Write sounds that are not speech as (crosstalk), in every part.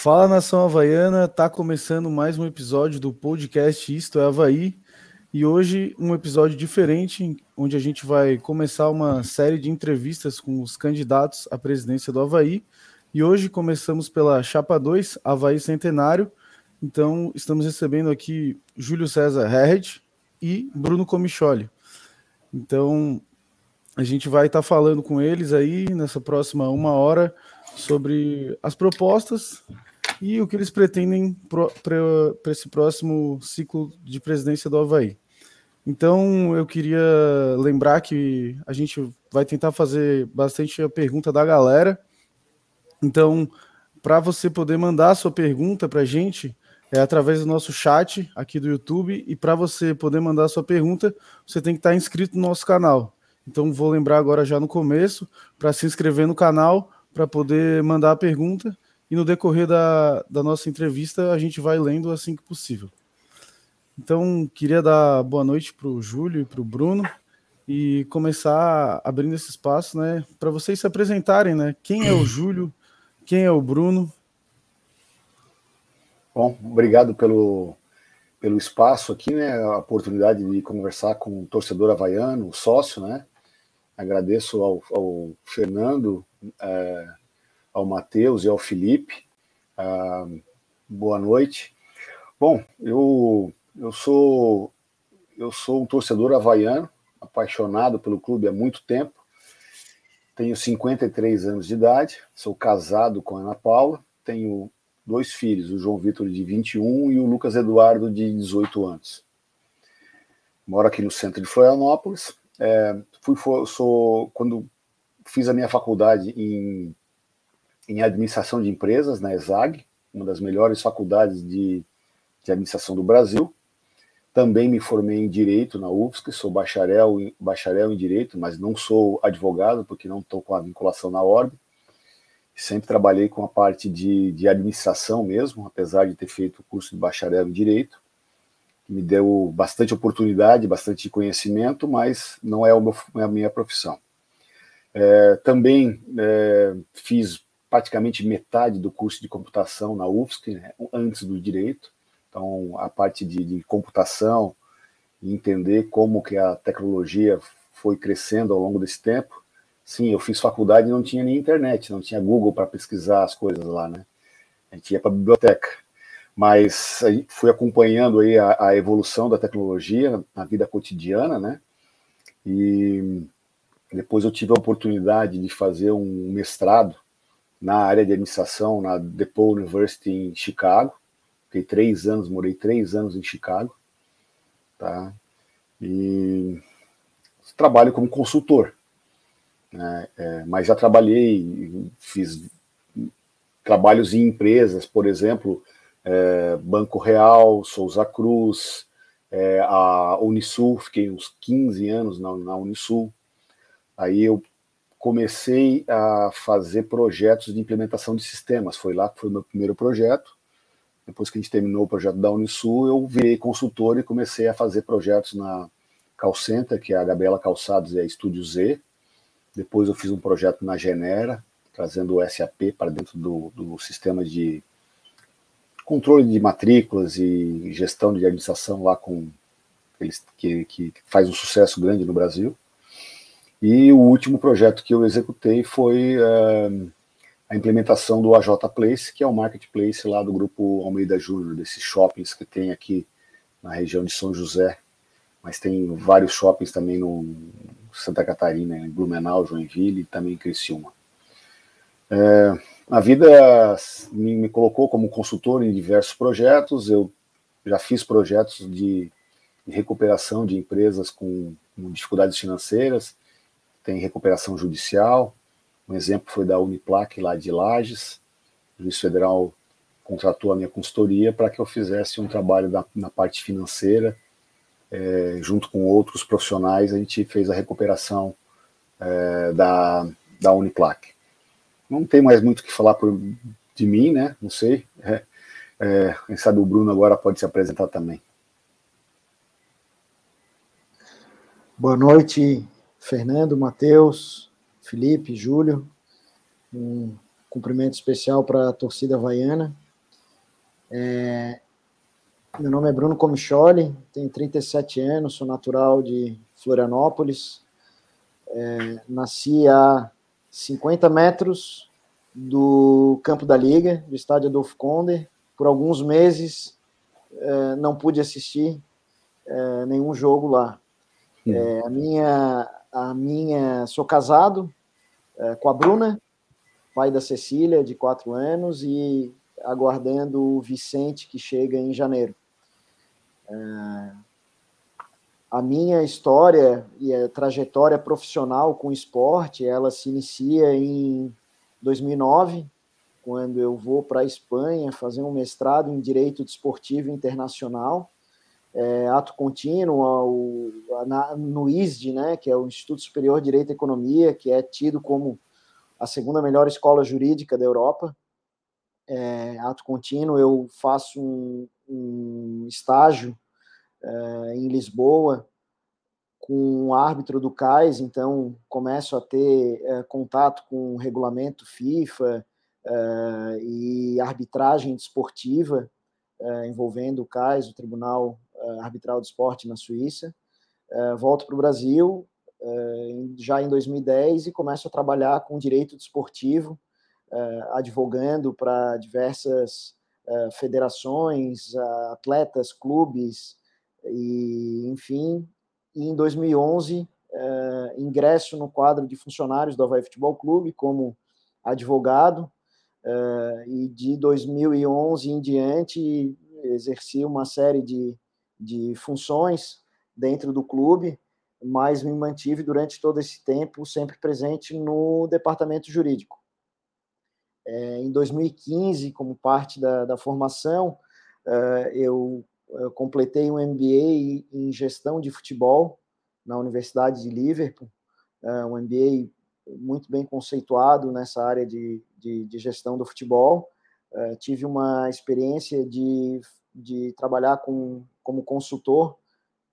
Fala nação havaiana, tá começando mais um episódio do podcast Isto é Havaí. E hoje um episódio diferente, onde a gente vai começar uma série de entrevistas com os candidatos à presidência do Havaí. E hoje começamos pela Chapa 2, Havaí Centenário. Então estamos recebendo aqui Júlio César Herred e Bruno Comicholi. Então a gente vai estar tá falando com eles aí nessa próxima uma hora sobre as propostas e o que eles pretendem para esse próximo ciclo de presidência do Havaí. Então, eu queria lembrar que a gente vai tentar fazer bastante a pergunta da galera. Então, para você poder mandar a sua pergunta para a gente, é através do nosso chat aqui do YouTube. E para você poder mandar a sua pergunta, você tem que estar inscrito no nosso canal. Então, vou lembrar agora já no começo para se inscrever no canal, para poder mandar a pergunta e no decorrer da, da nossa entrevista a gente vai lendo assim que possível. Então, queria dar boa noite para o Júlio e para o Bruno e começar abrindo esse espaço, né, para vocês se apresentarem, né? Quem é o Júlio? Quem é o Bruno? Bom, obrigado pelo, pelo espaço aqui, né? A oportunidade de conversar com um torcedor havaiano, sócio, né? Agradeço ao, ao Fernando é, ao Matheus e ao Felipe. Ah, boa noite. Bom, eu, eu sou eu sou um torcedor havaiano, apaixonado pelo clube há muito tempo. Tenho 53 anos de idade, sou casado com a Ana Paula, tenho dois filhos, o João Vitor de 21 e o Lucas Eduardo de 18 anos. Moro aqui no centro de Florianópolis. É, fui, sou, quando fiz a minha faculdade em em administração de empresas na ESAG, uma das melhores faculdades de, de administração do Brasil. Também me formei em direito na UFSC, sou bacharel, bacharel em direito, mas não sou advogado porque não estou com a vinculação na ordem. Sempre trabalhei com a parte de, de administração mesmo, apesar de ter feito o curso de bacharel em direito. Me deu bastante oportunidade, bastante conhecimento, mas não é, é a minha profissão. É, também é, fiz praticamente metade do curso de computação na UFSC, né, antes do direito. Então, a parte de, de computação e entender como que a tecnologia foi crescendo ao longo desse tempo. Sim, eu fiz faculdade e não tinha nem internet, não tinha Google para pesquisar as coisas lá, né? A gente ia para a biblioteca. Mas fui acompanhando aí a, a evolução da tecnologia na vida cotidiana, né? E depois eu tive a oportunidade de fazer um mestrado na área de administração na DePaul University em Chicago. Fiquei três anos, morei três anos em Chicago, tá? E trabalho como consultor, né? É, mas já trabalhei, fiz trabalhos em empresas, por exemplo, é, Banco Real, Souza Cruz, é, a Unisul, fiquei uns 15 anos na, na Unisul. Aí eu comecei a fazer projetos de implementação de sistemas. Foi lá que foi o meu primeiro projeto. Depois que a gente terminou o projeto da Unisul, eu virei consultor e comecei a fazer projetos na Calcenta, que é a Gabriela Calçados e a Estúdio Z. Depois eu fiz um projeto na Genera, trazendo o SAP para dentro do, do sistema de controle de matrículas e gestão de administração lá com eles que, que faz um sucesso grande no Brasil. E o último projeto que eu executei foi uh, a implementação do AJ Place, que é o marketplace lá do grupo Almeida Júnior, desses shoppings que tem aqui na região de São José, mas tem vários shoppings também no Santa Catarina, em Blumenau, Joinville e também em Criciúma. É, a vida me, me, colocou como consultor em diversos projetos, eu já fiz projetos de, de recuperação de empresas com, com dificuldades financeiras, tem recuperação judicial. Um exemplo foi da Uniplac, lá de Lages. O juiz federal contratou a minha consultoria para que eu fizesse um trabalho na, na parte financeira. É, junto com outros profissionais, a gente fez a recuperação é, da, da Uniplac. Não tem mais muito o que falar por, de mim, né? Não sei. É, é, quem sabe o Bruno agora pode se apresentar também. Boa noite, Fernando, Matheus, Felipe, Júlio. Um cumprimento especial para a torcida havaiana. É, meu nome é Bruno Comicholi, tenho 37 anos, sou natural de Florianópolis. É, nasci a 50 metros do campo da Liga, do estádio Adolfo Conde. Por alguns meses é, não pude assistir é, nenhum jogo lá. É, a minha, a minha, sou casado é, com a Bruna, pai da Cecília, de quatro anos, e aguardando o Vicente, que chega em janeiro. É, a minha história e a trajetória profissional com esporte, ela se inicia em 2009, quando eu vou para a Espanha fazer um mestrado em Direito Desportivo Internacional, é, ato contínuo ao, na, no ISD, né, que é o Instituto Superior de Direito e Economia, que é tido como a segunda melhor escola jurídica da Europa. É, ato contínuo, eu faço um, um estágio é, em Lisboa com o árbitro do CAIS, então começo a ter é, contato com o regulamento FIFA é, e arbitragem desportiva é, envolvendo o CAIS, o Tribunal arbitral de esporte na Suíça. Uh, volto para o Brasil uh, já em 2010 e começo a trabalhar com direito desportivo, advogando para diversas federações, atletas, clubes e enfim. E em 2011 ingresso no quadro de funcionários do Havaí Futebol Clube como advogado e de 2011 em diante exerci uma série de de funções dentro do clube, mas me mantive durante todo esse tempo sempre presente no departamento jurídico. É, em 2015, como parte da, da formação, é, eu, eu, completei um MBA em gestão de futebol na Universidade de Liverpool, é, um MBA muito bem conceituado nessa área de, de, de gestão do futebol. É, tive uma experiência de, de trabalhar com como consultor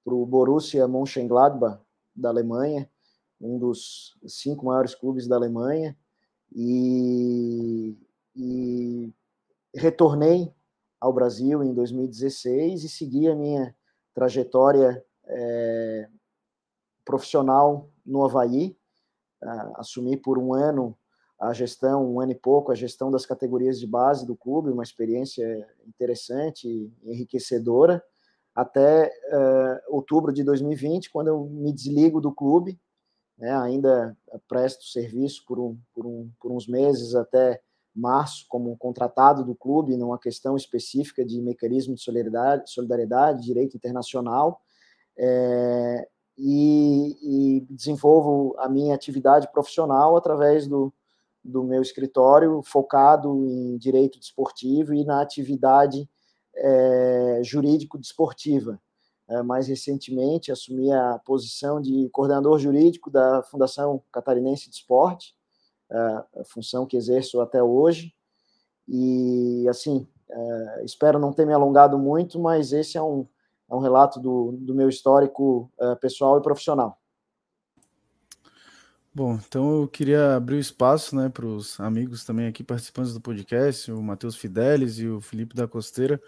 para o Borussia Mönchengladbach da Alemanha, um dos cinco maiores clubes da Alemanha, e, e retornei ao Brasil em 2016 e segui a minha trajetória é, profissional no Havaí, assumi por um ano a gestão, um ano e pouco, a gestão das categorias de base do clube, uma experiência interessante e enriquecedora, até uh, outubro de 2020, quando eu me desligo do clube, né, ainda presto serviço por, um, por, um, por uns meses até março como contratado do clube numa questão específica de mecanismo de solidariedade, solidariedade direito internacional, é, e, e, desenvolvo a minha atividade profissional através do, do meu escritório focado em direito desportivo e na atividade é, jurídico-desportiva. É, mais recentemente, assumi a posição de coordenador jurídico da Fundação Catarinense de Esporte, é, a função que exerço até hoje. E, assim, é, espero não ter me alongado muito, mas esse é um, é um relato do, do meu histórico é, pessoal e profissional. Bom, então eu queria abrir o espaço né, para os amigos também aqui participantes do podcast, o Matheus Fidelis e o Felipe da Costeira,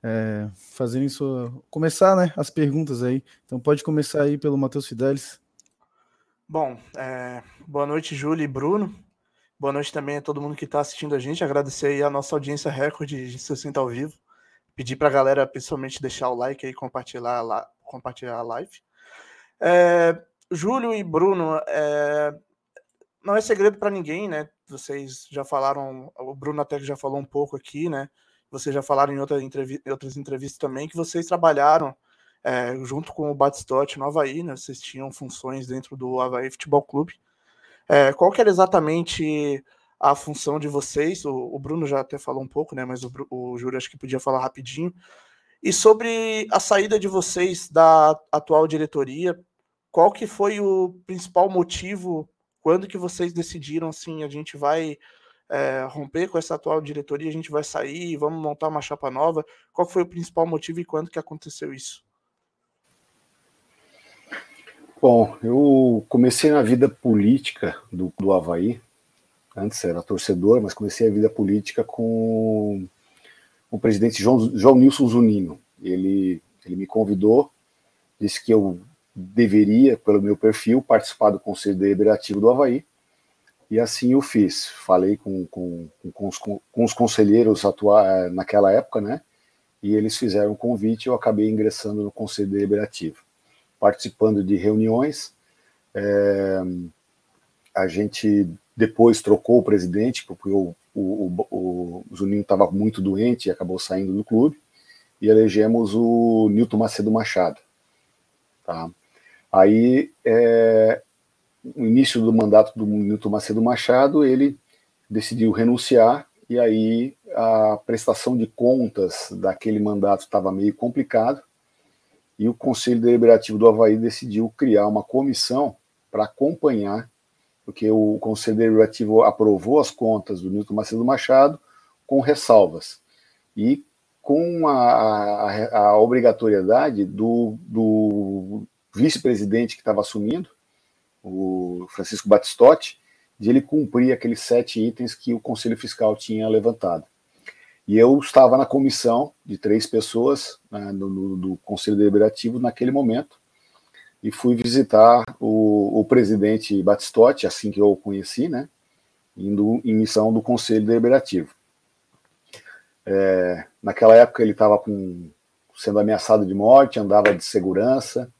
é, fazerem sua. começar né, as perguntas aí. Então pode começar aí pelo Matheus Fidelis. Bom, é, boa noite, Júlio e Bruno. Boa noite também a todo mundo que está assistindo a gente. Agradecer aí a nossa audiência recorde de 60 ao vivo. Pedir para a galera, principalmente, deixar o like aí, compartilhar, compartilhar a live. É, Júlio e Bruno, é, não é segredo para ninguém, né? Vocês já falaram, o Bruno até já falou um pouco aqui, né? Vocês já falaram em, outra entrevi outras entrevistas também que vocês trabalharam é, junto com o Batistote no Havaí, né? Vocês tinham funções dentro do Havaí Futebol Clube. É, qual que era exatamente a função de vocês? O, o, Bruno já até falou um pouco, né? Mas o, o Júlio acho que podia falar rapidinho. E sobre a saída de vocês da atual diretoria, qual que foi o principal motivo? Quando que vocês decidiram assim, a gente vai é, romper com essa atual diretoria, a gente vai sair, vamos montar uma chapa nova? Qual foi o principal motivo e quando que aconteceu isso? Bom, eu comecei na vida política do, do Havaí, antes era torcedor, mas comecei a vida política com o presidente João, João Nilson Zunino. Ele, ele me convidou, disse que eu deveria, pelo meu perfil, participar do Conselho Deliberativo do Havaí, e assim eu fiz. Falei com, com, com, os, com os conselheiros atuais eh, naquela época, né? E eles fizeram um convite e eu acabei ingressando no Conselho Deliberativo, participando de reuniões. É, a gente depois trocou o presidente, porque o, o, o, o Zuninho estava muito doente e acabou saindo do clube, e elegemos o Nilton Macedo Machado. Tá? Aí, é, no início do mandato do Nilton Macedo Machado, ele decidiu renunciar, e aí a prestação de contas daquele mandato estava meio complicado, e o Conselho Deliberativo do Havaí decidiu criar uma comissão para acompanhar porque o Conselho Deliberativo aprovou as contas do Nilton Macedo Machado com ressalvas. E com a, a, a obrigatoriedade do, do vice-presidente que estava assumindo, o Francisco Batistotti, de ele cumprir aqueles sete itens que o Conselho Fiscal tinha levantado. E eu estava na comissão de três pessoas né, do, do Conselho Deliberativo naquele momento, e fui visitar o, o presidente Batistotti, assim que eu o conheci, né, indo em missão do Conselho Deliberativo. É, naquela época ele estava sendo ameaçado de morte, andava de segurança,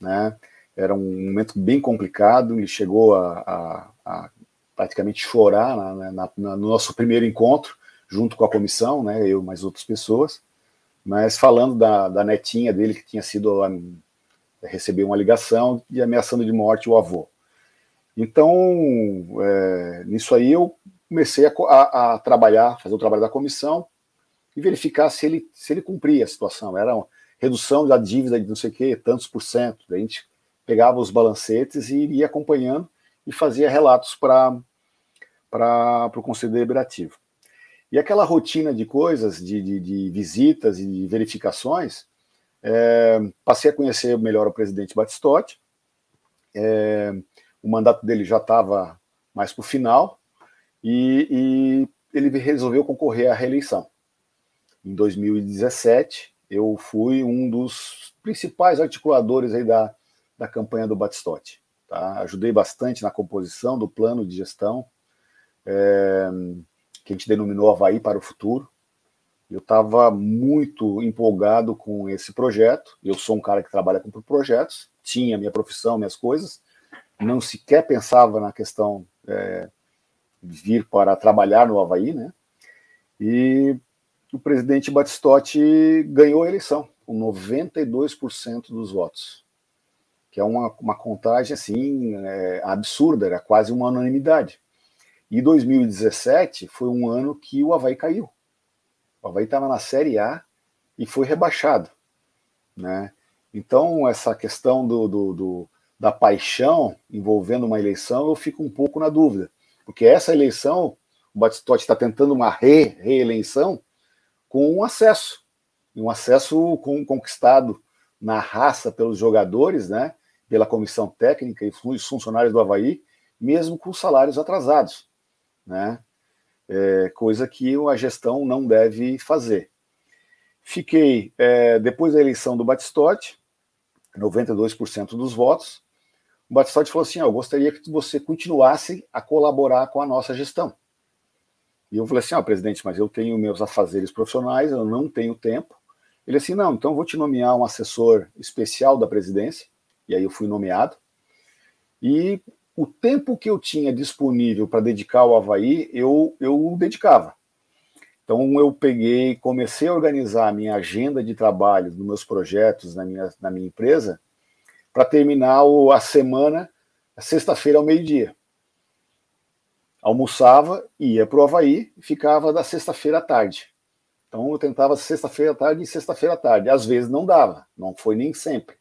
né, era um momento bem complicado, ele chegou a, a, a praticamente chorar na, na, na, no nosso primeiro encontro, junto com a comissão, né, eu mais outras pessoas, mas falando da, da netinha dele que tinha sido recebeu uma ligação e ameaçando de morte o avô. Então, é, nisso aí eu comecei a, a, a, trabalhar, fazer o trabalho da comissão e verificar se ele, se ele cumpria a situação. Era redução da dívida de não sei o que, tantos por cento. A gente pegava os balancetes e ia acompanhando e fazia relatos para o Conselho Deliberativo. E aquela rotina de coisas, de, de, de visitas e de verificações, é, passei a conhecer melhor o presidente Batistotti. É, o mandato dele já estava mais para o final e, e, ele resolveu concorrer à reeleição. Em 2017, eu fui um dos principais articuladores aí da, da campanha do Batistotti. Tá? Ajudei bastante na composição do plano de gestão, é, que a gente denominou Havaí para o Futuro. Eu estava muito empolgado com esse projeto. Eu sou um cara que trabalha com projetos, tinha minha profissão, minhas coisas, não sequer pensava na questão é, de vir para trabalhar no Havaí, né? E o presidente Batistotti ganhou a eleição com 92% dos votos, que é uma, uma contagem assim é, absurda, era quase uma unanimidade. E 2017 foi um ano que o Havaí caiu. O Havaí estava na Série A e foi rebaixado. Né? Então, essa questão do, do, do, da paixão envolvendo uma eleição, eu fico um pouco na dúvida. Porque essa eleição, o Batistotti está tentando uma re, reeleição com um acesso. Um acesso conquistado na raça pelos jogadores, né? pela comissão técnica e os funcionários do Havaí, mesmo com salários atrasados. Né? é, coisa que a gestão não deve fazer. Fiquei, é, depois da eleição do Batistotti, 92% dos votos, o Batistotti falou assim, oh, eu gostaria que você continuasse a colaborar com a nossa gestão. E eu falei assim, ó, oh, presidente, mas eu tenho meus afazeres profissionais, eu não tenho tempo. Ele assim, não, então vou te nomear um assessor especial da presidência, e aí eu fui nomeado. E o tempo que eu tinha disponível para dedicar ao Havaí, eu, eu dedicava. Então eu peguei, comecei a organizar a minha agenda de trabalho dos meus projetos na minha, na minha empresa para terminar a semana, sexta-feira ao meio-dia. Almoçava, ia para o Havaí e ficava da sexta-feira à tarde. Então eu tentava sexta-feira à tarde e sexta-feira à tarde. Às vezes não dava, não foi nem sempre.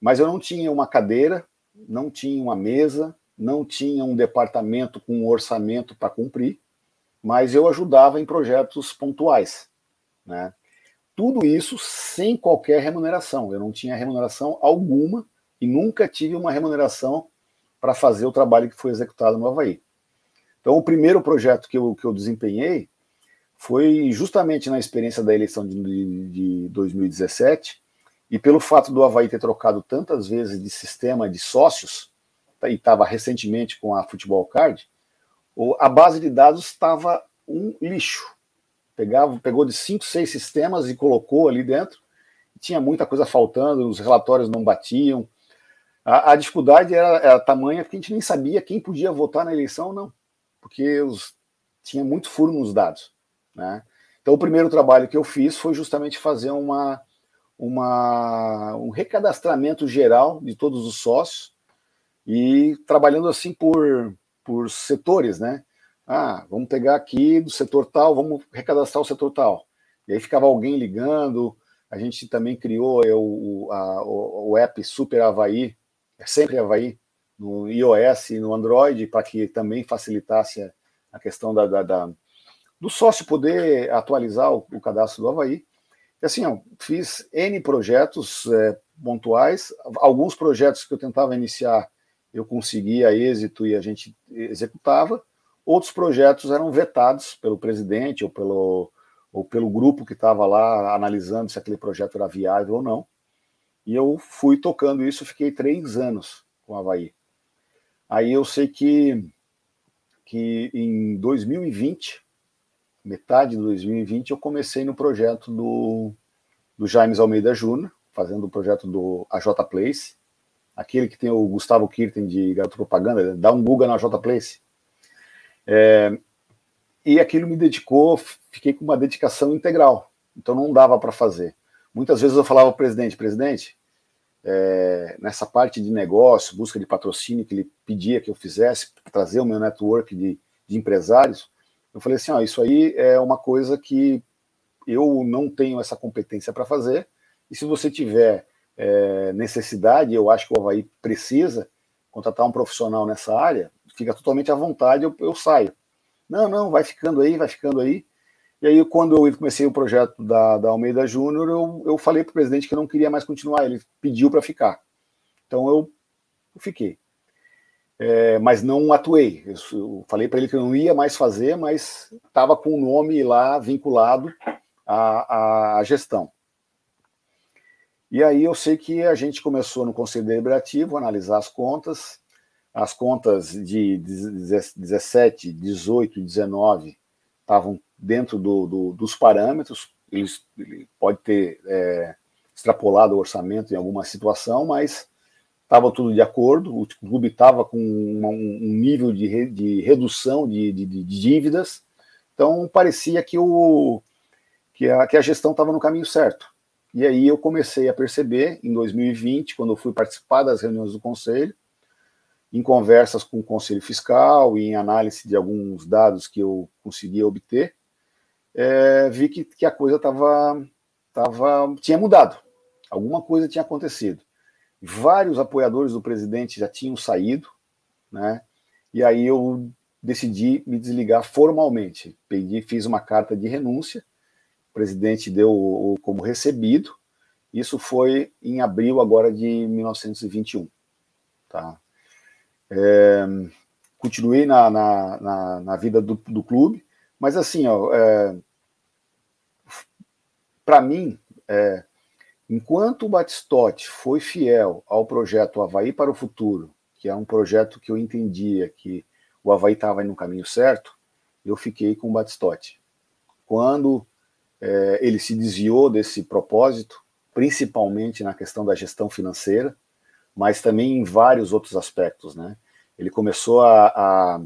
Mas eu não tinha uma cadeira não tinha uma mesa, não tinha um departamento com um orçamento para cumprir, mas eu ajudava em projetos pontuais. Né? Tudo isso sem qualquer remuneração. Eu não tinha remuneração alguma e nunca tive uma remuneração para fazer o trabalho que foi executado no Havaí. Então, o primeiro projeto que eu, que eu desempenhei foi justamente na experiência da eleição de, de 2017 e pelo fato do Havaí ter trocado tantas vezes de sistema de sócios, tá, e estava recentemente com a Futebol Card, a base de dados estava um lixo. Pegava, pegou de cinco, seis sistemas e colocou ali dentro. Tinha muita coisa faltando, os relatórios não batiam. A, a dificuldade era, era tamanha que a gente nem sabia quem podia votar na eleição ou não, porque os, tinha muito furo nos dados. Né? Então, o primeiro trabalho que eu fiz foi justamente fazer uma, uma, um recadastramento geral de todos os sócios e trabalhando assim por, por setores, né? Ah, vamos pegar aqui do setor tal, vamos recadastrar o setor tal. E aí ficava alguém ligando. A gente também criou eu, a, o, o app Super Havaí, é sempre Havaí, no iOS e no Android, para que também facilitasse a, questão da, da, da, do sócio poder atualizar o, o cadastro do Havaí. E assim, fiz N projetos é, pontuais, alguns projetos que eu tentava iniciar eu conseguia êxito e a gente executava. Outros projetos eram vetados pelo presidente ou pelo, ou pelo grupo que estava lá analisando se aquele projeto era viável ou não. E eu fui tocando isso, fiquei três anos com o Havaí. Aí eu sei que, que em 2020, metade de 2020, eu comecei no projeto do, do James Almeida Júnior, fazendo o projeto do AJ Place, aquele que tem o Gustavo Kirten de garoto propaganda, dá um Google na J Place. É, e aquilo me dedicou, fiquei com uma dedicação integral, então não dava para fazer. Muitas vezes eu falava presidente, presidente, é, nessa parte de negócio, busca de patrocínio que ele pedia que eu fizesse, trazer o meu network de, de empresários, eu falei assim, ó, isso aí é uma coisa que eu não tenho essa competência para fazer, e se você tiver é, necessidade, eu acho que o Havaí precisa contratar um profissional nessa área, fica totalmente à vontade, eu, eu saio. Não, não, vai ficando aí, vai ficando aí. E aí, quando eu comecei o projeto da, da Almeida Júnior, eu, eu falei para o presidente que eu não queria mais continuar, ele pediu para ficar. Então eu, eu fiquei. É, mas não atuei. Eu, eu falei para ele que eu não ia mais fazer, mas estava com o nome lá vinculado à, à gestão. E aí eu sei que a gente começou no Conselho Deliberativo a analisar as contas, as contas de 17, 18 e 19 estavam dentro do, do, dos parâmetros, eles, ele pode ter é, extrapolado o orçamento em alguma situação, mas estava tudo de acordo, o clube estava com uma, um nível de, re, de redução de, de, de, dívidas, então parecia que, o, que, a, que a gestão estava no caminho certo. E aí eu comecei a perceber, em 2020, quando eu fui participar das reuniões do conselho, em conversas com o conselho fiscal e em análise de alguns dados que eu conseguia obter, é, vi que, que a coisa tava, tava, tinha mudado. Alguma coisa tinha acontecido. Vários apoiadores do presidente já tinham saído, né? E aí eu decidi me desligar formalmente. Pedi, fiz uma carta de renúncia presidente deu como recebido. Isso foi em abril agora de 1921. Tá? É, continuei na, na, na, na, vida do, do clube, mas assim, ó, é, para mim, é, enquanto o Batistotti foi fiel ao projeto Havaí para o Futuro, que é um projeto que eu entendia que o Havaí estava no caminho certo, eu fiquei com o Batistotti. Quando é, ele se desviou desse propósito, principalmente na questão da gestão financeira, mas também em vários outros aspectos. Né? Ele começou a, a,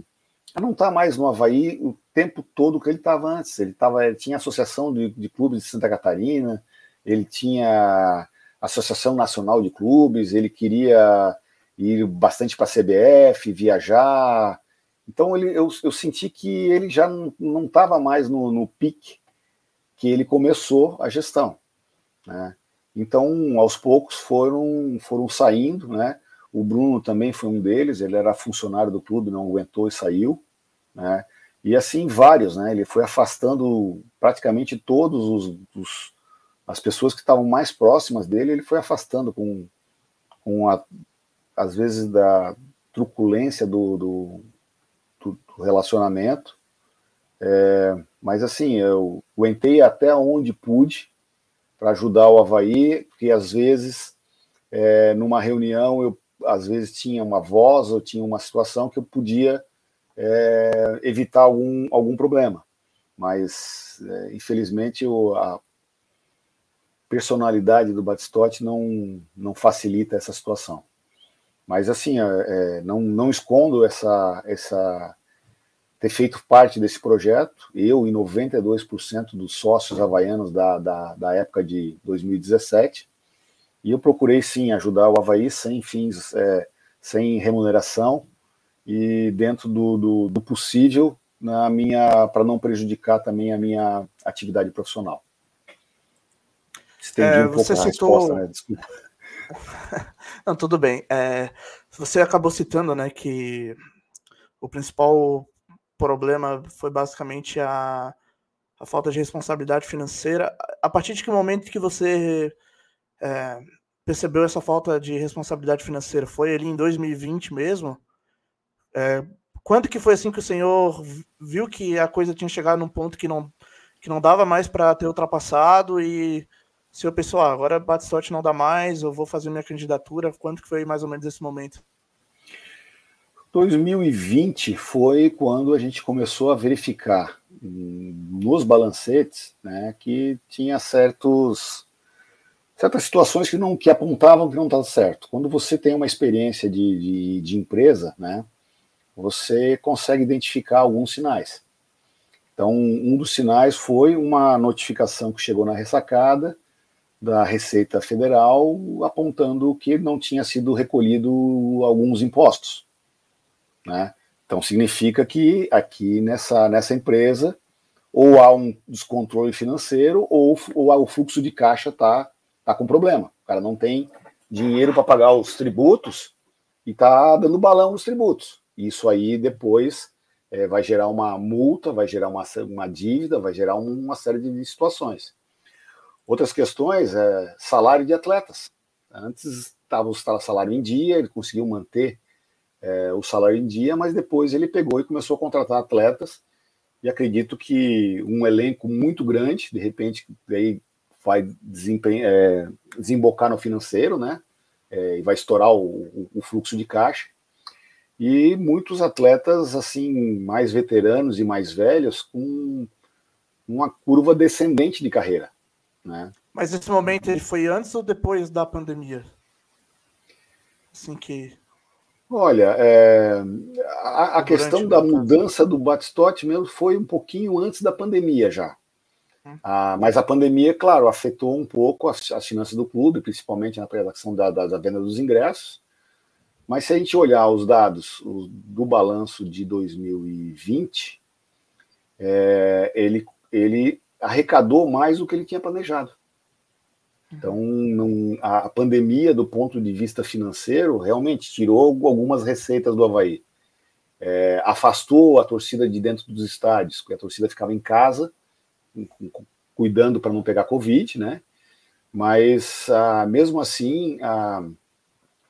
não estar tá mais no Havaí o tempo todo que ele estava antes. Ele, tava, ele tinha associação de, de clubes de Santa Catarina, ele tinha Associação Nacional de Clubes, ele queria ir bastante para a CBF, viajar. Então ele, eu, eu senti que ele já não estava mais no, no pique que ele começou a gestão. Né? Então, aos poucos foram, foram saindo, né? O Bruno também foi um deles, ele era funcionário do clube, não aguentou e saiu, né? E assim vários, né? Ele foi afastando praticamente todos os, os as pessoas que estavam mais próximas dele, ele foi afastando com, com a, às vezes da truculência do, do, do relacionamento. É, Mas assim, eu aguentei até onde pude para ajudar o Havaí, porque às vezes, é, numa reunião, eu às vezes tinha uma voz ou tinha uma situação que eu podia é, evitar algum, algum problema. Mas, é, infelizmente, o, a personalidade do Batistotti não, não facilita essa situação. Mas, assim, é, é não, não escondo essa, essa ter feito parte desse projeto, eu e 92% dos sócios havaianos da, da, da, época de 2017, e eu procurei sim ajudar o Havaí sem fins, é, sem remuneração e dentro do, do, do possível na minha para não prejudicar também a minha atividade profissional. Estendi é, um pouco a citou... resposta, né? Desculpa. (laughs) Não, tudo bem. É, você acabou citando, né, que o principal problema foi basicamente a, a falta de responsabilidade financeira. A partir de que momento que você é, percebeu essa falta de responsabilidade financeira? Foi ali em 2020 mesmo? É, quando que foi assim que o senhor viu que a coisa tinha chegado num ponto que não, que não dava mais para ter ultrapassado e o senhor pensou, ah, agora bate-sorte não dá mais, eu vou fazer minha candidatura. Quando que foi mais ou menos esse momento? 2020 foi quando a gente começou a verificar nos balancetes né, que tinha certos, certas situações que não que apontavam que não estava certo. Quando você tem uma experiência de, de, de empresa, né, você consegue identificar alguns sinais. Então, um dos sinais foi uma notificação que chegou na ressacada da Receita Federal apontando que não tinha sido recolhido alguns impostos. Né? Então significa que aqui nessa, nessa empresa ou há um descontrole financeiro ou, ou o fluxo de caixa está tá com problema. O cara não tem dinheiro para pagar os tributos e está dando balão nos tributos. Isso aí depois é, vai gerar uma multa, vai gerar uma, uma dívida, vai gerar uma série de situações. Outras questões é salário de atletas. Antes estava o salário em dia, ele conseguiu manter é, o salário em dia, mas depois ele pegou e começou a contratar atletas. E acredito que um elenco muito grande, de repente, daí vai é, desembocar no financeiro, né? É, e vai estourar o, o, fluxo de caixa. E muitos atletas assim mais veteranos e mais velhos com uma curva descendente de carreira, né? Mas esse momento ele foi antes ou depois da pandemia? Assim que Olha, é, a, a questão da mudança do Batistote mesmo foi um pouquinho antes da pandemia já. Hum. Ah, mas a pandemia, claro, afetou um pouco as, as finanças do clube, principalmente na questão da, da, da, venda dos ingressos. Mas se a gente olhar os dados o, do balanço de 2020, é, ele, ele arrecadou mais do que ele tinha planejado. Então, não, a pandemia, do ponto de vista financeiro, realmente tirou algumas receitas do Havaí. É, afastou a torcida de dentro dos estádios, porque a torcida ficava em casa, cuidando para não pegar Covid, né? Mas, ah, mesmo assim, ah,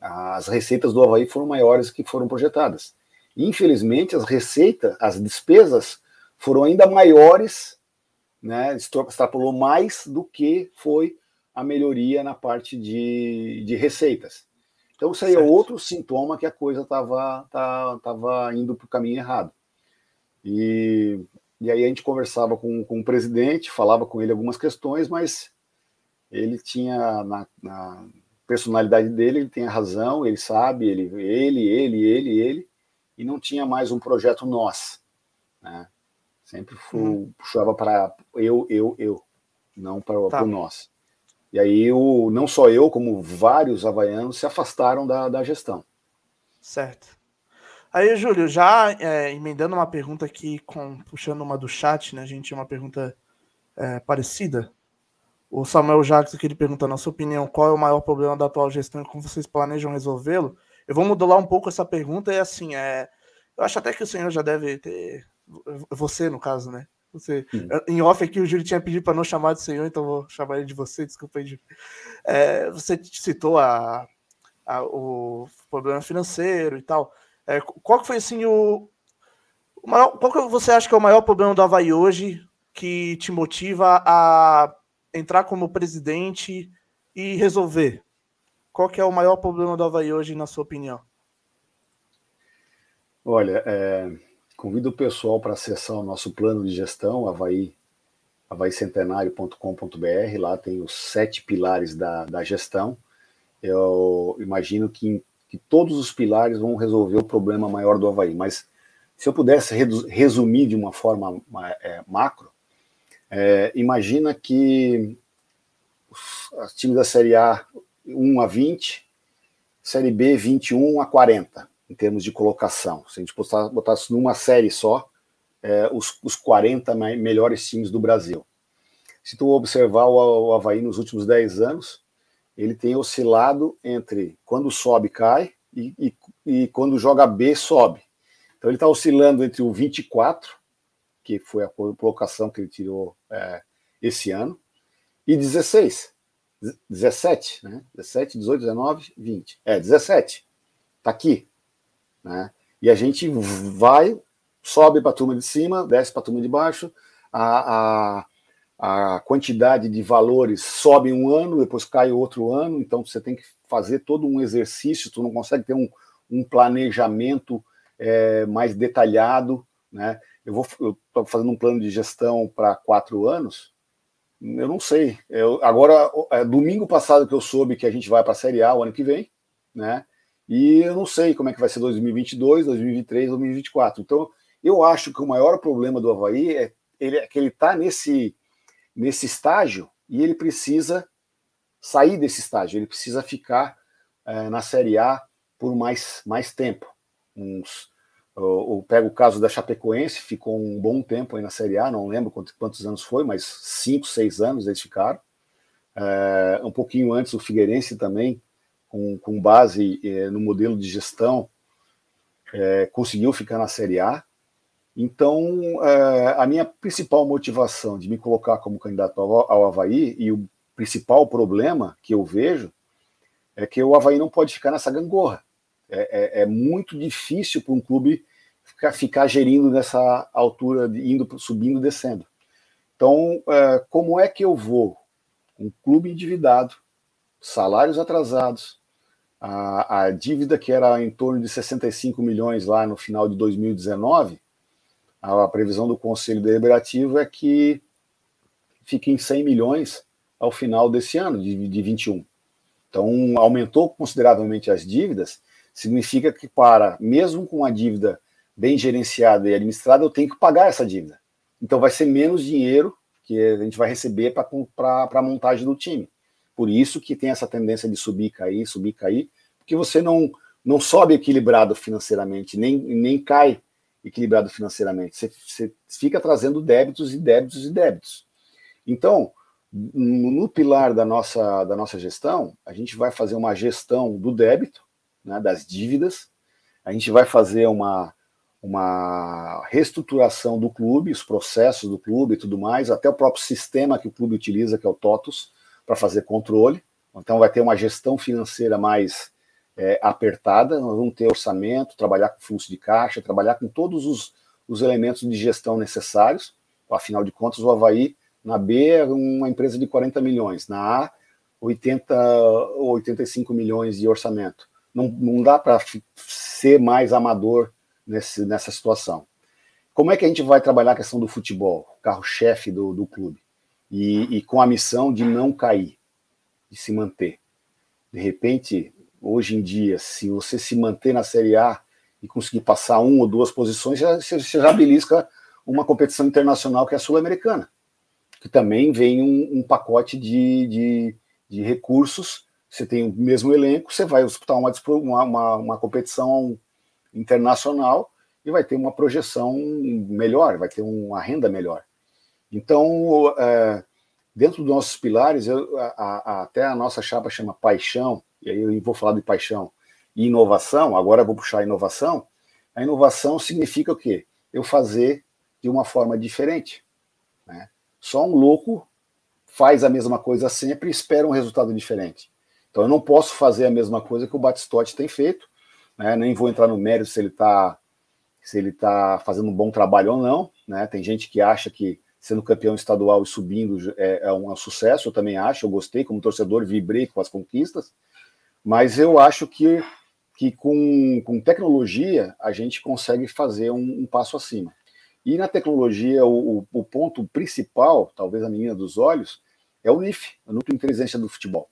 as receitas do Havaí foram maiores que foram projetadas. Infelizmente, as receitas, as despesas foram ainda maiores, né? Extrapolou mais do que foi a melhoria na parte de, de receitas. Então, isso aí é certo. é outro sintoma que a coisa estava tá, tava indo para o caminho errado. E, e aí a gente conversava com, com o presidente, falava com ele algumas questões, mas ele tinha, na, na personalidade dele, ele tem a razão, ele sabe, ele, ele, ele, ele, ele, e não tinha mais um projeto nós. Né? Sempre hum. puxava para eu, eu, eu, não para tá. o nós. E aí, o, não só eu, como vários havaianos se afastaram da, da gestão. Certo. Aí, Júlio, já é, emendando uma pergunta aqui, com, puxando uma do chat, né? A gente tinha uma pergunta é, parecida. O Samuel Jacques aqui ele pergunta, na sua opinião, qual é o maior problema da atual gestão e como vocês planejam resolvê-lo? Eu vou modular um pouco essa pergunta e assim, é, eu acho até que o senhor já deve ter, você no caso, né? Você, em off aqui, o Júlio tinha pedido para não chamar de senhor, então vou chamar ele de você, desculpa aí, Júlio. É, você citou a, a, o problema financeiro e tal. É, qual que foi assim o. o maior, qual que você acha que é o maior problema do Havaí hoje que te motiva a entrar como presidente e resolver? Qual que é o maior problema do Havaí hoje, na sua opinião? Olha, é, convido o pessoal para acessar o nosso plano de gestão, Havaí. Lá tem os sete pilares da, da gestão. Eu imagino que, que todos os pilares vão resolver o problema maior do Havaí. Mas se eu pudesse resumir de uma forma é, macro, é, imagina que os, times da Série A 1 a 20, Série B 21 a 40, em termos de colocação. Se a gente botasse numa série só, é, os, os 40 melhores times do Brasil. Se tu observar o, o Havaí nos últimos 10 anos, ele tem oscilado entre quando sobe, cai, e, e, e quando joga B, sobe. Então ele está oscilando entre o 24, que foi a colocação que ele tirou é, esse ano, e 16. 17, né? 17, 18, 19, 20. É, 17. Tá aqui. Né? E a gente vai, sobe para a turma de cima, desce para a turma de baixo, a, a, a quantidade de valores sobe um ano, depois cai outro ano, então você tem que fazer todo um exercício, tu não consegue ter um, um planejamento é, mais detalhado, né? Eu vou, eu estou fazendo um plano de gestão para quatro anos, eu não sei. Eu, agora, é domingo passado que eu soube que a gente vai para a Série A o ano que vem, né? E eu não sei como é que vai ser 2022, 2023, 2024. Então, eu acho que o maior problema do Havaí é, ele, é que ele está nesse, nesse estágio e ele precisa sair desse estágio, ele precisa ficar é, na Série A por mais, mais tempo, uns eu, pego o caso da Chapecoense, ficou um bom tempo aí na Série A, não lembro quantos, quantos anos foi, mas cinco, seis anos eles ficaram. É, um pouquinho antes, o Figueirense também, com, com base é, no modelo de gestão, é, conseguiu ficar na Série A. Então, é, a minha principal motivação de me colocar como candidato ao, ao Havaí e o principal problema que eu vejo é que o Havaí não pode ficar nessa gangorra. É, é, é muito difícil para um clube ficar, ficar gerindo nessa altura, indo subindo, descendo. Então, é, como é que eu vou, um clube endividado, salários atrasados, a, a, dívida que era em torno de 65 milhões lá no final de 2019, a, previsão do Conselho Deliberativo é que fique em 100 milhões ao final desse ano, de, de 21. Então, aumentou consideravelmente as dívidas, significa que para, mesmo com a dívida bem gerenciada e administrada, eu tenho que pagar essa dívida. Então vai ser menos dinheiro que a gente vai receber para a montagem do time. Por isso que tem essa tendência de subir, cair, subir, cair, porque você não, não sobe equilibrado financeiramente, nem, nem cai equilibrado financeiramente. Você, você fica trazendo débitos e débitos e débitos. Então, no pilar da nossa, da nossa gestão, a gente vai fazer uma gestão do débito, né, das dívidas, a gente vai fazer uma, uma reestruturação do clube, os processos do clube e tudo mais, até o próprio sistema que o clube utiliza, que é o TOTUS, para fazer controle. Então vai ter uma gestão financeira mais é, apertada, nós vamos ter orçamento, trabalhar com fluxo de caixa, trabalhar com todos os, os elementos de gestão necessários. Afinal de contas, o Havaí, na B, é uma empresa de 40 milhões, na A, 80 ou 85 milhões de orçamento. Não, não dá para ser mais amador nesse, nessa situação. Como é que a gente vai trabalhar a questão do futebol, carro-chefe do, do clube, e, e com a missão de não cair, de se manter? De repente, hoje em dia, se você se manter na Série A e conseguir passar uma ou duas posições, você já belisca uma competição internacional que é a Sul-Americana, que também vem um, um pacote de, de, de, recursos. Você tem o mesmo elenco, você vai disputar uma, uma, uma competição internacional e vai ter uma projeção melhor, vai ter uma renda melhor. Então, é, dentro dos nossos pilares, eu, a, a, até a nossa chapa chama paixão, e aí eu vou falar de paixão e inovação, agora vou puxar a inovação. A inovação significa o quê? Eu fazer de uma forma diferente. Né? Só um louco faz a mesma coisa sempre e espera um resultado diferente. Então eu não posso fazer a mesma coisa que o Batistotti tem feito, né? Nem vou entrar no mérito se ele está se ele tá fazendo um bom trabalho ou não, né? Tem gente que acha que sendo campeão estadual e subindo é, é um sucesso, eu também acho, eu gostei, como torcedor, vibrei com as conquistas, mas eu acho que, que com, com tecnologia a gente consegue fazer um, um passo acima. E na tecnologia, o, o, ponto principal, talvez a menina dos olhos, é o NIF, o Núcleo Inteligência do Futebol.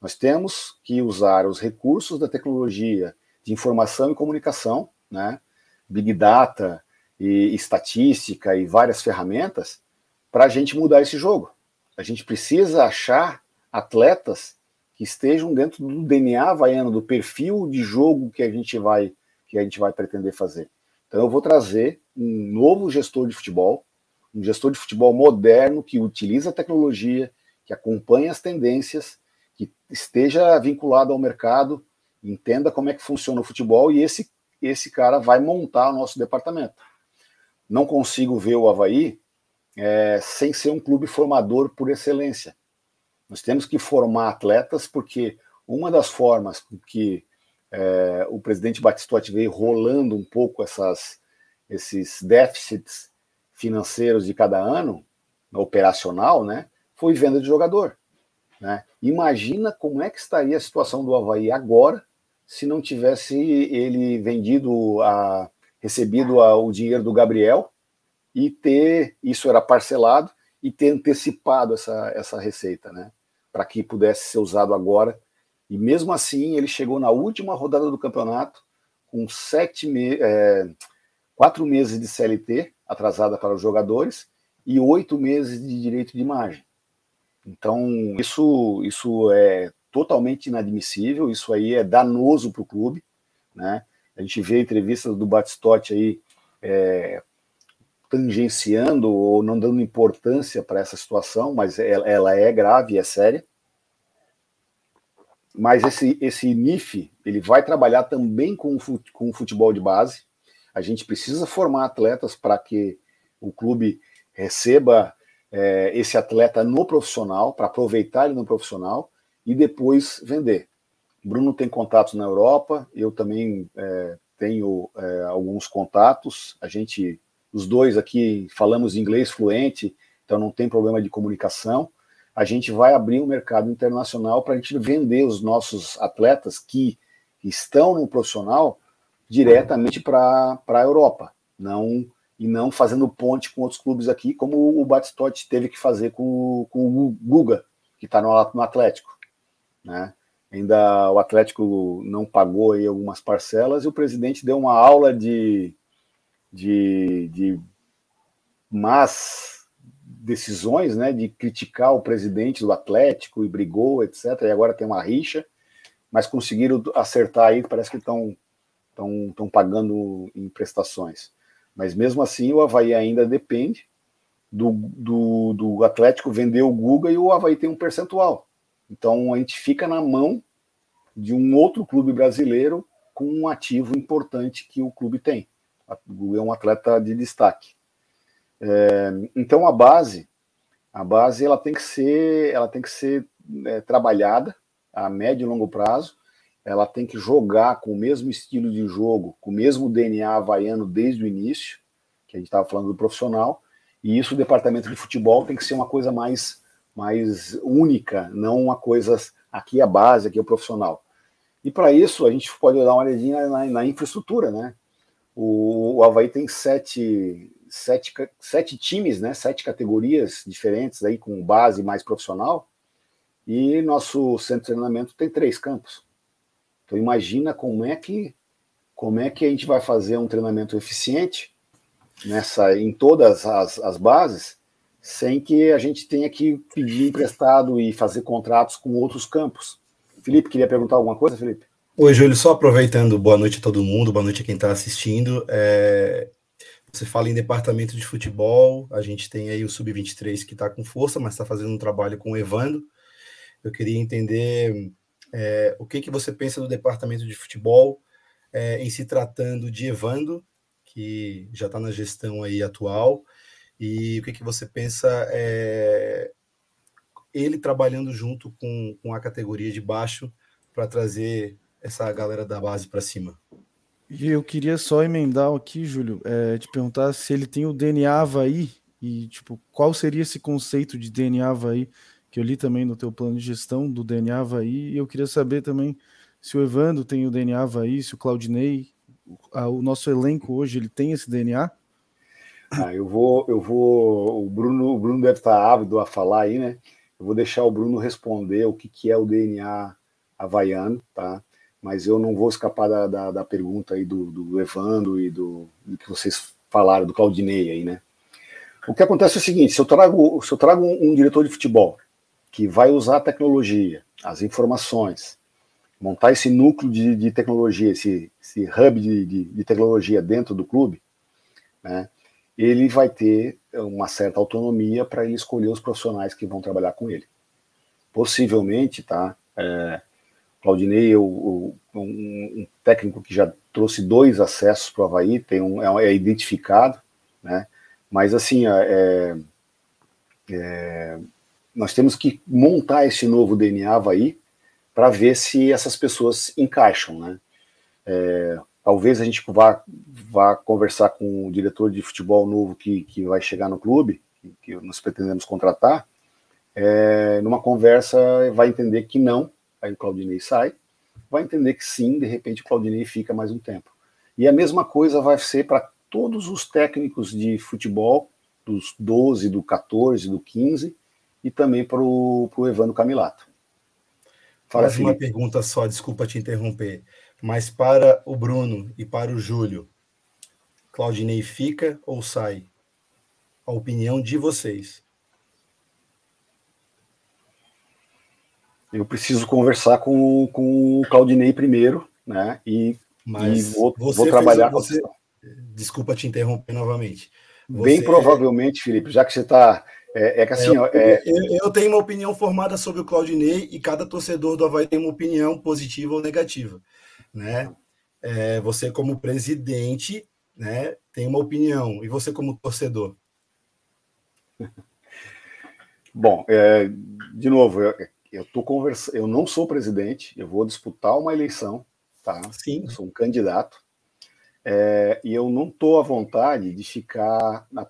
Nós temos que usar os recursos da tecnologia de informação e comunicação, né, Big Data e estatística e várias ferramentas, para a gente mudar esse jogo. A gente precisa achar atletas que estejam dentro do DNA havaiano, do perfil de jogo que a gente vai que a gente vai pretender fazer. Então eu vou trazer um novo gestor de futebol, um gestor de futebol moderno que utiliza a tecnologia, que acompanha as tendências, que esteja vinculado ao mercado, entenda como é que funciona o futebol e esse esse cara vai montar o nosso departamento. Não consigo ver o Havaí é, sem ser um clube formador por excelência. Nós temos que formar atletas porque uma das formas que é, o presidente Batistotti veio rolando um pouco essas, esses déficits financeiros de cada ano, operacional, né, foi venda de jogador. Né? Imagina como é que estaria a situação do Havaí agora se não tivesse ele vendido, a, recebido a, o dinheiro do Gabriel e ter, isso era parcelado, e ter antecipado essa, essa receita, né? Para que pudesse ser usado agora. E mesmo assim, ele chegou na última rodada do campeonato com sete me é, quatro meses de CLT atrasada para os jogadores e oito meses de direito de imagem. Então, isso, isso é totalmente inadmissível, isso aí é danoso para o clube, né? A gente vê entrevistas do Batistotti aí é, tangenciando ou não dando importância para essa situação, mas ela, ela é grave, é séria. Mas esse, esse NIF, ele vai trabalhar também com, com o futebol de base. A gente precisa formar atletas para que o clube receba é, esse atleta no profissional, para aproveitar ele no profissional e depois vender. Bruno tem contatos na Europa, eu também é, tenho é, alguns contatos. A gente, os dois aqui, falamos inglês fluente, então não tem problema de comunicação. A gente vai abrir um mercado internacional para a gente vender os nossos atletas que estão no profissional diretamente para a Europa, não e não fazendo ponte com outros clubes aqui, como o Batistotti teve que fazer com, com o Guga, que está no, no Atlético né? Ainda o Atlético não pagou aí algumas parcelas e o presidente deu uma aula de, de, de más decisões, né, de criticar o presidente do Atlético e brigou, etc. E agora tem uma rixa, mas conseguiram acertar aí, parece que estão estão pagando em prestações. Mas mesmo assim, o Havaí ainda depende do, do, do Atlético vender o Guga e o Havaí tem um percentual. Então a gente fica na mão de um outro clube brasileiro com um ativo importante que o clube tem. É um atleta de destaque. É, então a base, a base ela tem que ser, ela tem que ser é, trabalhada a médio e longo prazo. Ela tem que jogar com o mesmo estilo de jogo, com o mesmo DNA havaiano desde o início, que a gente estava falando do profissional. E isso o departamento de futebol tem que ser uma coisa mais mais única, não uma coisa aqui é a base, aqui é o profissional. E para isso a gente pode dar uma olhadinha na, na infraestrutura, né? O, o Havaí tem sete, sete, sete times, né? Sete categorias diferentes aí com base mais profissional. E nosso centro de treinamento tem três campos. Então imagina como é que como é que a gente vai fazer um treinamento eficiente nessa em todas as, as bases sem que a gente tenha que pedir emprestado e fazer contratos com outros campos. Felipe, queria perguntar alguma coisa, Felipe? Oi, Júlio, só aproveitando, boa noite a todo mundo, boa noite a quem está assistindo. É, você fala em departamento de futebol, a gente tem aí o Sub-23 que está com força, mas está fazendo um trabalho com o Evando. Eu queria entender é, o que, que você pensa do departamento de futebol é, em se tratando de Evando, que já está na gestão aí atual, e o que, que você pensa é, ele trabalhando junto com, com a categoria de baixo para trazer essa galera da base para cima? E eu queria só emendar aqui, Júlio, é, te perguntar se ele tem o DNA Havaí E, tipo, qual seria esse conceito de DNA Havaí, que eu li também no teu plano de gestão do DNA Havaí, e eu queria saber também se o Evandro tem o DNA Havaí, se o Claudinei, o nosso elenco hoje, ele tem esse DNA? Ah, eu vou, eu vou. O Bruno, o Bruno deve estar ávido a falar aí, né? Eu vou deixar o Bruno responder o que, que é o DNA havaiano, tá? Mas eu não vou escapar da, da, da pergunta aí do, do Evandro e do, do, que vocês falaram, do Claudinei aí, né? O que acontece é o seguinte: se eu trago, se eu trago um, um diretor de futebol que vai usar a tecnologia, as informações, montar esse núcleo de, de tecnologia, esse, esse hub de, de, de, tecnologia dentro do clube, né, ele vai ter uma certa autonomia para ele escolher os profissionais que vão trabalhar com ele. Possivelmente, tá? É, Claudinei, eu, eu, um, um, técnico que já trouxe dois acessos para o Havaí, tem um, é, é, identificado, né? Mas assim, é, é, nós temos que montar esse novo DNA Havaí para ver se essas pessoas encaixam, né? É, talvez a gente vá, vá conversar com o diretor de futebol novo que, que vai chegar no clube, que nós pretendemos contratar, é, numa conversa vai entender que não, aí o Claudinei sai, vai entender que sim, de repente o Claudinei fica mais um tempo. E a mesma coisa vai ser para todos os técnicos de futebol, dos 12, do 14, do 15, e também para o Evandro Camilato. Fala Mais uma pergunta só, desculpa te interromper. Mas para o Bruno e para o Júlio, Claudinei fica ou sai? A opinião de vocês. Eu preciso conversar com, com o Claudinei primeiro, né? E, Mas e vou, vou trabalhar fez, você... Desculpa te interromper novamente. Você... Bem provavelmente, Felipe, já que você está é, é que assim, é, ó, é... eu, eu, tenho uma opinião formada sobre o Claudinei e cada torcedor do Havaí tem uma opinião positiva ou negativa, né? É, você como presidente, né, tem uma opinião e você como torcedor. (laughs) Bom, é, de novo, eu, eu tô conversando, eu não sou presidente, eu vou disputar uma eleição, tá? Sim. Eu sou um candidato. É, e eu não estou à vontade de ficar na,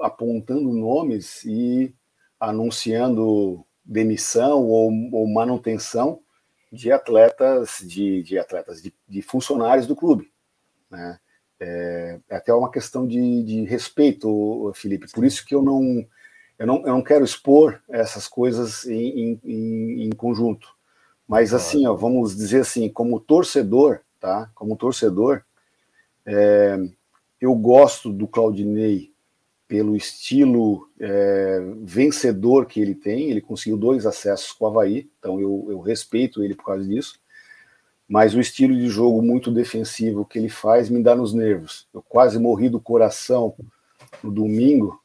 apontando nomes e anunciando demissão ou, ou manutenção de atletas, de, de atletas, de, de, funcionários do clube. Né? É, é até uma questão de, de, respeito, Felipe. Por isso que eu não, eu não, eu não quero expor essas coisas em, em, em conjunto. Mas assim, ó, vamos dizer assim, como torcedor, tá? Como torcedor, é, eu gosto do Claudinei pelo estilo é, vencedor que ele tem. Ele conseguiu dois acessos com o Havaí, então eu, eu, respeito ele por causa disso. Mas o estilo de jogo muito defensivo que ele faz me dá nos nervos. Eu quase morri do coração no domingo.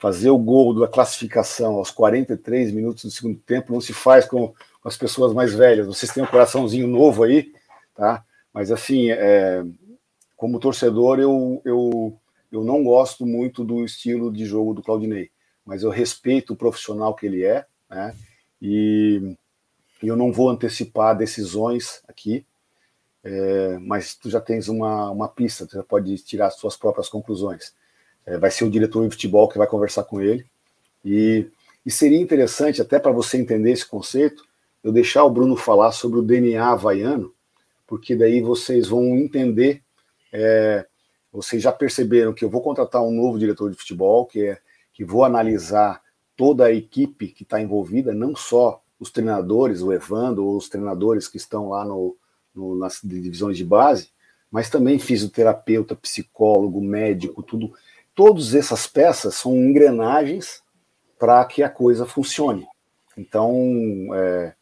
Fazer o gol da classificação aos 43 minutos do segundo tempo não se faz com, as pessoas mais velhas. Vocês têm um coraçãozinho novo aí, tá? Mas assim, é, como torcedor, eu, eu eu não gosto muito do estilo de jogo do Claudinei, mas eu respeito o profissional que ele é, né? E eu não vou antecipar decisões aqui, é, mas tu já tens uma, uma pista, tu já pode tirar as suas próprias conclusões. É, vai ser o diretor de futebol que vai conversar com ele, e, e seria interessante, até para você entender esse conceito, eu deixar o Bruno falar sobre o DNA havaiano, porque daí vocês vão entender é, vocês já perceberam que eu vou contratar um novo diretor de futebol, que é que vou analisar toda a equipe que está envolvida, não só os treinadores, o Evandro, ou os treinadores que estão lá no, no, nas divisões de base, mas também fisioterapeuta, psicólogo, médico, tudo. Todas essas peças são engrenagens para que a coisa funcione. Então, é,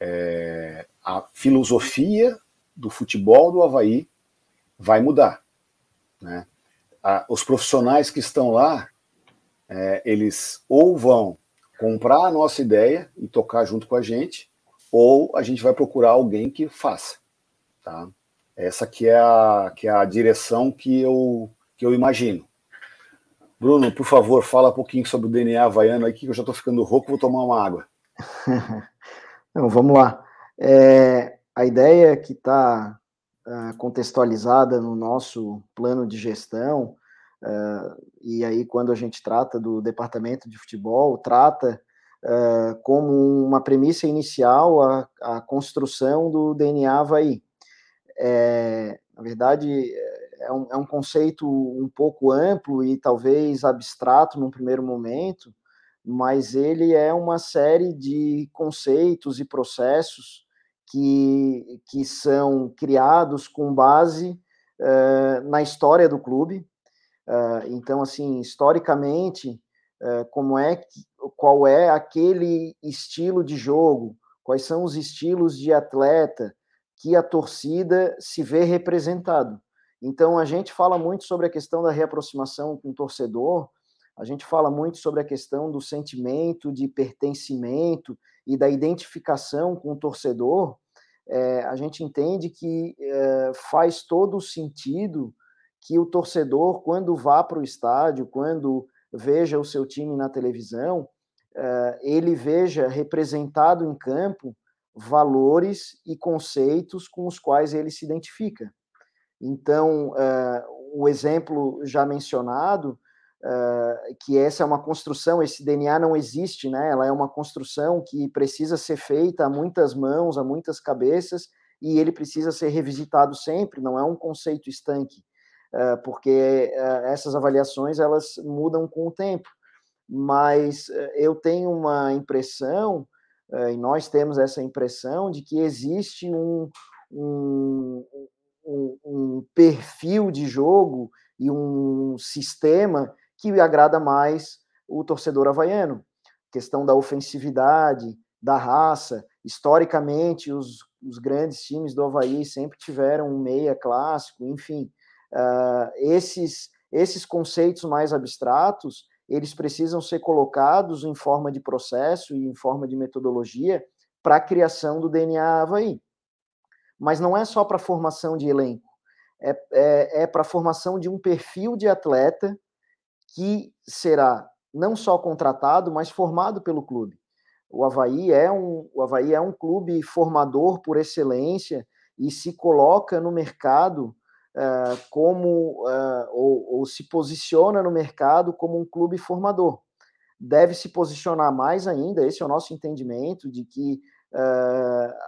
é, a filosofia do futebol do Havaí vai mudar. Né? os profissionais que estão lá, é, eles ou vão comprar a nossa ideia e tocar junto com a gente, ou a gente vai procurar alguém que faça. Tá? Essa que é a, que é a direção que eu, que eu imagino. Bruno, por favor, fala um pouquinho sobre o DNA havaiano aí, que eu já estou ficando rouco, vou tomar uma água. (laughs) Não, vamos lá. É, a ideia que está contextualizada no nosso plano de gestão, Uh, e aí, quando a gente trata do departamento de futebol, trata uh, como uma premissa inicial a, a, construção do DNA Havaí. É, na verdade, é um, é um conceito um pouco amplo e talvez abstrato num primeiro momento, mas ele é uma série de conceitos e processos que, que são criados com base uh, na história do clube, Uh, então, assim, historicamente, uh, como é que, qual é aquele estilo de jogo, quais são os estilos de atleta que a torcida se vê representado. Então, a gente fala muito sobre a questão da reaproximação com o torcedor, a gente fala muito sobre a questão do sentimento de pertencimento e da identificação com o torcedor. É, a gente entende que é, faz todo o sentido que o torcedor, quando vá para o estádio, quando veja o seu time na televisão, uh, ele veja representado em campo valores e conceitos com os quais ele se identifica. Então, uh, o exemplo já mencionado, uh, que essa é uma construção, esse DNA não existe, né? Ela é uma construção que precisa ser feita a muitas mãos, a muitas cabeças, e ele precisa ser revisitado sempre, não é um conceito estanque. Eh, porque essas avaliações elas mudam com o tempo. Mas eu tenho uma impressão, e nós temos essa impressão, de que existe um, um, um, um perfil de jogo e um sistema que agrada mais o torcedor havaiano. Questão da ofensividade, da raça. Historicamente, os, os grandes times do Havaí sempre tiveram um meia clássico, enfim. Uh, esses, esses conceitos mais abstratos, eles precisam ser colocados em forma de processo e em forma de metodologia para a criação do DNA Havaí. Mas não é só para formação de elenco, é, é, é para formação de um perfil de atleta que será não só contratado, mas formado pelo clube. O Havaí é um, o Havaí é um clube formador por excelência e se coloca no mercado uh, como uh, ou, ou, se posiciona no mercado como um clube formador. Deve se posicionar mais ainda, esse é o nosso entendimento, de que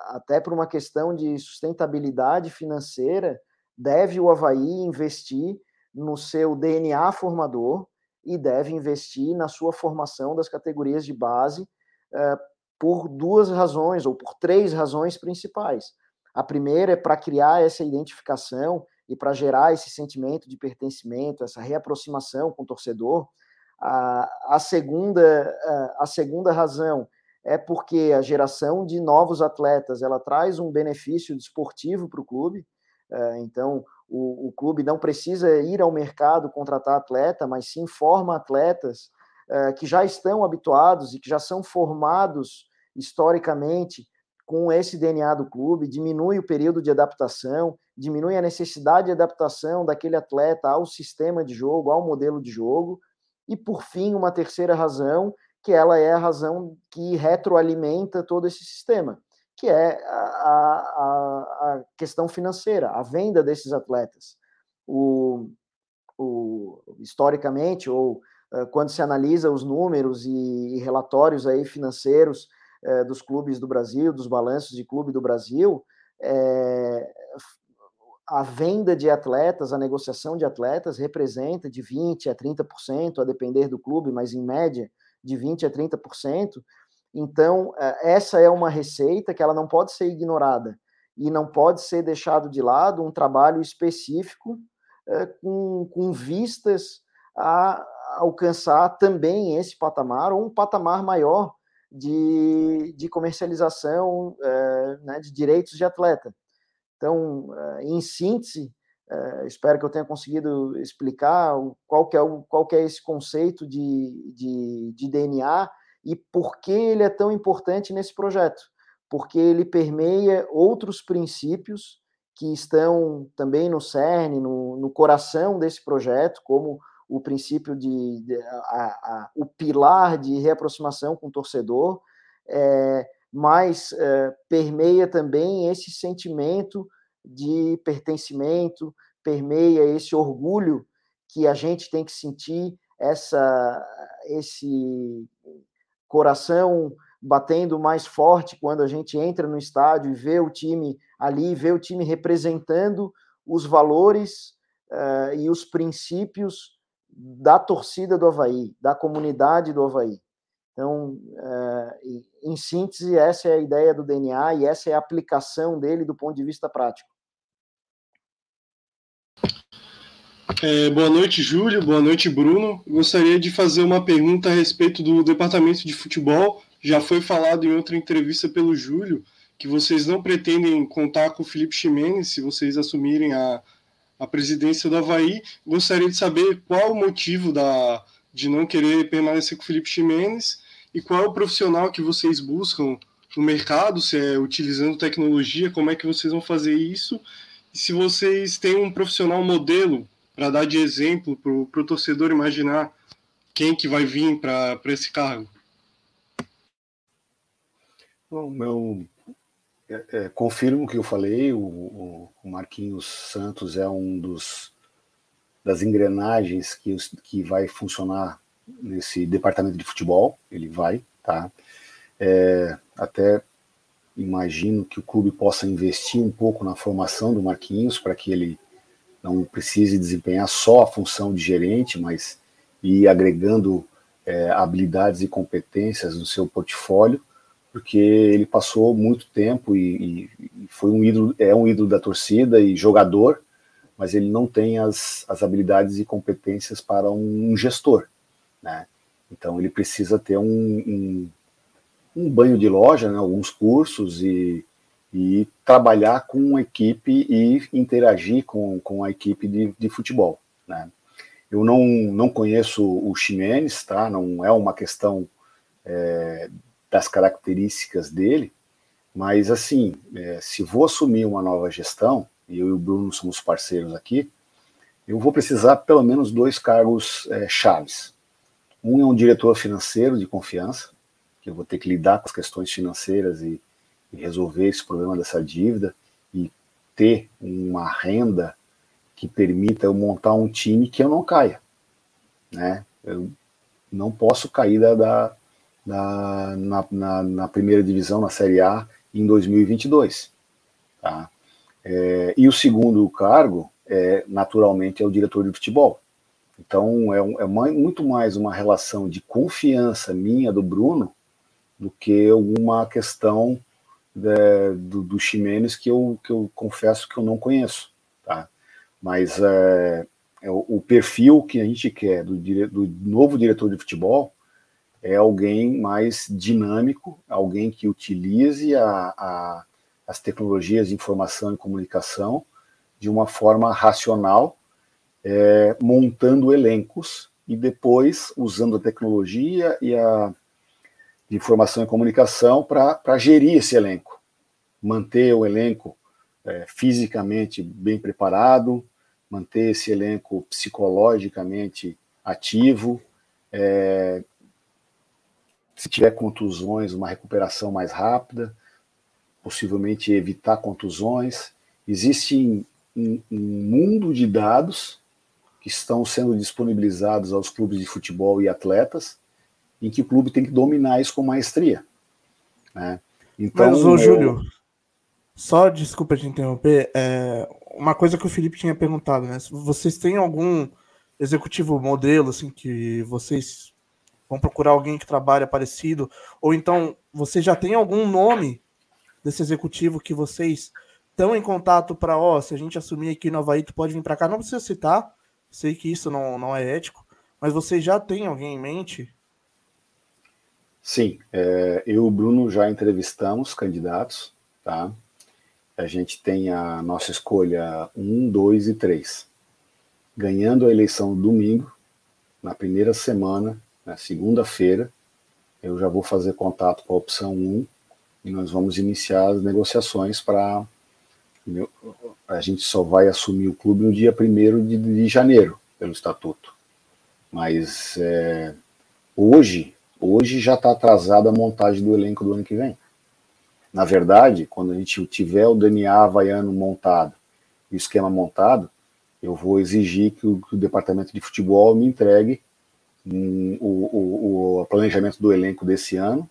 até por uma questão de sustentabilidade financeira, deve o Havaí investir no seu DNA formador e deve investir na sua formação das categorias de base por duas razões, ou por três razões principais. A primeira é para criar essa identificação e para gerar esse sentimento de pertencimento, essa reaproximação com o torcedor. A, a, segunda, a segunda razão é porque a geração de novos atletas ela traz um benefício desportivo para o clube. É, então, o, o, clube não precisa ir ao mercado contratar atleta, mas sim forma atletas é, que já estão habituados e que já são formados historicamente com esse DNA do clube, diminui o período de adaptação, diminui a necessidade de adaptação daquele atleta ao sistema de jogo, ao modelo de jogo. E, por fim, uma terceira razão, que ela é a razão que retroalimenta todo esse sistema, que é a, a, a questão financeira, a venda desses atletas. O, o, historicamente, ou uh, quando se analisa os números e, e relatórios aí financeiros é, dos clubes do Brasil, dos balanços de clube do Brasil, é, a venda de atletas, a negociação de atletas representa de 20% a 30%, a depender do clube, mas em média de 20% a 30%. Então, é, essa é uma receita que ela não pode ser ignorada e não pode ser deixado de lado um trabalho específico é, com, com vistas a alcançar também esse patamar ou um patamar maior de, de comercialização é, né, de direitos de atleta. Então, em síntese, é, espero que eu tenha conseguido explicar qual que é, o, qual que é esse conceito de, de, de DNA e por que ele é tão importante nesse projeto. Porque ele permeia outros princípios que estão também no cerne, no, no coração desse projeto, como o princípio de, de a, a, o pilar de reaproximação com o torcedor, é, mas é, permeia também esse sentimento de pertencimento, permeia esse orgulho que a gente tem que sentir essa, esse coração batendo mais forte quando a gente entra no estádio e vê o time ali, vê o time representando os valores uh, e os princípios da torcida do Havaí, da comunidade do Havaí. Então, uh, em síntese, essa é a ideia do DNA e essa é a aplicação dele do ponto de vista prático. É, boa noite, Júlio. Boa noite, Bruno. Gostaria de fazer uma pergunta a respeito do departamento de futebol. Já foi falado em outra entrevista pelo Júlio que vocês não pretendem contar com o Felipe Ximenes se vocês assumirem a, a presidência do Havaí. Gostaria de saber qual o motivo da, de não querer permanecer com o Felipe Ximenes e qual é o profissional que vocês buscam no mercado, se é utilizando tecnologia, como é que vocês vão fazer isso, e se vocês têm um profissional modelo para dar de exemplo para o torcedor imaginar quem que vai vir para esse cargo? Bom, meu, é, é, confirmo o que eu falei, o, o, Marquinhos Santos é um dos das engrenagens que, que vai funcionar nesse departamento de futebol, ele vai, tá? É, até imagino que o clube possa investir um pouco na formação do Marquinhos para que ele não precise desempenhar só a função de gerente, mas ir agregando é, habilidades e competências no seu portfólio, porque ele passou muito tempo e, e, foi um ídolo, é um ídolo da torcida e jogador, mas ele não tem as, as habilidades e competências para um gestor, né? Então ele precisa ter um, um, um banho de loja, né, alguns cursos e, e trabalhar com a equipe e interagir com, com a equipe de, de futebol. Né? Eu não, não conheço o Ximenes, tá? não é uma questão é, das características dele, mas assim, é, se vou assumir uma nova gestão, e eu e o Bruno somos parceiros aqui, eu vou precisar pelo menos dois cargos é, chaves. Um é um diretor financeiro de confiança, que eu vou ter que lidar com as questões financeiras e resolver esse problema dessa dívida e ter uma renda que permita eu montar um time que eu não caia, né? Eu não posso cair da, da, da na, na, na, primeira divisão, na Série A, em 2022, tá? É, e o segundo cargo, é, naturalmente, é o diretor de futebol. Então, é, é muito mais uma relação de confiança minha, do Bruno, do que uma questão é, do, do Ximenes que eu, que eu confesso que eu não conheço, tá? Mas é, é o, o, perfil que a gente quer do, dire, do novo diretor de futebol é alguém mais dinâmico, alguém que utilize a, a, as tecnologias de informação e comunicação de uma forma racional, é, montando elencos e depois usando a tecnologia e a de informação e comunicação para gerir esse elenco, manter o elenco é, fisicamente bem preparado, manter esse elenco psicologicamente ativo, é, se tiver contusões, uma recuperação mais rápida, possivelmente evitar contusões. Existe um, um mundo de dados que estão sendo disponibilizados aos clubes de futebol e atletas em que o clube tem que dominar isso com maestria. Né? Então, Mas, ô, Júlio, só desculpa te interromper, é, uma coisa que o Felipe tinha perguntado, né? Vocês têm algum executivo modelo, assim, que vocês vão procurar alguém que trabalha parecido? Ou então, vocês já têm algum nome desse executivo que vocês estão em contato para, ó, se a gente assumir aqui no Havaí, tu pode vir para cá? Não precisa citar, sei que isso não, não é ético, mas vocês já têm alguém em mente Sim, é, eu e o Bruno já entrevistamos candidatos, tá? A gente tem a nossa escolha 1, 2 e 3. Ganhando a eleição domingo, na primeira semana, na segunda-feira, eu já vou fazer contato com a opção 1 e nós vamos iniciar as negociações para. A gente só vai assumir o clube no dia 1 de, de janeiro, pelo estatuto. Mas é, hoje Hoje já está atrasada a montagem do elenco do ano que vem. Na verdade, quando a gente tiver o DNA havaiano montado, o esquema montado, eu vou exigir que o, que o departamento de futebol me entregue um, o, o, o, planejamento do elenco desse ano,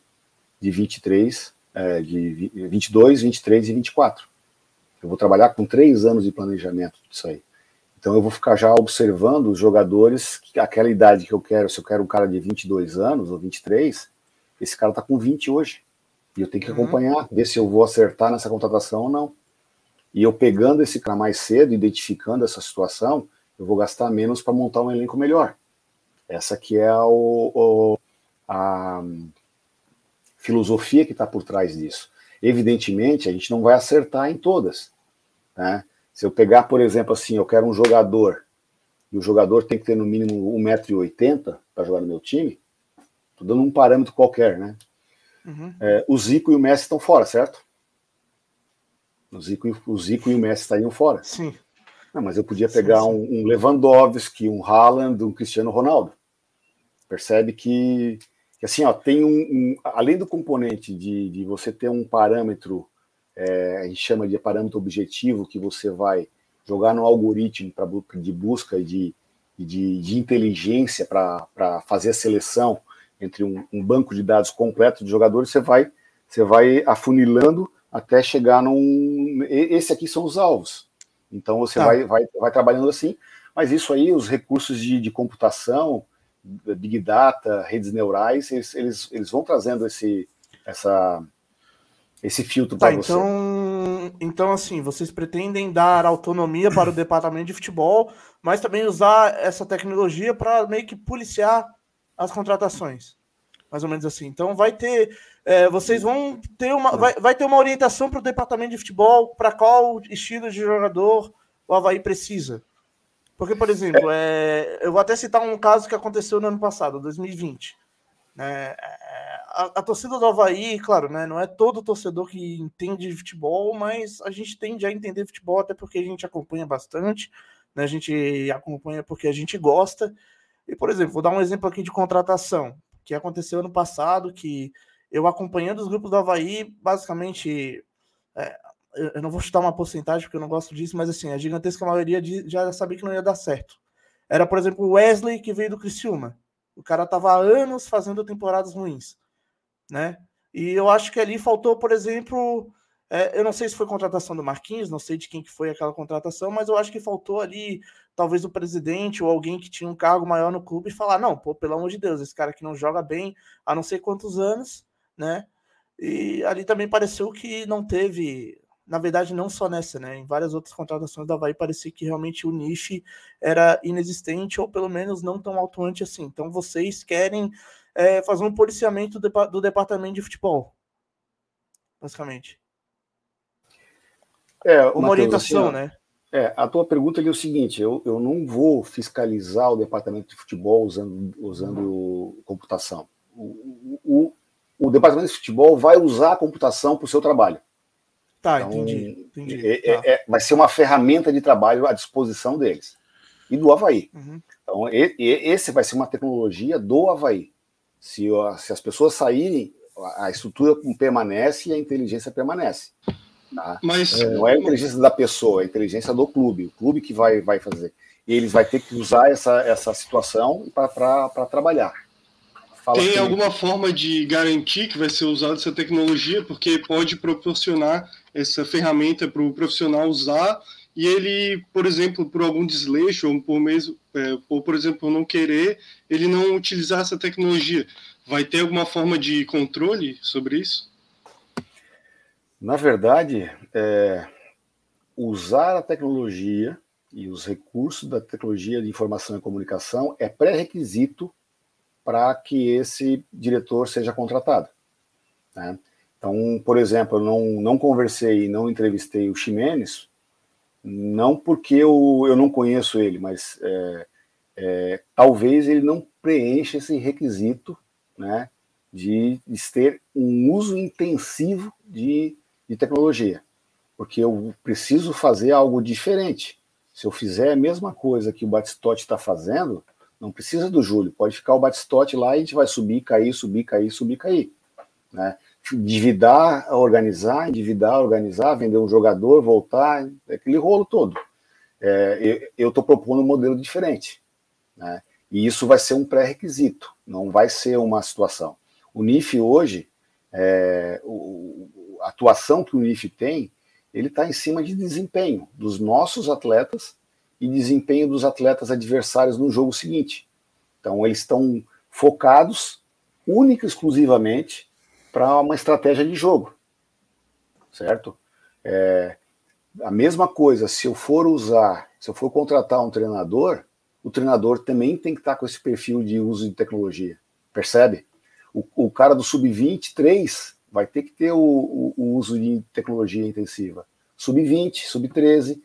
de 23, é, de 22, 23 e 24. Eu vou trabalhar com três anos de planejamento disso aí. Então eu vou ficar já observando os jogadores, aquela idade que eu quero, se eu quero um cara de 22 anos ou 23, esse cara tá com 20 hoje. E eu tenho que uhum. acompanhar, ver se eu vou acertar nessa contratação ou não. E eu pegando esse cara mais cedo, identificando essa situação, eu vou gastar menos para montar um elenco melhor. Essa que é o, o a filosofia que está por trás disso. Evidentemente, a gente não vai acertar em todas. Né? Se eu pegar, por exemplo, assim, eu quero um jogador, e o jogador tem que ter no mínimo 1,80m para jogar no meu time, estou dando um parâmetro qualquer, né? Uhum. É, o Zico e o Messi estão fora, certo? O Zico, o Zico e o Messi estariam fora. Sim. Não, mas eu podia pegar sim, sim. Um, um, Lewandowski, um Haaland, um Cristiano Ronaldo. Percebe que, que assim, ó, tem um, um além do componente de, de você ter um parâmetro, é, a gente chama de parâmetro objetivo, que você vai jogar no algoritmo pra, de busca e de, de, de inteligência para fazer a seleção entre um, um, banco de dados completo de jogadores, você vai, você vai afunilando até chegar num. Esse aqui são os alvos. Então você tá. vai, vai, vai trabalhando assim, mas isso aí, os recursos de, de computação, Big Data, redes neurais, eles, eles, eles vão trazendo esse, essa, esse filtro tá, para você. Então, então, assim, vocês pretendem dar autonomia para o (coughs) departamento de futebol, mas também usar essa tecnologia para meio que policiar as contratações. Mais ou menos assim. Então vai ter. É, vocês vão ter uma. Vai, vai ter uma orientação para o departamento de futebol para qual estilo de jogador o Havaí precisa. Porque, por exemplo, é, eu vou até citar um caso que aconteceu no ano passado, 2020. Né? É, a, torcida do Havaí, claro, né, não é todo torcedor que entende de futebol, mas a gente tende a entender futebol até porque a gente acompanha bastante, né, a gente acompanha porque a gente gosta. E, por exemplo, vou dar um exemplo aqui de contratação, que aconteceu ano passado, que eu acompanhando os grupos do Havaí, basicamente, é, eu não vou chutar uma porcentagem porque eu não gosto disso, mas assim, a gigantesca maioria já sabia que não ia dar certo. Era, por exemplo, o Wesley que veio do Criciúma. O cara tava há anos fazendo temporadas ruins, né? E eu acho que ali faltou, por exemplo, é, eu não sei se foi contratação do Marquinhos, não sei de quem que foi aquela contratação, mas eu acho que faltou ali, talvez o presidente ou alguém que tinha um cargo maior no clube falar, não, pô, pelo amor de Deus, esse cara que não joga bem há não sei quantos anos, né? E ali também pareceu que não teve na verdade, não só nessa, né? Em várias outras contratações da Havaí parecia que realmente o niche era inexistente ou pelo menos não tão atuante assim. Então vocês querem é, fazer um policiamento do, do departamento de futebol, basicamente. É, uma Mateus, orientação, assim, né? É, a tua pergunta é o seguinte: eu, eu não vou fiscalizar o departamento de futebol usando, usando computação. O, o, o departamento de futebol vai usar a computação para o seu trabalho. Tá, então, entendi. entendi. É, tá. É, vai ser uma ferramenta de trabalho à disposição deles e do Havaí. Uhum. Então, e, e, esse vai ser uma tecnologia do Havaí. Se, se as pessoas saírem, a estrutura permanece e a inteligência permanece. Tá? Mas, é, não é a inteligência da pessoa, é a inteligência do clube. O clube que vai, vai fazer. E eles vão ter que usar essa, essa situação para trabalhar. Fala Tem alguma forma de garantir que vai ser usada essa tecnologia? Porque pode proporcionar essa ferramenta para o profissional usar e ele, por exemplo, por algum desleixo ou por mesmo, é, ou por exemplo, não querer, ele não utilizar essa tecnologia. Vai ter alguma forma de controle sobre isso? Na verdade, é, usar a tecnologia e os recursos da tecnologia de informação e comunicação é pré-requisito para que esse diretor seja contratado. Né? Então, por exemplo, eu não, não conversei, não entrevistei o Ximenes, não porque eu, eu não conheço ele, mas é, é, talvez ele não preencha esse requisito né, de, de ter um uso intensivo de, de tecnologia, porque eu preciso fazer algo diferente. Se eu fizer a mesma coisa que o Batistote está fazendo, não precisa do Júlio, pode ficar o Batistote lá e a gente vai subir, cair, subir, cair, subir, cair. Né? Endividar, organizar, endividar, organizar, vender um jogador, voltar, aquele rolo todo. é, eu estou propondo um modelo diferente. Né? E isso vai ser um pré-requisito, não vai ser uma situação. O NIF hoje, é, a atuação que o NIF tem, ele está em cima de desempenho dos nossos atletas e desempenho dos atletas adversários no jogo seguinte. Então, eles estão focados única e exclusivamente para uma estratégia de jogo, certo? É, a mesma coisa, se eu for usar, se eu for contratar um treinador, o treinador também tem que estar com esse perfil de uso de tecnologia, percebe? O, o cara do sub-23 vai ter que ter o, o, o uso de tecnologia intensiva. Sub-20, sub-13,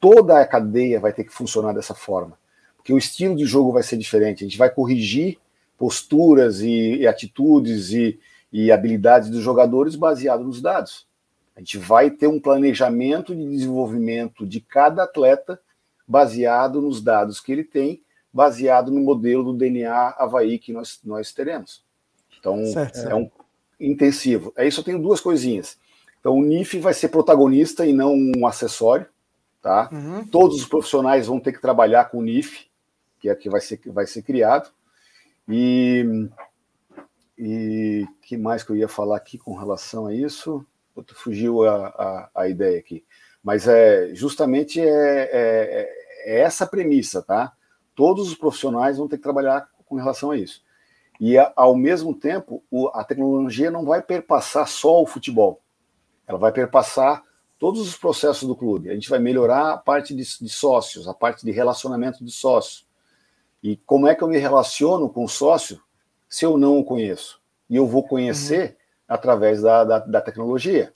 toda a cadeia vai ter que funcionar dessa forma, porque o estilo de jogo vai ser diferente, a gente vai corrigir posturas e, e atitudes e, e habilidades dos jogadores baseado nos dados. A gente vai ter um planejamento de desenvolvimento de cada atleta baseado nos dados que ele tem, baseado no modelo do DNA Havaí que nós, nós teremos. Então, certo, é um intensivo. Aí só tenho duas coisinhas. Então, o NIF vai ser protagonista e não um acessório. Tá? Uhum. Todos os profissionais vão ter que trabalhar com o NIF, que é que vai ser, vai ser criado. E e que mais que eu ia falar aqui com relação a isso? Fugiu a, a, a ideia aqui. Mas é justamente é, é, é, essa premissa, tá? Todos os profissionais vão ter que trabalhar com relação a isso. E ao mesmo tempo, o, a tecnologia não vai perpassar só o futebol. Ela vai perpassar todos os processos do clube. A gente vai melhorar a parte de, de sócios, a parte de relacionamento de sócios. E como é que eu me relaciono com o sócio se eu não o conheço? E eu vou conhecer uhum. através da, da, da, tecnologia.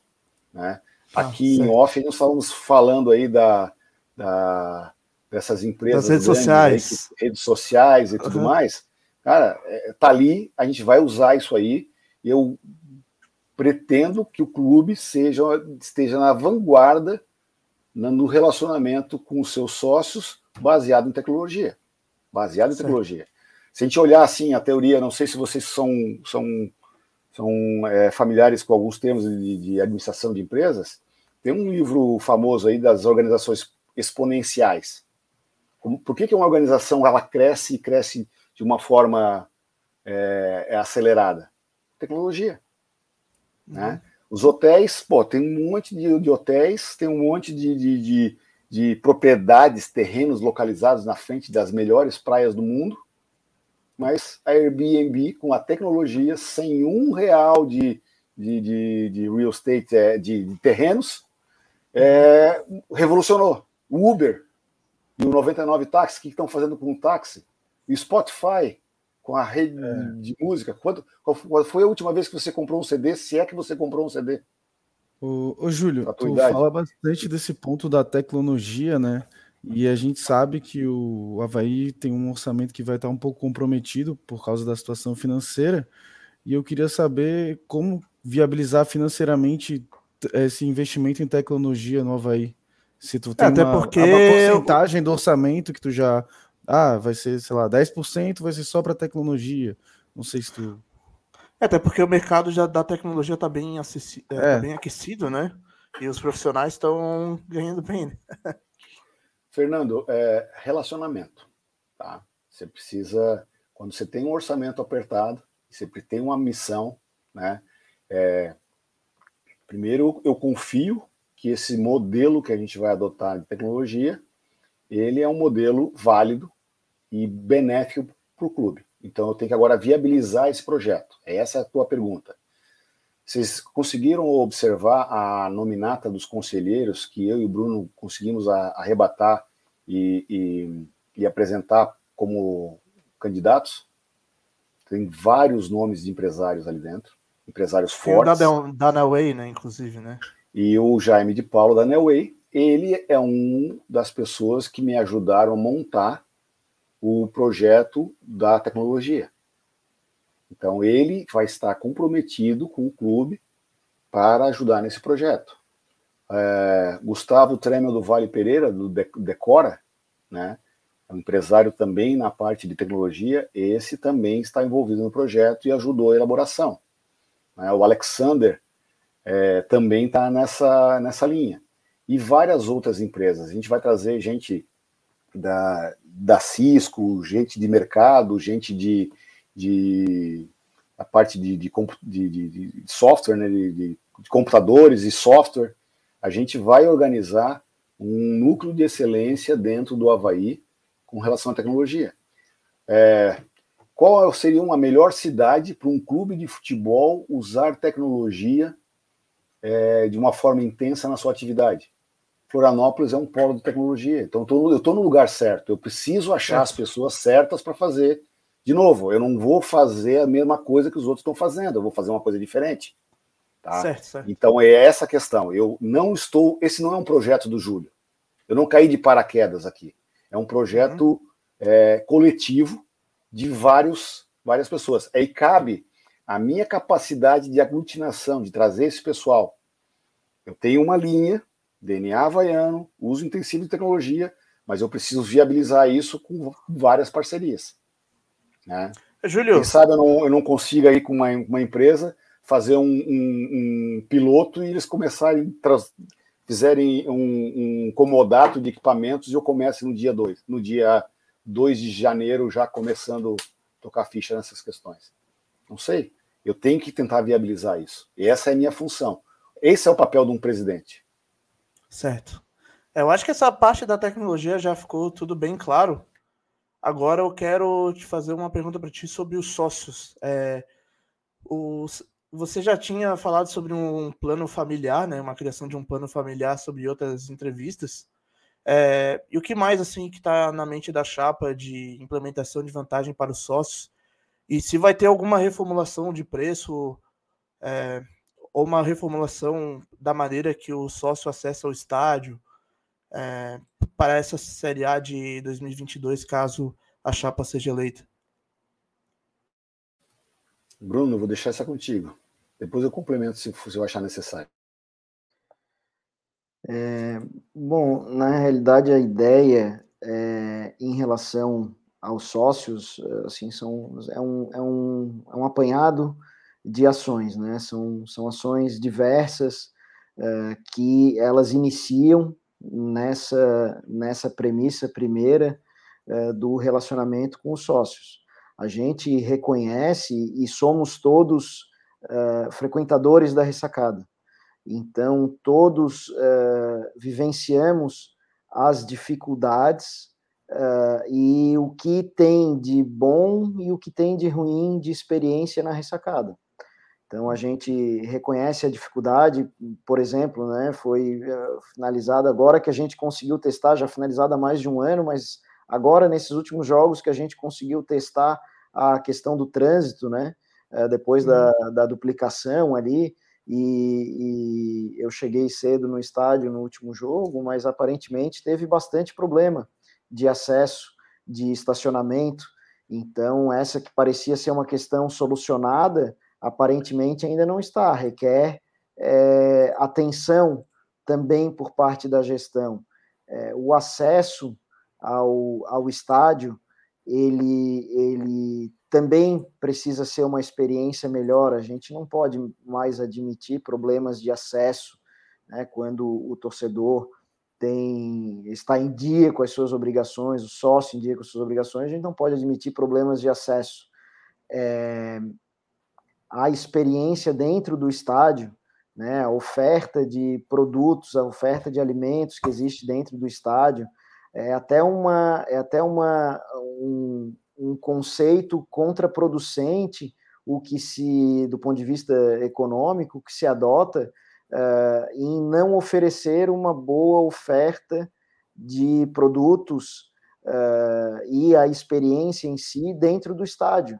Né? Ah, Aqui certo. em off, nós estávamos falando aí da, da dessas empresas. Das redes sociais. Aí, que, redes sociais e tudo uhum. mais. Cara, é, tá ali, a gente vai usar isso aí. Eu pretendo que o clube seja, esteja na vanguarda no relacionamento com os seus sócios baseado em tecnologia. Baseado em certo. tecnologia. Se a gente olhar assim a teoria, não sei se vocês são, são, são é, familiares com alguns termos de, de, administração de empresas, tem um livro famoso aí das organizações exponenciais. Por que, que uma organização ela cresce e cresce de uma forma é, é acelerada? Tecnologia. Uhum. Né? Os hotéis, pô, tem um monte de, de hotéis, tem um monte de, de, de propriedades, terrenos localizados na frente das melhores praias do mundo mas a Airbnb, com a tecnologia, sem um real de, de, de, de real estate, é, de, de terrenos, é, revolucionou. O Uber e o 99 Táxi, o que estão fazendo com o táxi? E Spotify, com a rede é. de música. Quando, qual foi a última vez que você comprou um CD, se é que você comprou um CD? Ô, ô Júlio, tu idade? fala bastante desse ponto da tecnologia, né? E a gente sabe que o Havaí tem um orçamento que vai estar um pouco comprometido por causa da situação financeira. E eu queria saber como viabilizar financeiramente esse investimento em tecnologia no Havaí. Se tu tem Até uma, porque... uma porcentagem do orçamento que tu já. Ah, vai ser, sei lá, 10% vai ser só para tecnologia. Não sei se tu. É, até porque o mercado já da tecnologia está bem, acessi... é, é. Tá bem aquecido, né? E os profissionais estão ganhando bem. Né? (laughs) Fernando, é, relacionamento. Tá? Você precisa, quando você tem um orçamento apertado, você tem uma missão, né? É, primeiro, eu confio que esse modelo que a gente vai adotar de tecnologia, ele é um modelo válido e benéfico para o clube. Então, eu tenho que agora viabilizar esse projeto. Essa é a tua pergunta. Vocês conseguiram observar a nominata dos conselheiros que eu e o Bruno conseguimos arrebatar e, e, e apresentar como candidatos? Tem vários nomes de empresários ali dentro, empresários fortes. O da, da Nelway, né, inclusive, né? E o Jaime de Paulo da Nelway, ele é um das pessoas que me ajudaram a montar o projeto da tecnologia. Então, ele vai estar comprometido com o clube para ajudar nesse projeto. É, Gustavo Tremel do Vale Pereira, do Decora, né, é um empresário também na parte de tecnologia, esse também está envolvido no projeto e ajudou a elaboração. Né, o Alexander é, também está nessa, nessa linha. e várias outras empresas. A gente vai trazer gente da, da Cisco, gente de mercado, gente de, de a parte de, de, de, de software, né, de, computadores e software. A gente vai organizar um núcleo de excelência dentro do Havaí com relação à tecnologia. É, qual seria uma melhor cidade para um clube de futebol usar tecnologia é, de uma forma intensa na sua atividade? Florianópolis é um polo de tecnologia, então eu estou no lugar certo. Eu preciso achar as pessoas certas para fazer. De novo, eu não vou fazer a mesma coisa que os outros estão fazendo, eu vou fazer uma coisa diferente. Tá? Certo, certo. Então é essa a questão. Eu não estou. Esse não é um projeto do Júlio. Eu não caí de paraquedas aqui. É um projeto uhum. é, coletivo de vários, várias pessoas. Aí cabe a minha capacidade de aglutinação, de trazer esse pessoal. Eu tenho uma linha, DNA havaiano, uso intensivo de tecnologia, mas eu preciso viabilizar isso com várias parcerias. Né? Júlio. Quem sabe eu não, eu não consiga ir com uma, uma empresa fazer um, um, um, piloto e eles começarem, fizerem um, um comodato de equipamentos e eu comece no dia 2, no dia 2 de janeiro, já começando a tocar ficha nessas questões. Não sei. Eu tenho que tentar viabilizar isso. E essa é a minha função. Esse é o papel de um presidente. Certo. É, eu acho que essa parte da tecnologia já ficou tudo bem claro. Agora eu quero te fazer uma pergunta para ti sobre os sócios. É, os, você já tinha falado sobre um plano familiar, né? Uma criação de um plano familiar sobre outras entrevistas. É, e o que mais assim que está na mente da chapa de implementação de vantagem para os sócios? E se vai ter alguma reformulação de preço é, ou uma reformulação da maneira que o sócio acessa o estádio é, para essa Série A de 2022, caso a chapa seja eleita? Bruno, vou deixar essa contigo. Depois eu complemento se, se eu achar necessário. É, bom, na realidade a ideia é, em relação aos sócios, assim, são, é, um, é, um, é um apanhado de ações, né? São, são ações diversas é, que elas iniciam nessa, nessa premissa primeira é, do relacionamento com os sócios a gente reconhece e somos todos uh, frequentadores da ressacada. Então, todos uh, vivenciamos as dificuldades uh, e o que tem de bom e o que tem de ruim de experiência na ressacada. Então, a gente reconhece a dificuldade, por exemplo, né, foi finalizada agora que a gente conseguiu testar, já finalizada há mais de um ano, mas Agora, nesses últimos jogos que a gente conseguiu testar a questão do trânsito, né? É, depois da, uhum. da duplicação ali, e, e, eu cheguei cedo no estádio no último jogo, mas aparentemente teve bastante problema de acesso, de estacionamento. Então, essa que parecia ser uma questão solucionada, aparentemente ainda não está. Requer é, atenção também por parte da gestão. É, o acesso ao, ao estádio, ele, ele também precisa ser uma experiência melhor. A gente não pode mais admitir problemas de acesso, né, quando o torcedor tem está em dia com as suas obrigações, o sócio em dia com as suas obrigações, a gente não pode admitir problemas de acesso. É, a experiência dentro do estádio, né, a oferta de produtos, a oferta de alimentos que existe dentro do estádio, é até uma é até uma um, um conceito contraproducente o que se do ponto de vista econômico que se adota uh, em não oferecer uma boa oferta de produtos uh, e a experiência em si dentro do estádio.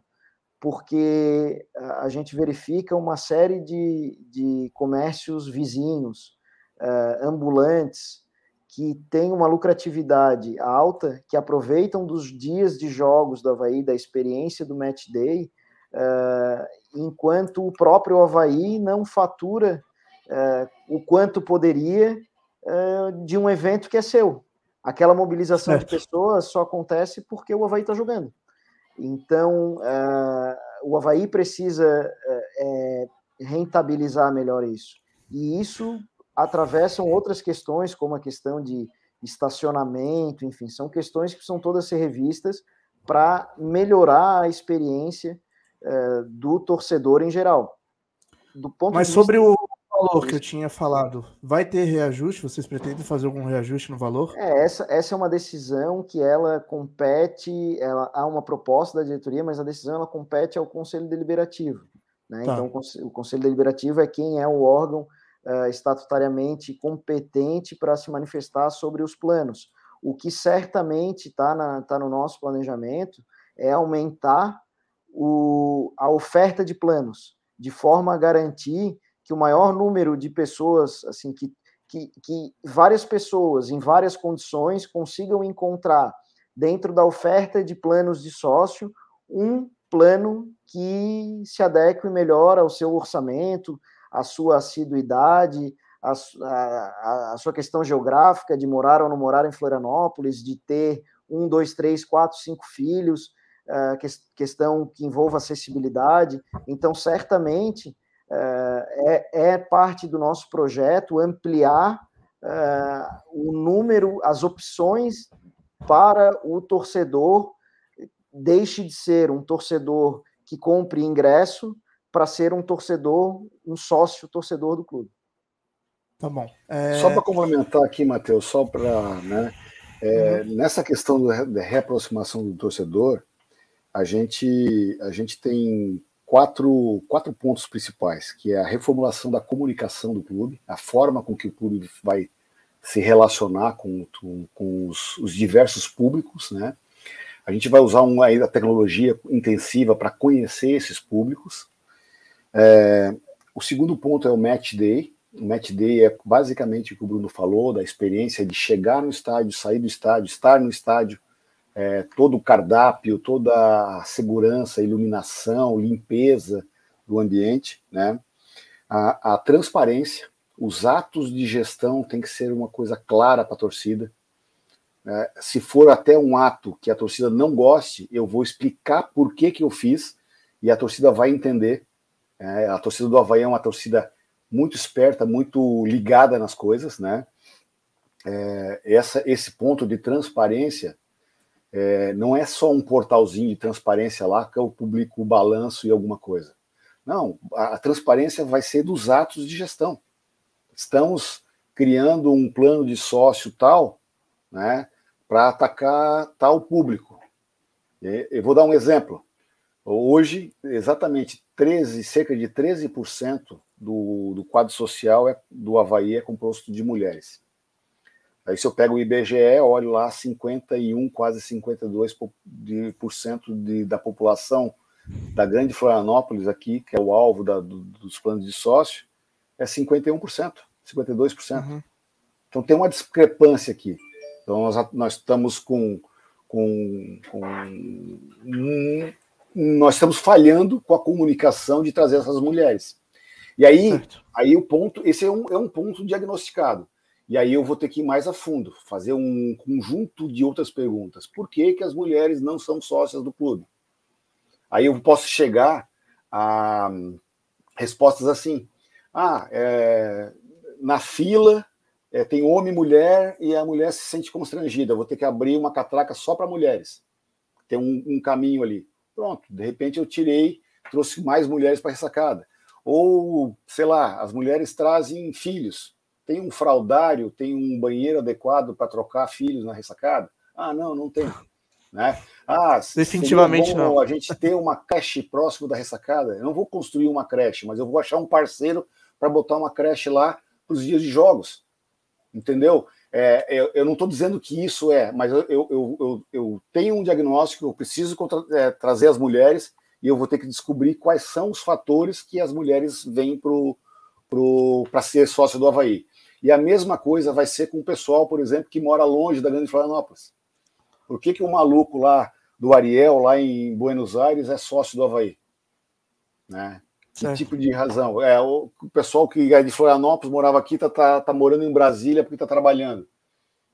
Porque a gente verifica uma série de, de comércios vizinhos, uh, ambulantes, que têm uma lucratividade alta, que aproveitam dos dias de jogos do Havaí, da experiência do Match Day, uh, enquanto o próprio Havaí não fatura uh, o quanto poderia uh, de um evento que é seu. Aquela mobilização certo. de pessoas só acontece porque o Havaí está jogando. Então, o Havaí precisa rentabilizar melhor isso. E isso atravessam outras questões, como a questão de estacionamento, enfim, são questões que precisam todas ser revistas para melhorar a experiência é, do torcedor em geral. Do ponto Mas sobre vista... o valor que eu tinha falado, vai ter reajuste? Vocês pretendem fazer algum reajuste no valor? É, essa, essa é uma decisão que ela compete, ela, há uma proposta da diretoria, mas a decisão ela compete ao Conselho Deliberativo. Né? Tá. Então, o Conselho Deliberativo é quem é o órgão uh, estatutariamente competente para se manifestar sobre os planos. O que certamente está tá no nosso planejamento é aumentar o, a oferta de planos, de forma a garantir que o maior número de pessoas, assim, que, que, que várias pessoas em várias condições consigam encontrar dentro da oferta de planos de sócio um plano que se adeque melhor ao seu orçamento, à sua assiduidade, à, à, à, sua questão geográfica de morar ou não morar em Florianópolis, de ter um, dois, três, quatro, cinco filhos, uh, que, questão que envolva acessibilidade. Então, certamente, é, é parte do nosso projeto ampliar o número, as opções para o torcedor deixe de ser um torcedor que compre ingresso para ser um torcedor, um sócio torcedor do clube. Tá bom. É... Só para complementar aqui, Matheus, só para. Né, é, uhum. Nessa questão da reaproximação do torcedor, a gente, a gente tem quatro, quatro pontos principais, que é a reformulação da comunicação do clube, a forma com que o clube vai se relacionar com, com, com os, os, diversos públicos, né? A gente vai usar uma a tecnologia intensiva para conhecer esses públicos. É, o segundo ponto é o Match Day. O Match Day é basicamente o que o Bruno falou, da experiência de chegar no estádio, sair do estádio, estar no estádio, é, todo o cardápio, toda a segurança, iluminação, limpeza do ambiente, né? A, a transparência, os atos de gestão tem que ser uma coisa clara para a torcida. É, se for até um ato que a torcida não goste, eu vou explicar por que, que eu fiz e a torcida vai entender. É, a torcida do Havaí é uma torcida muito esperta, muito ligada nas coisas, né? É, essa, esse ponto de transparência é, não é só um portalzinho de transparência lá que eu publico o balanço e alguma coisa. Não, a, a transparência vai ser dos atos de gestão. Estamos criando um plano de sócio tal, né, para atacar tal público. Eu vou dar um exemplo. Hoje, exatamente 13, cerca de 13% do, do quadro social é, do Havaí é composto de mulheres. Aí se eu pego o IBGE, olho lá 51, quase 52% de, por cento de, da população da grande Florianópolis aqui, que é o alvo da, do, dos planos de sócio, é 51%, 52%. Uhum. Então tem uma discrepância aqui. Então nós, nós estamos com, com, com um, nós estamos falhando com a comunicação de trazer essas mulheres. E aí, aí o ponto, esse é um, é um ponto diagnosticado. E aí eu vou ter que ir mais a fundo, fazer um conjunto de outras perguntas. Por que, que as mulheres não são sócias do clube? Aí eu posso chegar a respostas assim. Ah, é, na fila é, tem homem e mulher e a mulher se sente constrangida. Eu vou ter que abrir uma catraca só para mulheres. Tem um, um, caminho ali. Pronto, de repente eu tirei, trouxe mais mulheres para a ressacada. Ou, sei lá, as mulheres trazem filhos. Tem um fraudário, tem um banheiro adequado para trocar filhos na ressacada? Ah, não, não tem. (laughs) Né? Ah, definitivamente não. A gente ter uma creche próximo da ressacada. Eu não vou construir uma creche, mas eu vou achar um parceiro para botar uma creche lá para os dias de jogos. Entendeu? É, eu, eu, não estou dizendo que isso é, mas eu, eu, eu, tenho um diagnóstico, eu preciso contra, é, trazer as mulheres e eu vou ter que descobrir quais são os fatores que as mulheres vêm para ser sócio do Havaí. E a mesma coisa vai ser com o pessoal, por exemplo, que mora longe da Grande Florianópolis. Por que, que o maluco lá do Ariel, lá em Buenos Aires, é sócio do Havaí? Né? Que certo. tipo de razão? É, o pessoal que é de Florianópolis, morava aqui, está tá, tá morando em Brasília porque está trabalhando.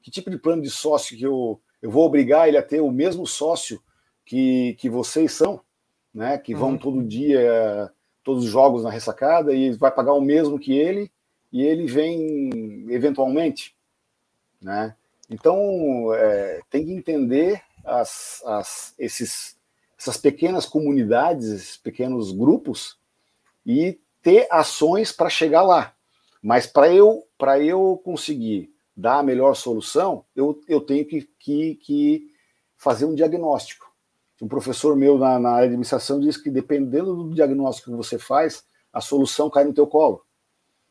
Que tipo de plano de sócio que eu, eu vou obrigar ele a ter o mesmo sócio que, que vocês são, né? que vão uhum. todo dia, todos os jogos na ressacada, e vai pagar o mesmo que ele, e ele vem eventualmente, né? Então é, tem que entender as, as, esses, essas pequenas comunidades, esses pequenos grupos e ter ações para chegar lá. Mas para eu eu conseguir dar a melhor solução, eu, eu tenho que, que, que fazer um diagnóstico. Um professor meu na, na administração disse que dependendo do diagnóstico que você faz, a solução cai no teu colo.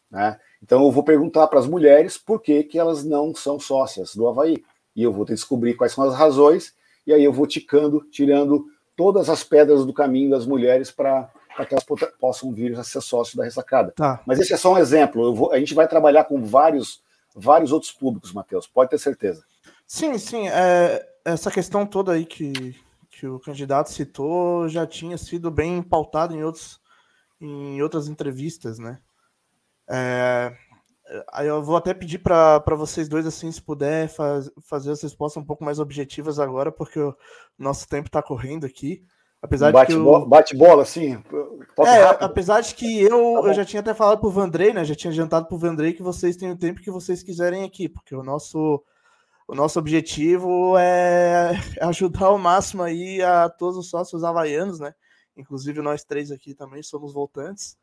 Né? Então eu vou perguntar para as mulheres por que, que elas não são sócias do Havaí. E eu vou descobrir quais são as razões, e aí eu vou ticando, tirando todas as pedras do caminho das mulheres para que elas possam vir a ser sócios da ressacada. Tá. Mas esse é só um exemplo. Vou, a gente vai trabalhar com vários, vários outros públicos, Matheus, pode ter certeza. Sim, sim. É, essa questão toda aí que, que o candidato citou já tinha sido bem pautada em, outros, em outras entrevistas, né? É, aí eu vou até pedir para vocês dois, assim, se puder, faz, fazer as respostas um pouco mais objetivas agora, porque o nosso tempo está correndo aqui. Apesar bate, de que bola, bate bola, assim. É, rápido. apesar de que eu, tá eu já tinha até falado pro Vandrei, né? Já tinha adiantado pro Vandrei que vocês têm o tempo que vocês quiserem aqui, porque o nosso o nosso objetivo é (laughs) ajudar ao máximo aí a todos os sócios havaianos, né? Inclusive nós três aqui também somos voltantes,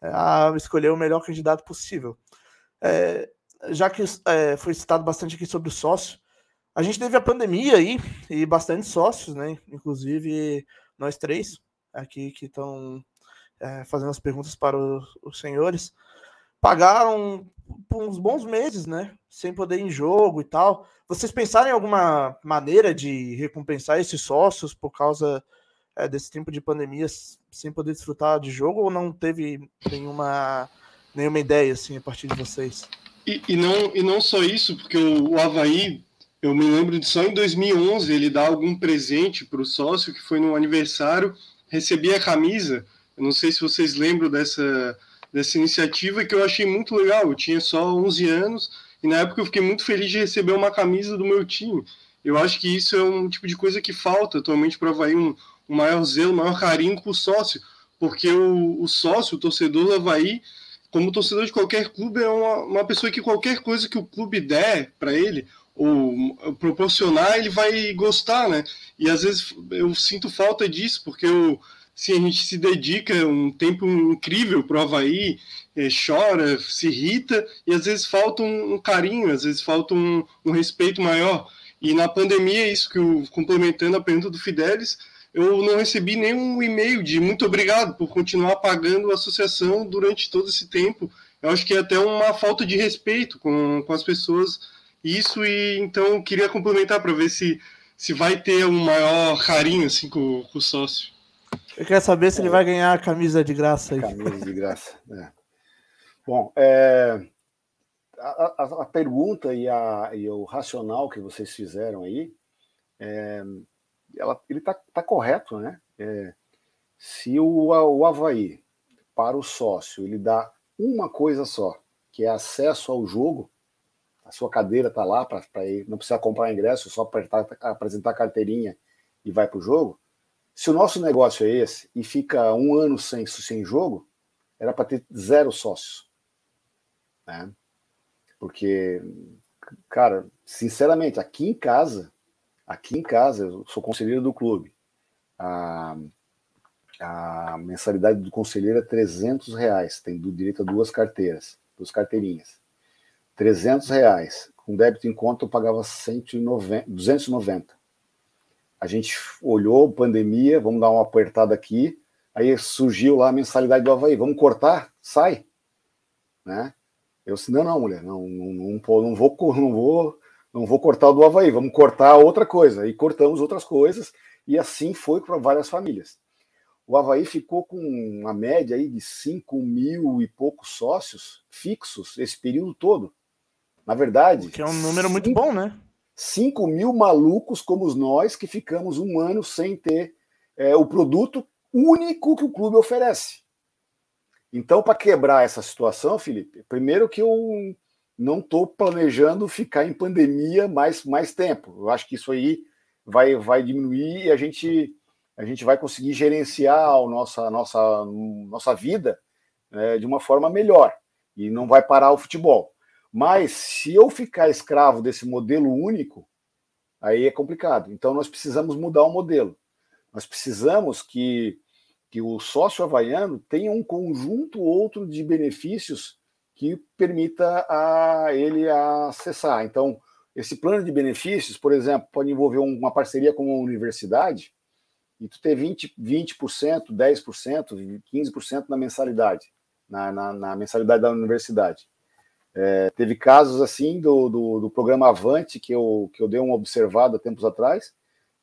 é, a escolher o melhor candidato possível. É, já que é, foi citado bastante aqui sobre o sócio, a gente teve a pandemia aí e bastante sócios, né? Inclusive nós três aqui que estão é, fazendo as perguntas para o, os senhores pagaram por uns bons meses, né? Sem poder ir em jogo e tal. Vocês pensaram em alguma maneira de recompensar esses sócios por causa é, desse tempo de pandemia sem poder desfrutar de jogo ou não teve nenhuma, nenhuma ideia assim a partir de vocês? E, e não, e não só isso, porque o, o Havaí, eu me lembro de só em 2011 ele dá algum presente para o sócio que foi no aniversário, recebia a camisa. Eu não sei se vocês lembram dessa dessa iniciativa que eu achei muito legal. Eu tinha só 11 anos e na época eu fiquei muito feliz de receber uma camisa do meu time. Eu acho que isso é um tipo de coisa que falta atualmente para Havaí, um, um, maior zelo, um maior carinho com o sócio, porque o, o sócio, o torcedor do Havaí, como torcedor de qualquer clube, é uma, uma pessoa que qualquer coisa que o clube der para ele, ou proporcionar, ele vai gostar, né? E às vezes eu sinto falta disso, porque eu sim, a gente se dedica um tempo incrível para o Havaí, é, chora, se irrita, e às vezes falta um, um carinho, às vezes falta um, um, respeito maior. E na pandemia, isso que eu, complementando a pergunta do Fidelis, eu não recebi nenhum e-mail de muito obrigado por continuar pagando a associação durante todo esse tempo. Eu acho que é até uma falta de respeito com, com as pessoas. Isso, e então eu queria complementar para ver se, se vai ter um maior carinho assim, com, com o sócio. Eu quero saber se é. ele vai ganhar a camisa de graça aí. Camisa de graça. É. Bom, é, a, a, a, pergunta e, a, e, o racional que vocês fizeram aí, é, ela, ele está tá correto, né? É, se o, o Havaí, para o sócio, ele dá uma coisa só, que é acesso ao jogo, a sua cadeira está lá para não precisa comprar ingresso, só apertar, apresentar a carteirinha e vai para o jogo, se o nosso negócio é esse e fica um ano sem, sem jogo, era para ter zero sócios. Né? Porque, cara, sinceramente, aqui em casa, aqui em casa, eu sou conselheiro do clube. A, a mensalidade do conselheiro é 300 reais, tem do direito a duas carteiras, duas carteirinhas. 300 reais. Com débito em conta eu pagava 190, 290 a gente olhou, pandemia, vamos dar uma apertada aqui, aí surgiu lá a mensalidade do Havaí, vamos cortar? Sai. Né? Eu disse, não, não, mulher, não, não, não, não, vou, não vou, não vou cortar o do Havaí, vamos cortar outra coisa. E cortamos outras coisas, e assim foi para várias famílias. O Havaí ficou com uma média aí de 5 mil e poucos sócios fixos esse período todo. Na verdade. Que é um número muito bom, né? 5 mil malucos como nós que ficamos um ano sem ter é, o produto único que o clube oferece. Então, para quebrar essa situação, Felipe, primeiro que eu não estou planejando ficar em pandemia mais, mais tempo. Eu acho que isso aí vai, vai diminuir e a gente, a gente vai conseguir gerenciar a nossa, nossa, nossa vida né, de uma forma melhor. e não vai parar o futebol. Mas se eu ficar escravo desse modelo único, aí é complicado. Então nós precisamos mudar o modelo. Nós precisamos que, que o sócio havaiano tenha um conjunto outro de benefícios que permita a ele acessar. Então, esse plano de benefícios, por exemplo, pode envolver uma parceria com uma universidade e tu ter 20%, 20% 10%, 15% na mensalidade, na, na, na, mensalidade da universidade. É, teve casos assim do, do, do, programa Avante, que eu, que eu dei uma observada tempos atrás,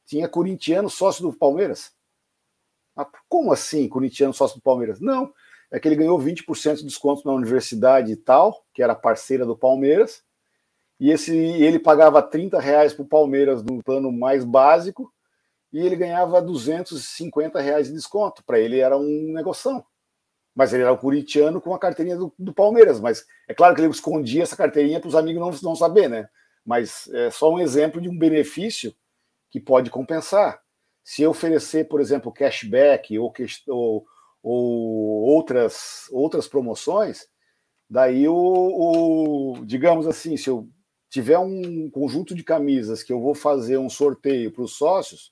tinha corintiano sócio do Palmeiras. Mas como assim, corintiano sócio do Palmeiras? Não, é que ele ganhou 20% de desconto na universidade e tal, que era parceira do Palmeiras, e esse ele pagava 30 reais para o Palmeiras no plano mais básico, e ele ganhava 250 reais de desconto. Para ele era um negoção. Mas ele era o corintiano com a carteirinha do, do Palmeiras. Mas é claro que ele escondia essa carteirinha para os amigos não, não saber, né? Mas é só um exemplo de um benefício que pode compensar. Se eu oferecer, por exemplo, cashback ou, ou, ou outras, outras promoções, daí o, o, digamos assim, se eu tiver um conjunto de camisas que eu vou fazer um sorteio para os sócios,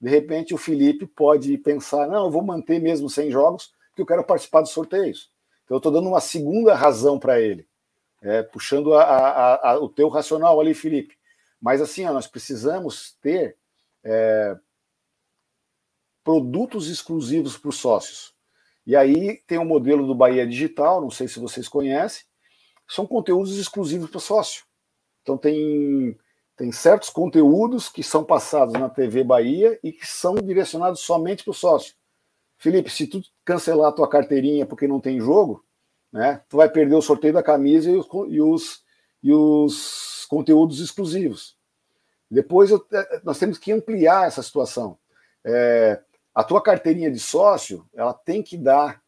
de repente o Felipe pode pensar, não, eu vou manter mesmo sem jogos, porque eu quero participar dos sorteios. Então eu estou dando uma segunda razão para ele, é, puxando a, a, a, o teu racional ali, Felipe. Mas assim, ó, nós precisamos ter é, produtos exclusivos para os sócios. E aí tem o um modelo do Bahia Digital, não sei se vocês conhecem, são conteúdos exclusivos para sócio. Então tem tem certos conteúdos que são passados na TV Bahia e que são direcionados somente para o sócio. Felipe, se tu cancelar a tua carteirinha porque não tem jogo, né, tu vai perder o sorteio da camisa e os, e os, e os conteúdos exclusivos. Depois eu, é, nós temos que ampliar essa situação. É, a tua carteirinha de sócio, ela tem que dar,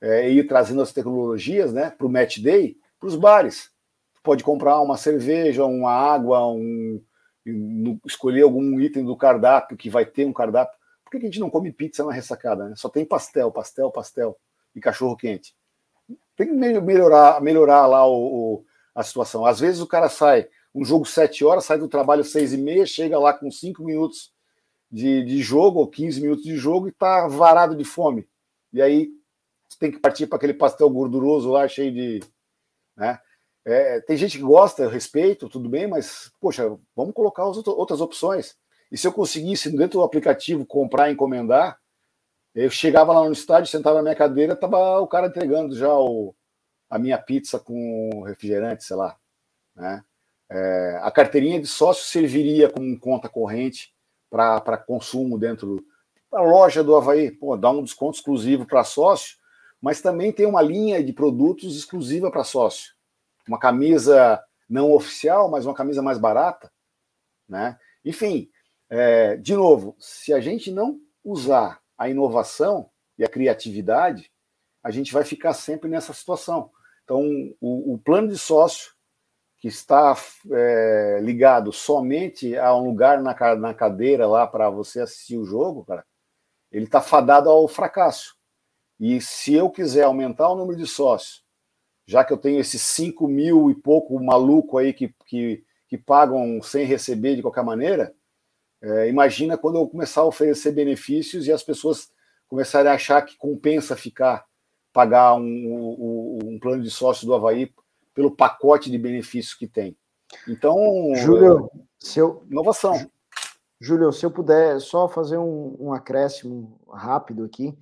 é, ir trazendo as tecnologias né, para o Match Day para os bares pode comprar uma cerveja, uma água, um, escolher algum item do cardápio que vai ter um cardápio. Por que a gente não come pizza na ressacada? Né? Só tem pastel, pastel, pastel e cachorro quente. Tem que melhorar, melhorar lá o, o, a situação. Às vezes o cara sai, um jogo sete horas, sai do trabalho seis e meia, chega lá com cinco minutos de, de jogo ou 15 minutos de jogo e tá varado de fome. E aí tem que partir para aquele pastel gorduroso lá, cheio de. Né? É, tem gente que gosta, eu respeito, tudo bem, mas, poxa, vamos colocar as outras opções. E se eu conseguisse, dentro do aplicativo, comprar e encomendar, eu chegava lá no estádio, sentava na minha cadeira, tava o cara entregando já o, a minha pizza com refrigerante, sei lá. Né? É, a carteirinha de sócio serviria como conta corrente para consumo dentro da loja do Havaí. Pô, dá um desconto exclusivo para sócio, mas também tem uma linha de produtos exclusiva para sócio uma camisa não oficial, mas uma camisa mais barata, né? Enfim, é, de novo, se a gente não usar a inovação e a criatividade, a gente vai ficar sempre nessa situação. Então, o, o plano de sócio que está é, ligado somente a um lugar na, na cadeira lá para você assistir o jogo, cara, ele está fadado ao fracasso. E se eu quiser aumentar o número de sócios já que eu tenho esses 5 mil e pouco maluco aí que, que, que pagam sem receber de qualquer maneira, é, imagina quando eu começar a oferecer benefícios e as pessoas começarem a achar que compensa ficar, pagar um, um, um plano de sócio do Havaí pelo pacote de benefícios que tem. Então, Júlio, é, se eu, inovação. Júlio, se eu puder só fazer um, um acréscimo rápido aqui,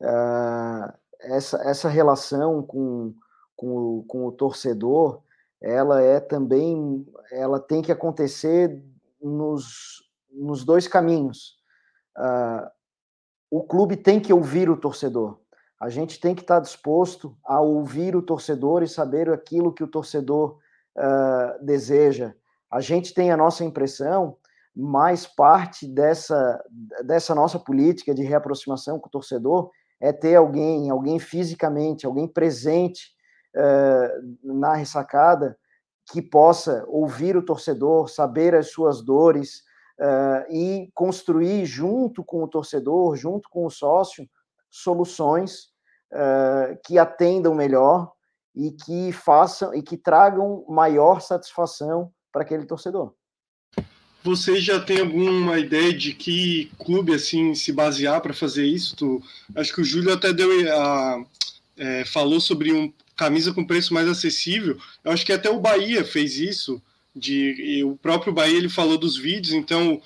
uh, essa, essa relação com com com o torcedor, ela é também, ela tem que acontecer nos, nos dois caminhos. Uh, o clube tem que ouvir o torcedor. A gente tem que estar disposto a ouvir o torcedor e saber aquilo que o torcedor uh, deseja. A gente tem a nossa impressão, mas parte dessa, dessa nossa política de reaproximação com o torcedor é ter alguém, alguém fisicamente, alguém presente uh, na ressacada que possa ouvir o torcedor, saber as suas dores uh, e construir junto com o torcedor, junto com o sócio, soluções uh, que atendam melhor e que façam e que tragam maior satisfação para aquele torcedor. Você já tem alguma ideia de que clube assim se basear para fazer isso? Acho que o Júlio até deu a, é, falou sobre um camisa com preço mais acessível. Eu acho que até o Bahia fez isso. De, o próprio Bahia ele falou dos vídeos, então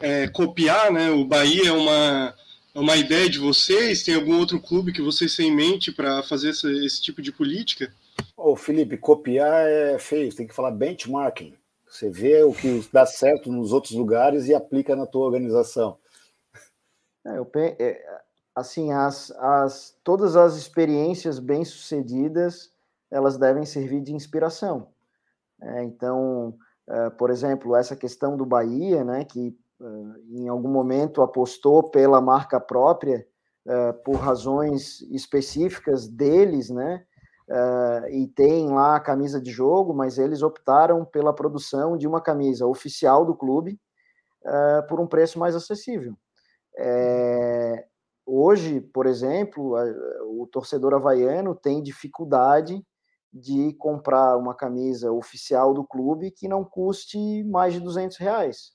é, copiar, né? O Bahia é uma, é uma ideia de vocês? Tem algum outro clube que vocês têm em mente para fazer essa, esse tipo de política? Ô, Felipe, copiar é feio, tem que falar benchmarking. Você vê o que dá certo nos outros lugares e aplica na tua organização. É, eu, é, assim, as, as, todas as experiências bem-sucedidas, elas devem servir de inspiração. É, então, é, por exemplo, essa questão do Bahia, né, que é, em algum momento apostou pela marca própria é, por razões específicas deles, né, e tem lá a camisa de jogo, mas eles optaram pela produção de uma camisa oficial do clube por um preço mais acessível. É, hoje, por exemplo, o torcedor havaiano tem dificuldade de comprar uma camisa oficial do clube que não custe mais de 200 reais.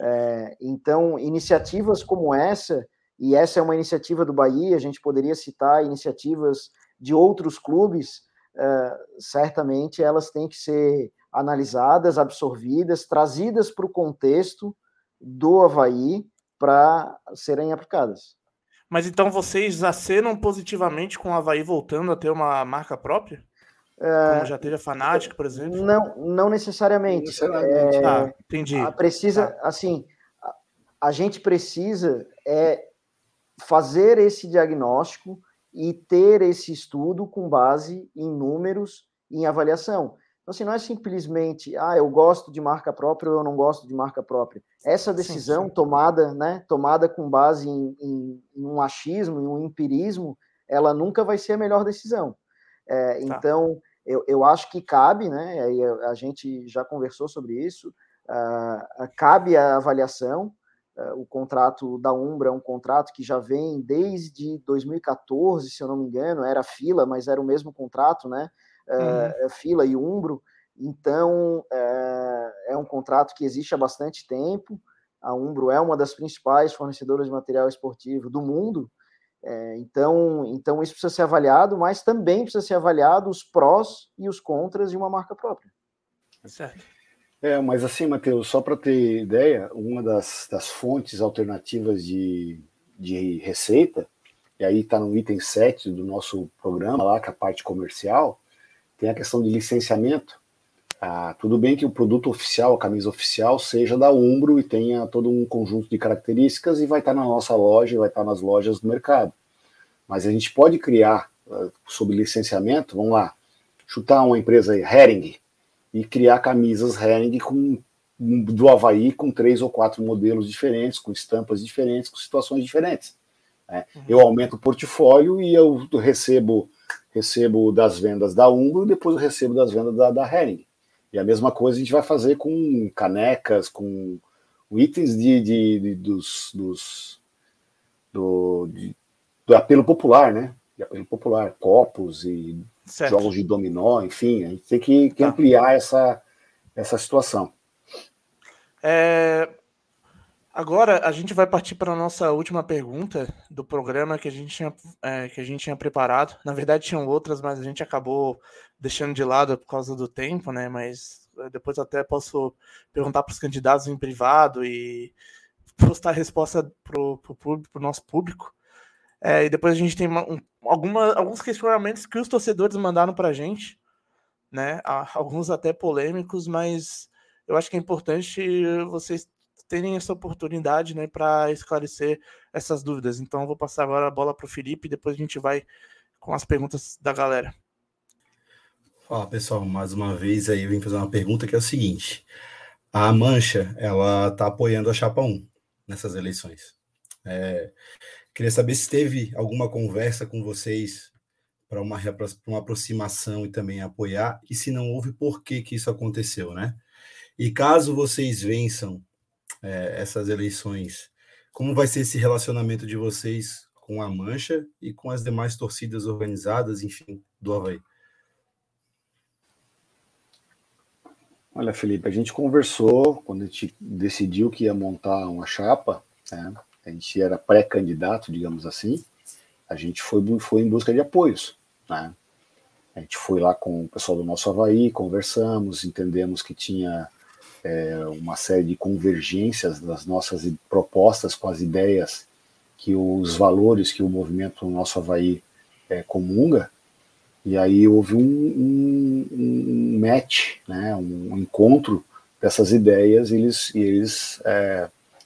É, então, iniciativas como essa, e essa é uma iniciativa do Bahia, a gente poderia citar iniciativas de outros clubes, uh, certamente elas têm que ser analisadas, absorvidas, trazidas para o contexto do Havaí para serem aplicadas. Mas então vocês acenam positivamente com o Havaí voltando a ter uma marca própria? É, Como já teve a Fnatic, por exemplo? Não, não necessariamente. necessariamente. É, ah, entendi. Precisa, tá. assim, a, a gente precisa é fazer esse diagnóstico e ter esse estudo com base em números e em avaliação. Então, assim, não é simplesmente, ah, eu gosto de marca própria ou eu não gosto de marca própria. Essa decisão sim, sim. tomada, né, tomada com base em, em, em, um achismo, em um empirismo, ela nunca vai ser a melhor decisão. É, tá. Então, eu, eu acho que cabe, né, a, a gente já conversou sobre isso, uh, cabe a avaliação, Uh, o contrato da Umbra é um contrato que já vem desde 2014, se eu não me engano, era fila, mas era o mesmo contrato, né? Uh, Fila e Umbro. Então, é um contrato que existe há bastante tempo. A Umbro é uma das principais fornecedoras de material esportivo do mundo. Então, então, isso precisa ser avaliado, mas também precisa ser avaliado os prós e os contras de uma marca própria. Certo. É, mas assim, Matheus, só para ter ideia, uma das, das fontes alternativas de, de receita, e aí está no item 7 do nosso programa, lá que é a parte comercial, tem a questão de licenciamento. Ah, tudo bem que o produto oficial, a camisa oficial, seja da Umbro e tenha todo um conjunto de características e vai estar na nossa loja, vai estar nas lojas do mercado. Mas a gente pode criar, uh, sob licenciamento, vamos lá, chutar uma empresa aí, Hering, e criar camisas Hering com, do Havaí com três ou quatro modelos diferentes, com estampas diferentes, com situações diferentes. Né? Uhum. Eu aumento o portfólio e eu recebo recebo das vendas da Umbro e depois eu recebo das vendas da, da Hering. E a mesma coisa a gente vai fazer com canecas, com itens de, de, de dos, dos do, de, do apelo popular, né? De apelo popular, copos e certo. jogos de dominó, enfim, a gente tem que, que tá. ampliar essa, essa situação. É, agora a gente vai partir para a nossa última pergunta do programa que a gente tinha, é, que a gente tinha preparado. Na verdade, tinham outras, mas a gente acabou deixando de lado por causa do tempo, né? Mas é, depois até posso perguntar para os candidatos em privado e postar a resposta para o nosso público. É, e depois a gente tem uma, um, alguma, alguns questionamentos que os torcedores mandaram para a gente, né? Alguns até polêmicos, mas eu acho que é importante vocês terem essa oportunidade, né, para esclarecer essas dúvidas. Então, eu vou passar agora a bola para o Felipe e depois a gente vai com as perguntas da galera. Fala pessoal, mais uma vez aí eu vim fazer uma pergunta que é o seguinte: a Mancha ela está apoiando a Chapa 1 nessas eleições. É, Queria saber se teve alguma conversa com vocês para uma, uma aproximação e também apoiar, e se não houve, por que, que isso aconteceu, né? E caso vocês vençam é, essas eleições. Como vai ser esse relacionamento de vocês com a Mancha e com as demais torcidas organizadas, enfim, do Havaí? Olha, Felipe, a gente conversou quando a gente decidiu que ia montar uma chapa, né? a gente era pré-candidato, digamos assim, a gente foi, foi em busca de apoios. Né? A gente foi lá com o pessoal do nosso Havaí, conversamos, entendemos que tinha é, uma série de convergências das nossas propostas com as ideias que os valores que o movimento Nosso Havaí é, comunga, e aí houve um, um, um match, né, um encontro dessas ideias e eles eles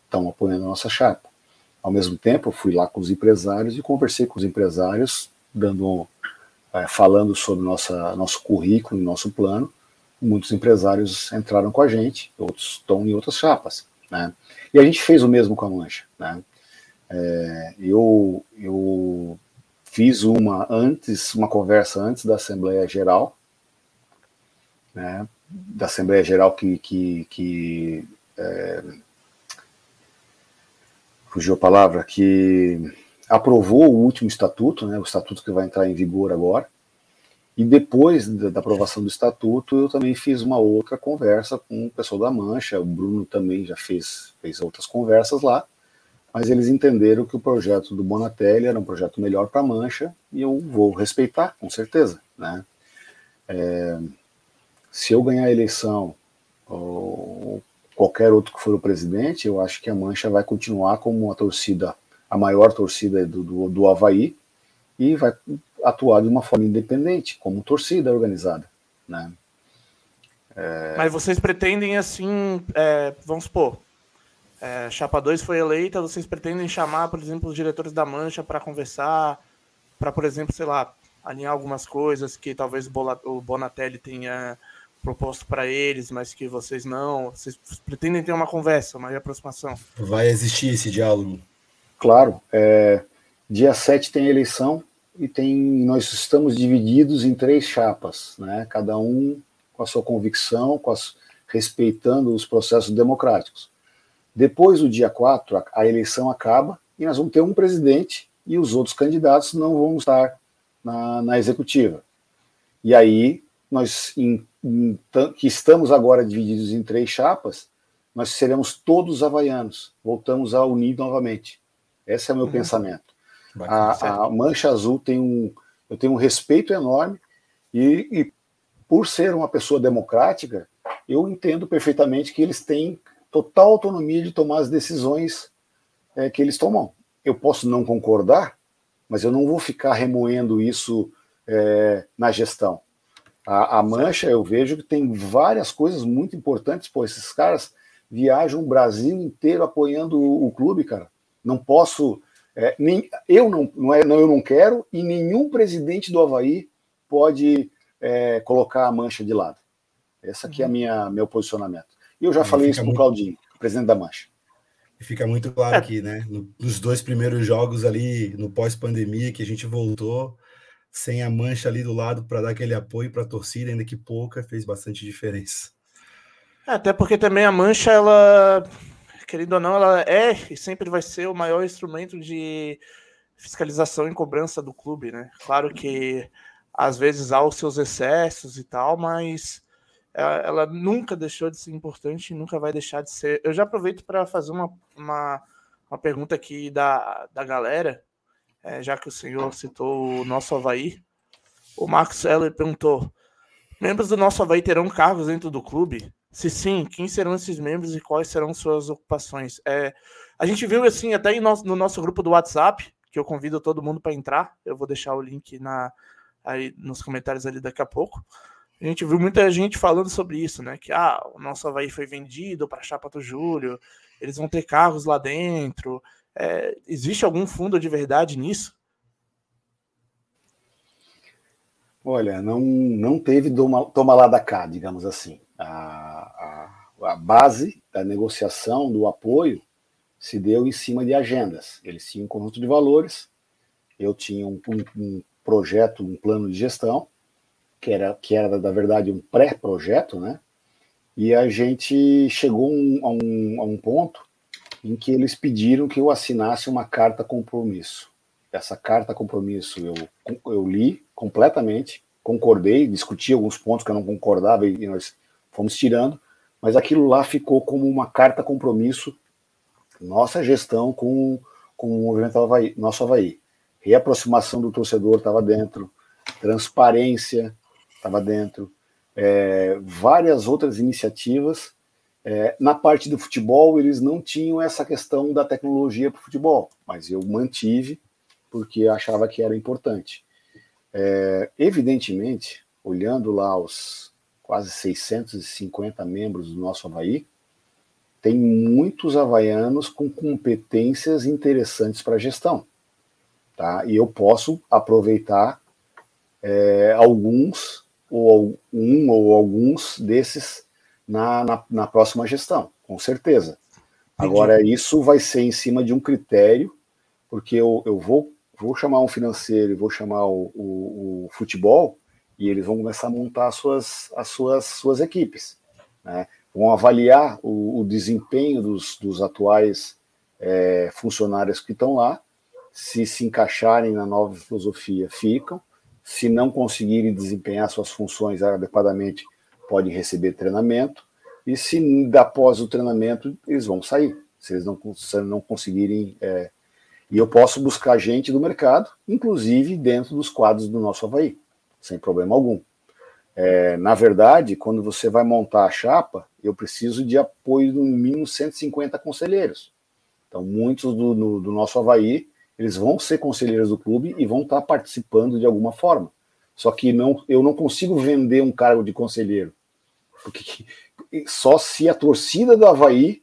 estão é, apoiando a nossa chapa. Ao mesmo tempo, eu fui lá com os empresários e conversei com os empresários, dando, é, falando sobre nossa, nosso currículo, nosso plano. Muitos empresários entraram com a gente, outros estão em outras chapas. Né? E a gente fez o mesmo com a Mancha. Né? É, eu, eu fiz uma antes, uma conversa antes da Assembleia Geral, né, da Assembleia Geral que, que, que é, fugiu a palavra, que aprovou o último estatuto, né, o estatuto que vai entrar em vigor agora, e depois da, aprovação do estatuto, eu também fiz uma outra conversa com o pessoal da Mancha, o Bruno também já fez, fez outras conversas lá, mas eles entenderam que o projeto do Bonatelli era um projeto melhor para a Mancha e eu vou respeitar, com certeza. Né? É, se eu ganhar a eleição ou qualquer outro que for o presidente, eu acho que a Mancha vai continuar como a torcida, a maior torcida do, do, do Havaí e vai atuar de uma forma independente, como torcida organizada. Né? É... Mas vocês pretendem, assim, é, vamos supor, é, Chapa 2 foi eleita, vocês pretendem chamar, por exemplo, os diretores da Mancha para conversar, para, por exemplo, sei lá, alinhar algumas coisas que talvez o Bonatelli tenha proposto para eles, mas que vocês não. Vocês pretendem ter uma conversa, uma aproximação? Vai existir esse diálogo? Claro. É, dia 7 tem eleição e tem, nós estamos divididos em três chapas, né? cada um com a sua convicção, com as, respeitando os processos democráticos. Depois do dia 4, a, a eleição acaba e nós vamos ter um presidente e os outros candidatos não vão estar na, na executiva. E aí, nós, em, em, que estamos agora divididos em três chapas, nós seremos todos havaianos, voltamos a unir novamente. Esse é o meu uhum. pensamento. A, a, Mancha Azul tem um, eu tenho um respeito enorme e, e, por ser uma pessoa democrática, eu entendo perfeitamente que eles têm total autonomia de tomar as decisões é, que eles tomam. Eu posso não concordar, mas eu não vou ficar remoendo isso é, na gestão. A, a, Mancha, eu vejo que tem várias coisas muito importantes. Pô, esses caras viajam o Brasil inteiro apoiando o, o clube, cara. Não posso. É, nem, eu não, não, é, não, eu não quero e nenhum presidente do Havaí pode é, colocar a Mancha de lado. Esse aqui é a uhum. minha meu posicionamento. E eu já falei isso com o. Claudinho, presidente da Mancha. E fica muito claro é. aqui, né? Nos dois primeiros jogos ali, no pós-pandemia, que a gente voltou sem a mancha ali do lado para dar aquele apoio para a torcida, ainda que pouca, fez bastante diferença. É, até porque também a mancha, ela, querendo ou não, ela é e sempre vai ser o maior instrumento de fiscalização e cobrança do clube, né? Claro que às vezes há os seus excessos e tal, mas ela nunca deixou de ser importante e nunca vai deixar de ser. Eu já aproveito para fazer uma, uma, uma, pergunta aqui da, da galera, é, já que o senhor citou o nosso Havaí. O Marcos Heller perguntou: membros do nosso Havaí terão cargos dentro do clube? Se sim, quem serão esses membros e quais serão suas ocupações? É, a gente viu assim até no, no nosso grupo do WhatsApp, que eu convido todo mundo para entrar. Eu vou deixar o link na, aí nos comentários ali daqui a pouco. A gente viu muita gente falando sobre isso, né? Que ah, o nosso Havaí foi vendido para Chapa do Júlio, eles vão ter carros lá dentro. É, existe algum fundo de verdade nisso? Olha, não, não teve toma, toma lá da cá, digamos assim. A, a, a, base da negociação, do apoio, se deu em cima de agendas. Eles tinham um conjunto de valores, eu tinha um, um, um projeto, um plano de gestão, que era, que era na verdade um pré-projeto, né? E a gente chegou um, a, um, a um ponto em que eles pediram que eu assinasse uma carta compromisso. Essa carta compromisso eu, eu li completamente, concordei, discuti alguns pontos que eu não concordava e nós fomos tirando, mas aquilo lá ficou como uma carta compromisso nossa gestão com, com o movimento Havaí, nosso Havaí. Reaproximação do torcedor estava dentro, transparência estava dentro, é, várias outras iniciativas. É, na parte do futebol, eles não tinham essa questão da tecnologia para o futebol, mas eu mantive porque achava que era importante. É, evidentemente, olhando lá os quase 650 membros do nosso Havaí, tem muitos havaianos com competências interessantes para gestão. Tá? E eu posso aproveitar é, alguns, ou um ou alguns desses na, na, na próxima gestão, com certeza. Entendi. Agora, isso vai ser em cima de um critério, porque eu, eu vou, vou chamar um financeiro e vou chamar o, o, o futebol, e eles vão começar a montar as suas, as suas, suas equipes. Né? Vão avaliar o, o desempenho dos, dos atuais é, funcionários que estão lá, se se encaixarem na nova filosofia, ficam. Se não conseguirem desempenhar suas funções adequadamente, podem receber treinamento. E se após o treinamento, eles vão sair. Se eles não, se não conseguirem. É, e eu posso buscar gente do mercado, inclusive dentro dos quadros do nosso Havaí sem problema algum. É, na verdade, quando você vai montar a chapa, eu preciso de apoio de no mínimo 150 conselheiros. Então, muitos do, do, do, nosso Havaí, eles vão ser conselheiros do clube e vão estar participando de alguma forma. Só que não, eu não consigo vender um cargo de conselheiro. Porque (laughs) só se a torcida do Havaí,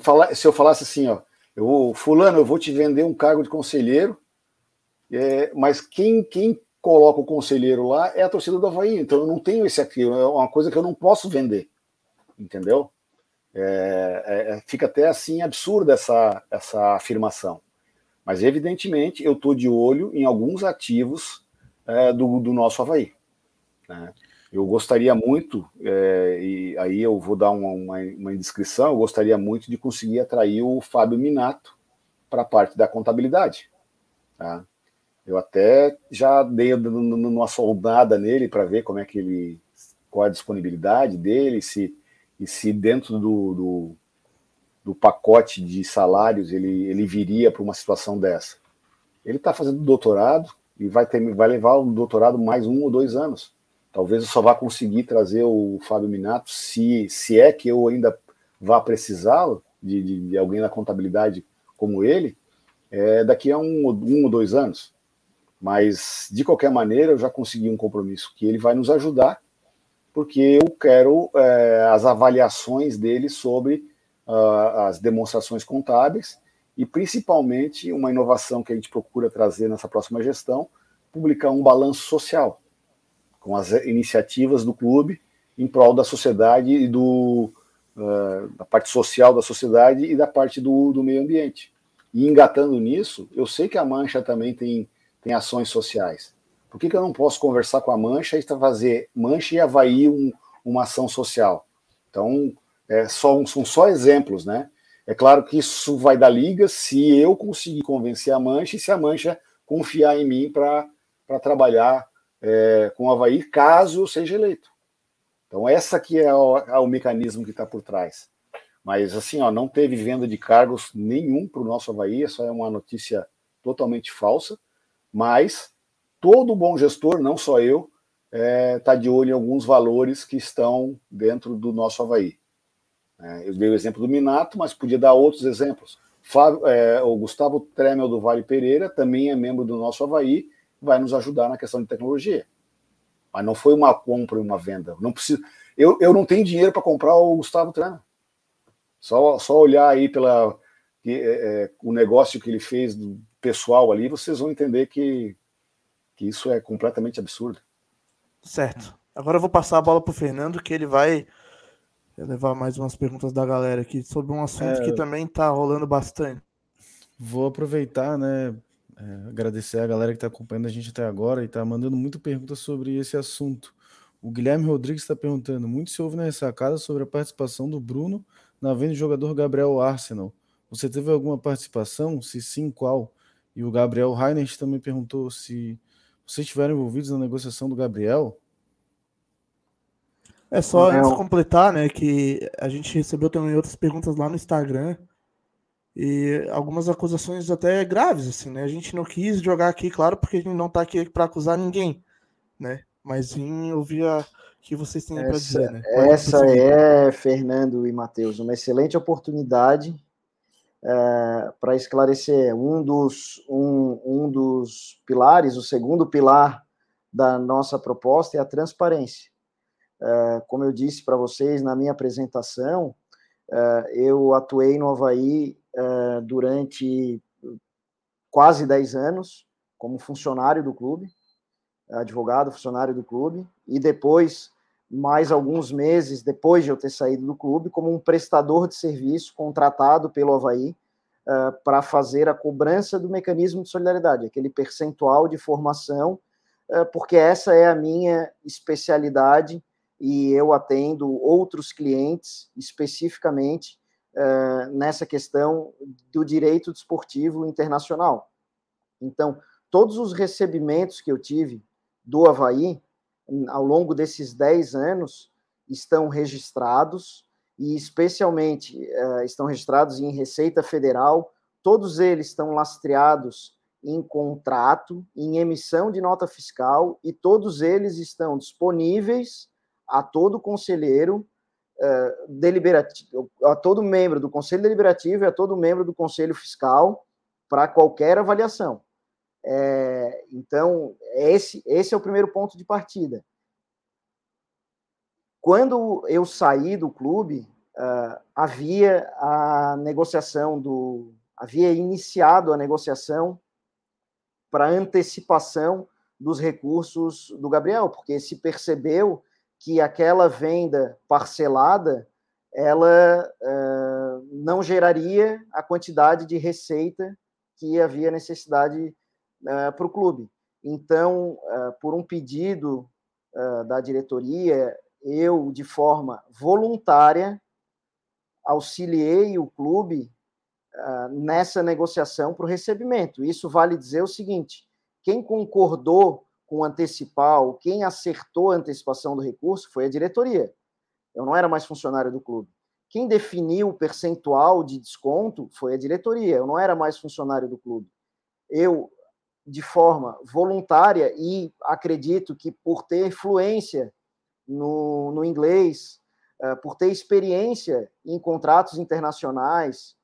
falar, se eu falasse assim, ó, eu, fulano, eu vou te vender um cargo de conselheiro, é, mas quem, quem coloca o conselheiro lá é a torcida do Havaí. Então eu não tenho esse aqui, é uma coisa que eu não posso vender. Entendeu? É, é, é, fica até assim absurda essa, essa afirmação. Mas evidentemente eu estou de olho em alguns ativos é, do, do nosso Havaí. Né? Eu gostaria muito, é, e aí eu vou dar uma, uma, uma indiscrição, eu gostaria muito de conseguir atrair o Fábio Minato para a parte da contabilidade. Tá? Eu até já dei uma soldada nele para ver como é que ele, qual a disponibilidade dele, se e se dentro do, do, do pacote de salários ele, ele viria para uma situação dessa. Ele está fazendo doutorado e vai, ter, vai levar o doutorado mais um ou dois anos. Talvez eu só vá conseguir trazer o Fábio Minato, se, se é que eu ainda vá precisá-lo, de, de, de, alguém na contabilidade como ele, é, daqui a um, um ou dois anos. Mas, de qualquer maneira, eu já consegui um compromisso que ele vai nos ajudar, porque eu quero é, as avaliações dele sobre uh, as demonstrações contábeis e, principalmente, uma inovação que a gente procura trazer nessa próxima gestão, publicar um balanço social, com as iniciativas do clube em prol da sociedade e do, uh, da parte social da sociedade e da parte do, do meio ambiente. E engatando nisso, eu sei que a Mancha também tem tem ações sociais. Por que, que eu não posso conversar com a Mancha e fazer Mancha e Havaí um, uma ação social? Então, é só, são só exemplos, né? É claro que isso vai dar liga se eu conseguir convencer a Mancha e se a Mancha confiar em mim para trabalhar é, com o Havaí, caso eu seja eleito. Então, essa aqui é o, é o mecanismo que está por trás. Mas, assim, ó, não teve venda de cargos nenhum para o nosso Havaí, essa é uma notícia totalmente falsa mas todo bom gestor, não só eu, está é, tá de olho em alguns valores que estão dentro do nosso Havaí. É, eu dei o exemplo do Minato, mas podia dar outros exemplos. Fábio, é, o Gustavo Tremel do Vale Pereira também é membro do nosso Havaí, vai nos ajudar na questão de tecnologia. Mas não foi uma compra e uma venda. Não preciso, eu, eu não tenho dinheiro para comprar o Gustavo Tremel. Só, só olhar aí pela é, é, o negócio que ele fez do, pessoal ali, vocês vão entender que, que isso é completamente absurdo. Certo. Agora eu vou passar a bola para o Fernando, que ele vai levar mais umas perguntas da galera aqui sobre um assunto é... que também está rolando bastante. Vou aproveitar, né? É, agradecer a galera que está acompanhando a gente até agora e está mandando muita pergunta sobre esse assunto. O Guilherme Rodrigues está perguntando: muito se ouve na ressacada sobre a participação do Bruno na venda do jogador Gabriel Arsenal. Você teve alguma participação? Se sim, qual? E o Gabriel Reinert também perguntou se vocês estiveram envolvidos na negociação do Gabriel. É só antes completar, né, que a gente recebeu também outras perguntas lá no Instagram e algumas acusações até graves, assim, né? A gente não quis jogar aqui, claro, porque a gente não tá aqui para acusar ninguém, né? Mas sim ouvir o que vocês têm para dizer, né? Pode essa é, Fernando e Matheus, uma excelente oportunidade é, para esclarecer um dos, um, um dos pilares, o segundo pilar da nossa proposta é a transparência. É, como eu disse para vocês na minha apresentação, é, eu atuei no Havaí é, durante quase 10 anos como funcionário do clube, advogado, funcionário do clube, e depois, mais alguns meses depois de eu ter saído do clube, como um prestador de serviço contratado pelo Havaí para fazer a cobrança do mecanismo de solidariedade, aquele percentual de formação, porque essa é a minha especialidade e eu atendo outros clientes especificamente uh, nessa questão do direito desportivo internacional. Então, todos os recebimentos que eu tive do Havaí ao longo desses 10 anos estão registrados e especialmente uh, estão registrados em Receita Federal, todos eles estão lastreados em contrato, em emissão de nota fiscal e todos eles estão disponíveis a todo conselheiro uh, deliberativo, a todo membro do conselho deliberativo e a todo membro do conselho fiscal para qualquer avaliação. É, então, esse, esse é o primeiro ponto de partida. Quando eu saí do clube, uh, havia a negociação do. havia iniciado a negociação para antecipação dos recursos do Gabriel, porque se percebeu que aquela venda parcelada ela uh, não geraria a quantidade de receita que havia necessidade uh, para o clube. Então, uh, por um pedido da diretoria, eu, de forma voluntária, auxiliei o clube nessa negociação para o recebimento. Isso vale dizer o seguinte: quem concordou com antecipar, quem acertou a antecipação do recurso foi a diretoria. Eu não era mais funcionário do clube. Quem definiu o percentual de desconto foi a diretoria. Eu não era mais funcionário do clube. Eu, de forma voluntária, e acredito que por ter fluência no, no inglês, uh, por ter experiência em contratos internacionais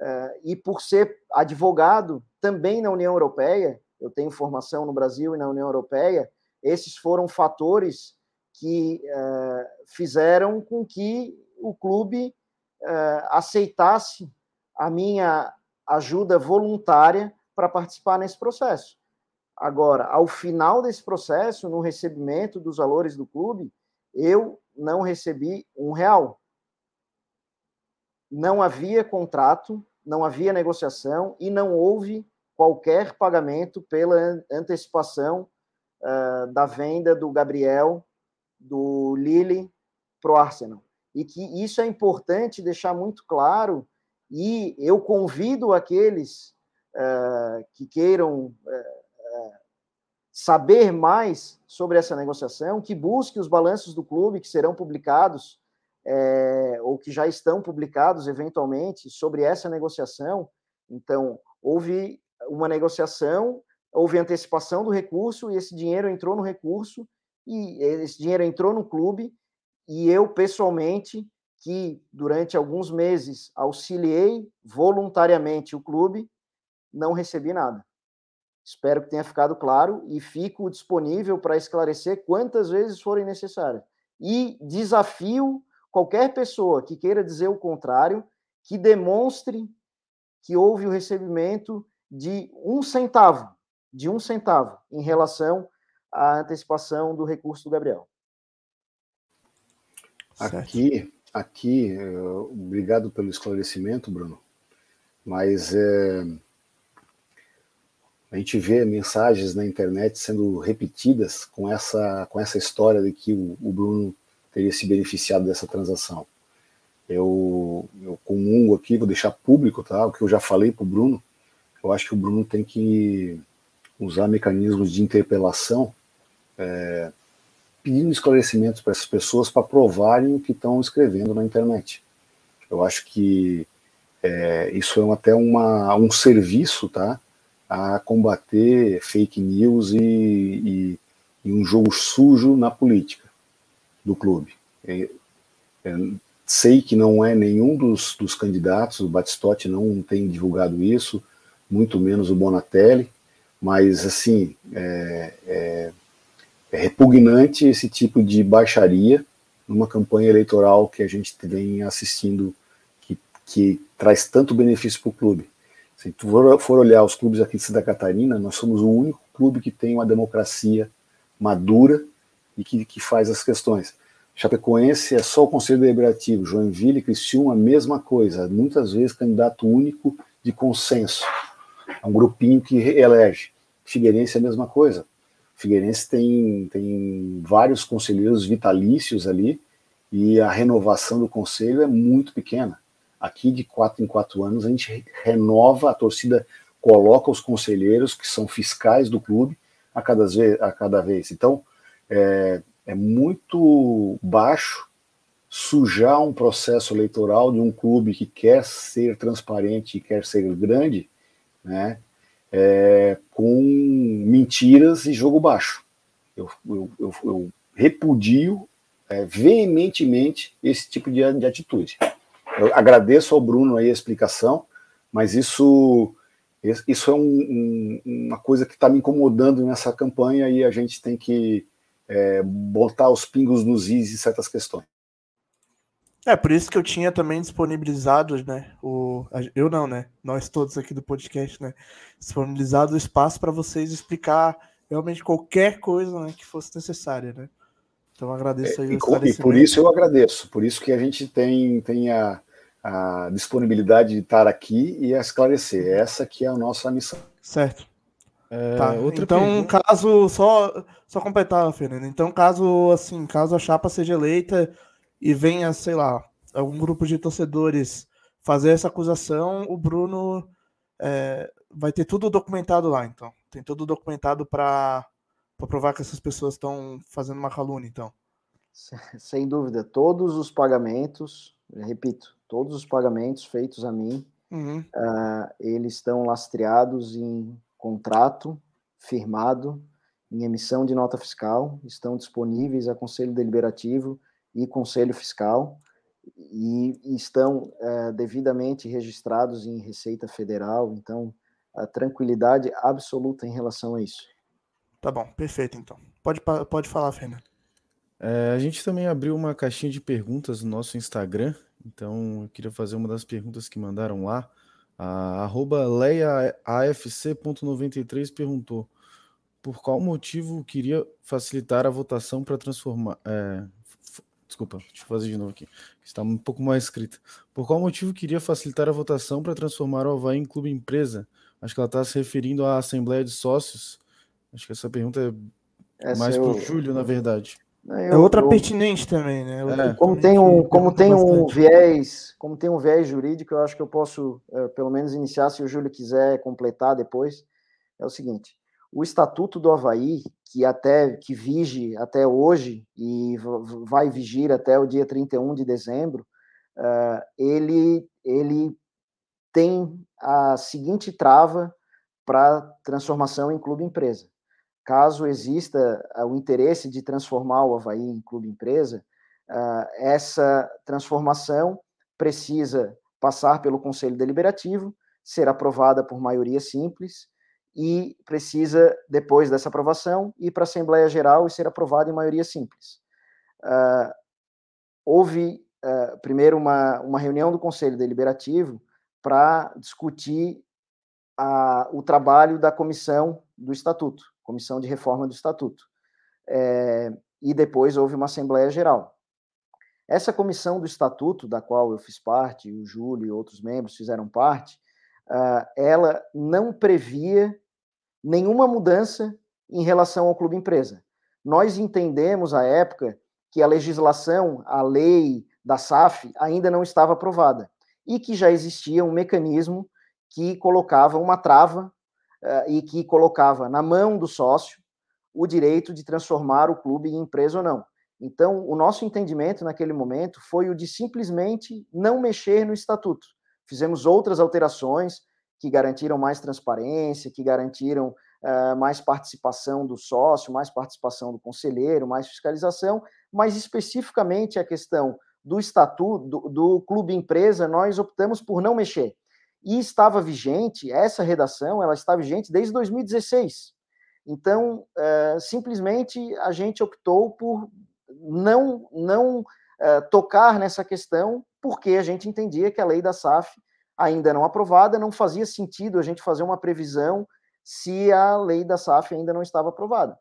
uh, e por ser advogado também na União Europeia, eu tenho formação no Brasil e na União Europeia, esses foram fatores que uh, fizeram com que o clube aceitasse a minha ajuda voluntária para participar nesse processo. Agora, ao final desse processo, no recebimento dos valores do clube, eu não recebi um real. Não havia contrato, não havia negociação e não houve qualquer pagamento pela antecipação uh, da venda do Gabriel, do Lille para o Arsenal. E que isso é importante deixar muito claro, e eu convido aqueles que queiram uh, saber mais sobre essa negociação, que busquem os balanços do clube, que serão publicados, é, ou que já estão publicados eventualmente, sobre essa negociação. Então, houve uma negociação, houve antecipação do recurso e esse dinheiro entrou no recurso e esse dinheiro entrou no clube e eu pessoalmente que durante alguns meses auxiliei voluntariamente o clube, não recebi nada. Espero que tenha ficado claro e fico disponível para esclarecer quantas vezes forem necessárias. E desafio qualquer pessoa que queira dizer o contrário, que demonstre que houve o recebimento de um centavo, de um centavo, em relação à antecipação do recurso do Gabriel. Aqui, aqui, eh, obrigado pelo esclarecimento, Bruno. Mas é, a gente vê mensagens na internet sendo repetidas com essa, com essa história de que o, o Bruno teria se beneficiado dessa transação. Eu, eu comungo aqui, vou deixar público tá, o que eu já falei para o Bruno, eu acho que o Bruno tem que usar mecanismos de interpelação, é, pedindo esclarecimentos para essas pessoas para provarem o que estão escrevendo na internet. Eu acho que é, isso é até uma, um serviço tá, a combater fake news e, e, e um jogo sujo na política do clube. É, é, sei que não é nenhum dos, dos candidatos, o Batistotti não tem divulgado isso, muito menos o Bonatelli, mas assim, é, é, é repugnante esse tipo de baixaria numa campanha eleitoral que a gente vem assistindo que, que traz tanto benefício para o clube. Se tu for olhar os clubes aqui de Santa Catarina, nós somos o único clube que tem uma democracia madura e que, que faz as questões. Chapecoense é só o Conselho Deliberativo, Joinville e Criciúma, a mesma coisa, muitas vezes candidato único de consenso. É um grupinho que elege. Figueirense é a mesma coisa. Figueirense tem, tem vários conselheiros vitalícios ali e a renovação do conselho é muito pequena. Aqui, de quatro em quatro anos, a gente renova, a torcida coloca os conselheiros, que são fiscais do clube, a cada vez. A cada vez. Então, é, é muito baixo sujar um processo eleitoral de um clube que quer ser transparente e quer ser grande, né, é, com mentiras e jogo baixo. Eu, eu, eu, eu repudio é, veementemente esse tipo de, de atitude. Eu agradeço ao Bruno aí a explicação, mas isso, isso é um, um, uma coisa que está me incomodando nessa campanha e a gente tem que é, botar os pingos nos is em certas questões. É, por isso que eu tinha também disponibilizado, né? O, eu não, né? Nós todos aqui do podcast, né? Disponibilizado o espaço para vocês explicar realmente qualquer coisa né, que fosse necessária, né? Então agradeço aí é, e, e por isso eu agradeço, por isso que a gente tem, tem a, a disponibilidade de estar aqui e a esclarecer. Essa que é a nossa missão. Certo. É, tá. então, pergunta... caso só só completar, Fernando. Então, caso assim, caso a chapa seja eleita e venha, sei lá, algum grupo de torcedores fazer essa acusação, o Bruno é, vai ter tudo documentado lá, então. Tem tudo documentado para provar que essas pessoas estão fazendo uma calúnia, então. Sem dúvida, todos os pagamentos, repito, todos os pagamentos feitos a mim, uhum. uh, eles estão lastreados em contrato firmado em emissão de nota fiscal, estão disponíveis a Conselho Deliberativo e Conselho Fiscal e, estão é, devidamente registrados em Receita Federal, então a tranquilidade absoluta em relação a isso. Tá bom, perfeito então. Pode, pode falar, Fernando. É, a gente também abriu uma caixinha de perguntas no nosso Instagram, então eu queria fazer uma das perguntas que mandaram lá. A arroba leiaafc.93 perguntou por qual motivo queria facilitar a votação para transformar. É, desculpa, deixa eu fazer de novo aqui. Está um pouco mais escrita. Por qual motivo queria facilitar a votação para transformar o Havaí em clube empresa? Acho que ela está se referindo à Assembleia de Sócios. Acho que essa pergunta é essa mais para o Júlio, na verdade. Eu, é outra eu, pertinente também, né? É. Como tem um, como tem um viés, como tem um viés jurídico, eu acho que eu posso, é, pelo menos, iniciar, se o Júlio quiser completar depois. É o seguinte: o Estatuto do Havaí, que até que vige até hoje e vai vigir até o dia 31 de dezembro, uh, ele, ele tem a seguinte trava para transformação em clube empresa caso exista ah, o interesse de transformar o Havaí em clube empresa, ah, essa transformação precisa passar pelo Conselho Deliberativo, ser aprovada por maioria simples e precisa, depois dessa aprovação, ir para a Assembleia Geral e ser aprovada em maioria simples. Uh, houve, primeiro, uma, uma reunião do Conselho Deliberativo para discutir a, o trabalho da comissão do Estatuto. Comissão de Reforma do Estatuto. É, e depois houve uma Assembleia Geral. Essa comissão do Estatuto, da qual eu fiz parte, o Júlio e outros membros fizeram parte, uh, ela não previa nenhuma mudança em relação ao clube empresa. Nós entendemos à época que a legislação, a lei da SAF ainda não estava aprovada e que já existia um mecanismo que colocava uma trava e que colocava na mão do sócio o direito de transformar o clube em empresa ou não. Então, o nosso entendimento naquele momento foi o de simplesmente não mexer no estatuto. Fizemos outras alterações que garantiram mais transparência, que garantiram uh, mais participação do sócio, mais participação do conselheiro, mais fiscalização, mas especificamente a questão do estatuto do, do clube empresa, nós optamos por não mexer. E estava vigente, essa redação, ela está vigente desde 2016. Então, uh, simplesmente a gente optou por não, não uh, tocar nessa questão, porque a gente entendia que a lei da SAF, ainda não aprovada, não fazia sentido a gente fazer uma previsão se a lei da SAF ainda não estava aprovada.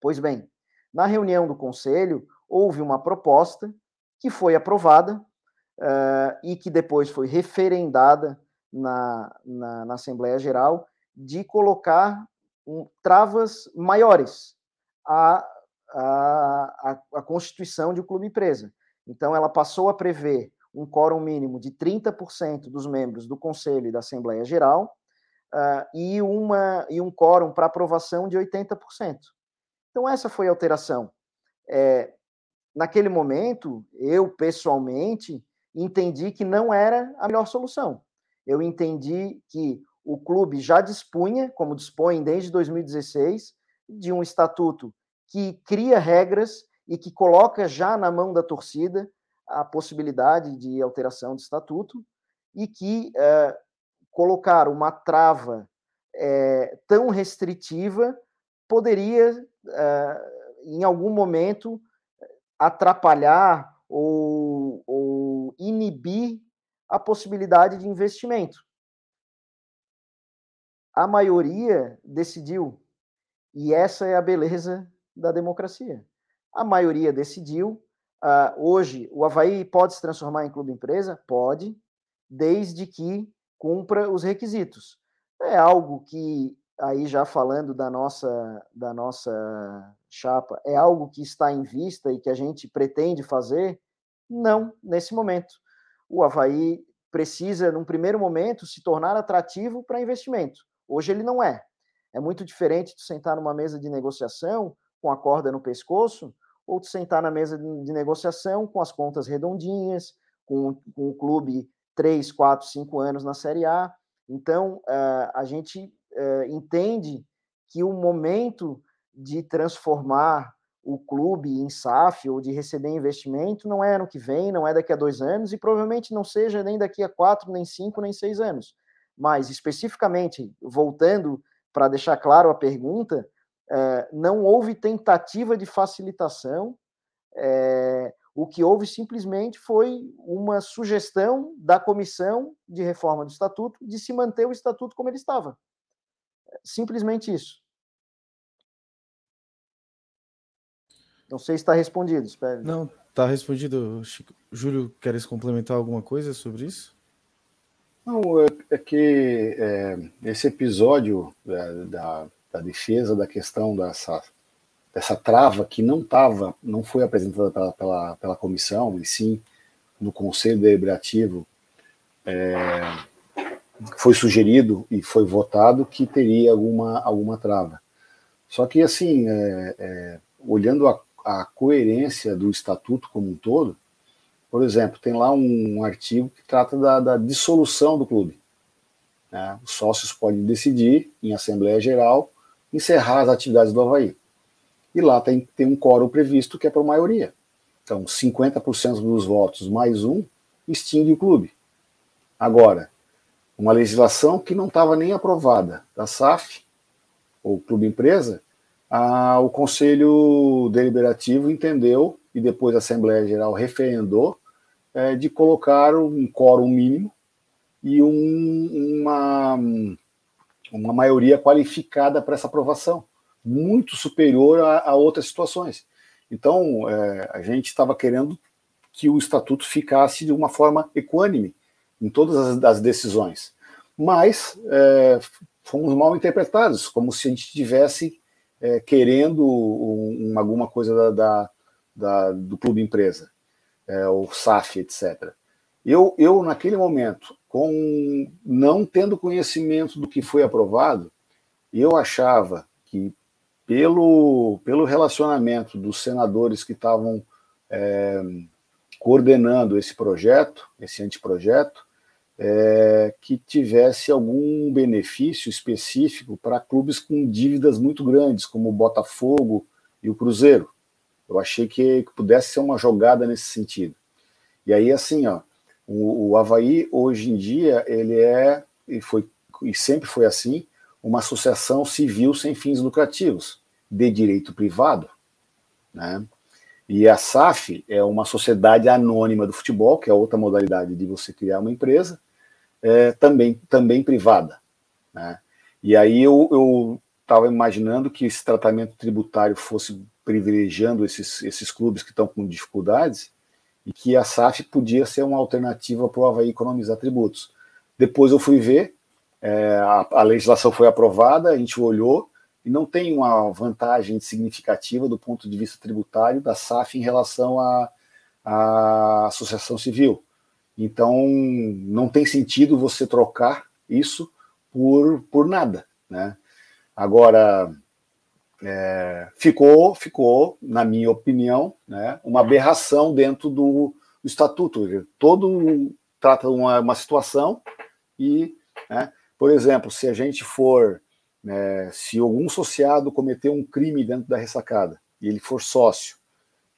Pois bem, na reunião do conselho, houve uma proposta que foi aprovada uh, e que depois foi referendada na, na, na Assembleia Geral de colocar um, travas maiores à, à, à constituição de um clube empresa. Então, ela passou a prever um quórum mínimo de 30% dos membros do Conselho e da Assembleia Geral uh, e, uma, e um quórum para aprovação de 80%. Então, essa foi a alteração. É, naquele momento, eu pessoalmente entendi que não era a melhor solução. Eu entendi que o clube já dispunha, como dispõe desde 2016, de um estatuto que cria regras e que coloca já na mão da torcida a possibilidade de alteração de estatuto e que é, colocar uma trava é, tão restritiva poderia, é, em algum momento, atrapalhar ou, ou inibir a possibilidade de investimento. A maioria decidiu, e essa é a beleza da democracia. A maioria decidiu. Uh, hoje, o Havaí pode se transformar em clube empresa? Pode, desde que cumpra os requisitos. É algo que, aí já falando da nossa, da nossa chapa, é algo que está em vista e que a gente pretende fazer? Não, nesse momento o Havaí precisa, num primeiro momento, se tornar atrativo para investimento. Hoje ele não é. É muito diferente de sentar numa mesa de negociação com a corda no pescoço, ou de sentar na mesa de negociação com as contas redondinhas, com, com o clube 3, 4, 5 anos na Série A. Então, uh, a gente uh, entende que o momento de transformar o clube em SAF ou de receber investimento não é ano que vem, não é daqui a dois anos e provavelmente não seja nem daqui a quatro, nem cinco, nem seis anos. Mas especificamente, voltando para deixar claro a pergunta, é, não houve tentativa de facilitação. É, o que houve simplesmente foi uma sugestão da comissão de reforma do estatuto de se manter o estatuto como ele estava. Simplesmente isso. Não sei se está respondido, espero. Não, está respondido. Chico. Júlio, queres complementar alguma coisa sobre isso? Não, é, é que é, esse episódio da, da, da, defesa da questão dessa, dessa trava que não estava, não foi apresentada pela, pela, pela, comissão, e sim no Conselho Deliberativo, é, foi sugerido e foi votado que teria alguma, alguma trava. Só que, assim, é, é olhando a a coerência do estatuto como um todo, por exemplo, tem lá um artigo que trata da, da dissolução do clube. Né? Os sócios podem decidir, em Assembleia Geral, encerrar as atividades do Havaí. E lá tem, tem um quórum previsto que é por maioria. Então, 50% dos votos mais um extingue o clube. Agora, uma legislação que não estava nem aprovada da SAF, ou Clube Empresa, ah, o Conselho Deliberativo entendeu, e depois a Assembleia Geral referendou, é, de colocar um quórum mínimo e um, uma, uma maioria qualificada para essa aprovação, muito superior a, a outras situações. Então, é, a gente estava querendo que o estatuto ficasse de uma forma equânime em todas as, as decisões, mas é, fomos mal interpretados, como se a gente tivesse é, querendo um, alguma coisa da, da, da, do clube empresa, é, o SAF, etc. Eu, eu, naquele momento, com não tendo conhecimento do que foi aprovado, eu achava que pelo, pelo relacionamento dos senadores que estavam é, coordenando esse projeto, esse anteprojeto, é, que tivesse algum benefício específico para clubes com dívidas muito grandes, como o Botafogo e o Cruzeiro. Eu achei que, que pudesse ser uma jogada nesse sentido. E aí, assim, ó, o, o Havaí, hoje em dia, ele é, e, foi, e sempre foi assim, uma associação civil sem fins lucrativos, de direito privado. Né? E a SAF é uma sociedade anônima do futebol, que é outra modalidade de você criar uma empresa, é, também, também privada. Né? E aí eu estava imaginando que esse tratamento tributário fosse privilegiando esses, esses clubes que estão com dificuldades e que a SAF podia ser uma alternativa para o Havaí economizar tributos. Depois eu fui ver, é, a, a, legislação foi aprovada, a gente olhou e não tem uma vantagem significativa do ponto de vista tributário da SAF em relação à, à associação civil. Então, não tem sentido você trocar isso por, por nada. Né? Agora, é, ficou, ficou, na minha opinião, né, uma aberração dentro do, estatuto. Todo trata uma, uma situação e né, por exemplo, se a gente for, né, se algum associado cometer um crime dentro da ressacada e ele for sócio,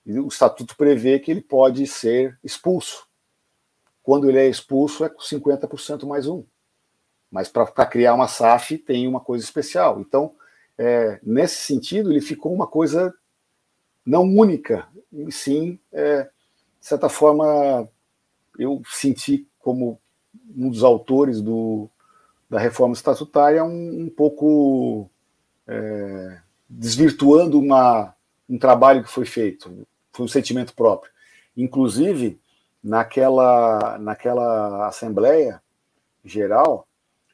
o estatuto prevê que ele pode ser expulso. Quando ele é expulso, é com 50% mais um. Mas para criar uma SAF tem uma coisa especial. Então, é, nesse sentido, ele ficou uma coisa não única, e sim, é, de certa forma, eu senti como um dos autores do, da reforma estatutária um, um pouco é, desvirtuando uma, um trabalho que foi feito, foi um sentimento próprio. Inclusive, naquela, naquela Assembleia Geral,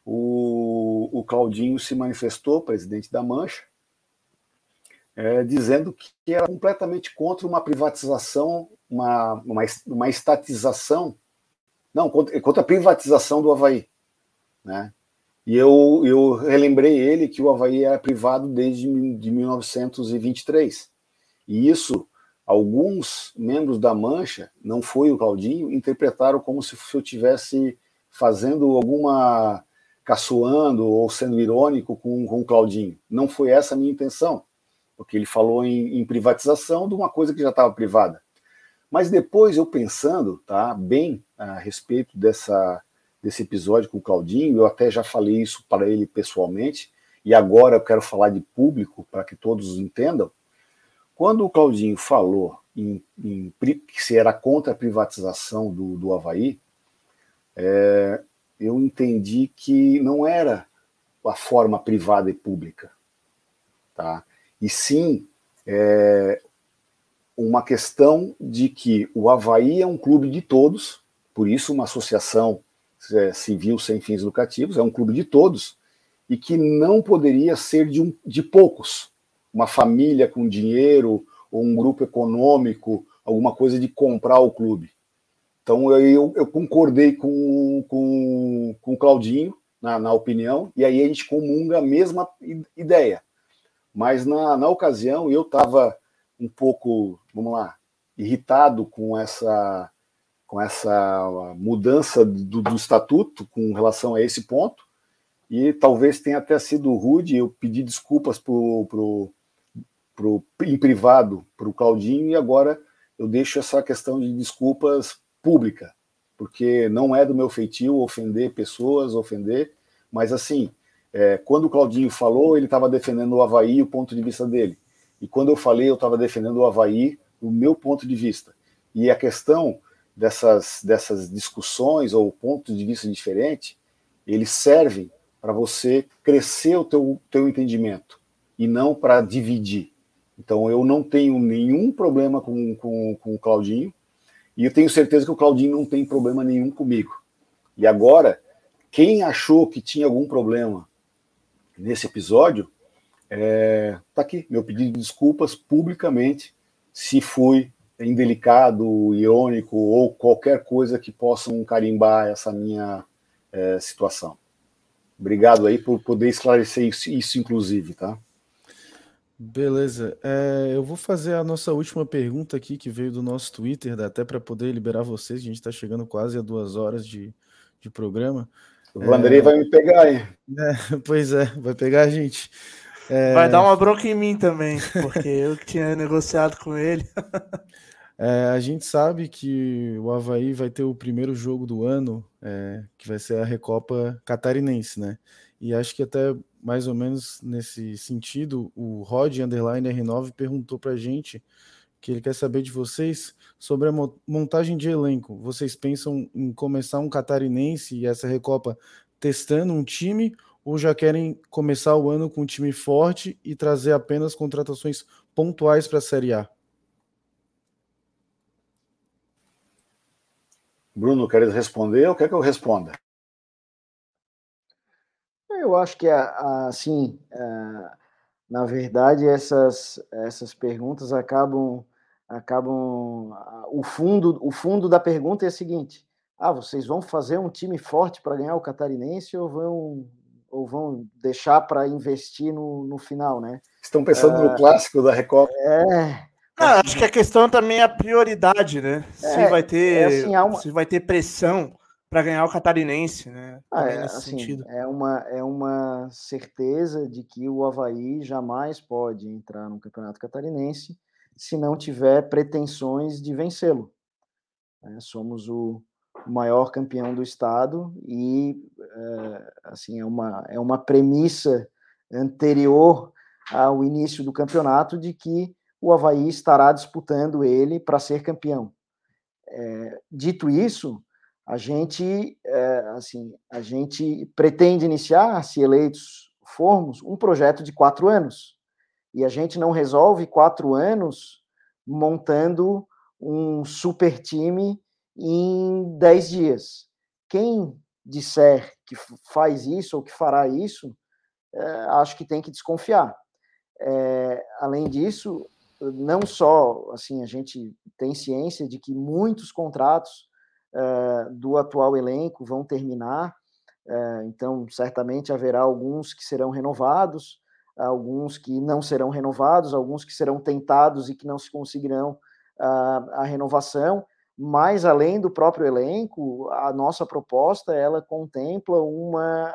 o, o Claudinho se manifestou, presidente da Mancha, é, dizendo que era completamente contra uma privatização, uma, uma, uma estatização, não, contra, contra a privatização do Havaí. Né? E eu, eu relembrei ele que o Havaí era privado desde de 1923. E isso, alguns membros da Mancha, não foi o Claudinho, interpretaram como se eu tivesse fazendo alguma caçoando ou sendo irônico com, com o Claudinho. Não foi essa a minha intenção, porque ele falou em, em privatização de uma coisa que já estava privada. Mas depois eu pensando, tá, bem a respeito dessa desse episódio com o Claudinho, eu até já falei isso para ele pessoalmente, e agora eu quero falar de público para que todos entendam. Quando o Claudinho falou em, em, que se era contra a privatização do, do Havaí, é, eu entendi que não era a forma privada e pública, tá? e sim é, uma questão de que o Havaí é um clube de todos, por isso uma associação é, civil sem fins lucrativos, é um clube de todos, e que não poderia ser de, um, de poucos. Uma família com dinheiro, ou um grupo econômico, alguma coisa de comprar o clube. Então eu, eu concordei com, com, com o Claudinho, na, na, opinião, e aí a gente comunga a mesma ideia. Mas na, na ocasião eu estava um pouco, vamos lá, irritado com essa com essa mudança do, do, estatuto com relação a esse ponto, e talvez tenha até sido rude, eu pedi desculpas pro, pro, pro, em privado para o Claudinho, e agora eu deixo essa questão de desculpas pública, porque não é do meu feitio ofender pessoas, ofender, mas assim, é, quando o Claudinho falou, ele estava defendendo o Havaí, o ponto de vista dele. E quando eu falei, eu estava defendendo o Havaí, o meu ponto de vista. E a questão dessas, dessas discussões ou pontos de vista diferentes, eles servem para você crescer o teu, teu entendimento e não para dividir. Então eu não tenho nenhum problema com, com, com o Claudinho e eu tenho certeza que o Claudinho não tem problema nenhum comigo. E agora, quem achou que tinha algum problema nesse episódio, é, tá aqui, meu pedido de desculpas publicamente se fui indelicado, irônico ou qualquer coisa que possam carimbar essa minha é, situação. Obrigado aí por poder esclarecer isso, isso, inclusive, tá? Beleza. É, eu vou fazer a nossa última pergunta aqui, que veio do nosso Twitter, até para poder liberar vocês. A gente está chegando quase a duas horas de, de programa. O Vanderlei é... vai me pegar, hein? (laughs) É, pois é, vai pegar a gente. É... Vai dar uma bronca em mim também, porque eu que tinha negociado com ele. (laughs) É, a gente sabe que o Havaí vai ter o primeiro jogo do ano, é, que vai ser a Recopa Catarinense, né? E acho que até mais ou menos nesse sentido, o Rod Underline R9 perguntou para a gente que ele quer saber de vocês sobre a montagem de elenco. Vocês pensam em começar um catarinense e essa Recopa testando um time ou já querem começar o ano com um time forte e trazer apenas contratações pontuais para a Série A? Bruno, queres responder ou quer que eu responda? Eu acho que, assim, na verdade, essas, essas perguntas acabam, acabam, o fundo, o fundo da pergunta é o seguinte: ah, vocês vão fazer um time forte para ganhar o Catarinense ou vão, ou vão deixar para investir no, no final, né? Estão pensando no é, clássico da Recopa. É, ah, acho que a questão também é a prioridade, né? Se é, vai ter, é assim, uma... se vai ter pressão para ganhar o catarinense, né? Ah, é, assim, é, uma, é uma certeza de que o Havaí jamais pode entrar no campeonato catarinense se não tiver pretensões de vencê-lo. É, somos o maior campeão do estado e é, assim é uma, é uma premissa anterior ao início do campeonato de que o Havaí estará disputando ele para ser campeão. É, dito isso, a gente, é, assim, a gente pretende iniciar, se eleitos formos, um projeto de quatro anos. E a gente não resolve quatro anos montando um super time em dez dias. Quem disser que faz isso ou que fará isso, é, acho que tem que desconfiar. É, além disso, não só assim a gente tem ciência de que muitos contratos uh, do atual elenco vão terminar, uh, então certamente haverá alguns que serão renovados, alguns que não serão renovados, alguns que serão tentados e que não se conseguirão uh, a renovação. Mas além do próprio elenco, a nossa proposta ela contempla uma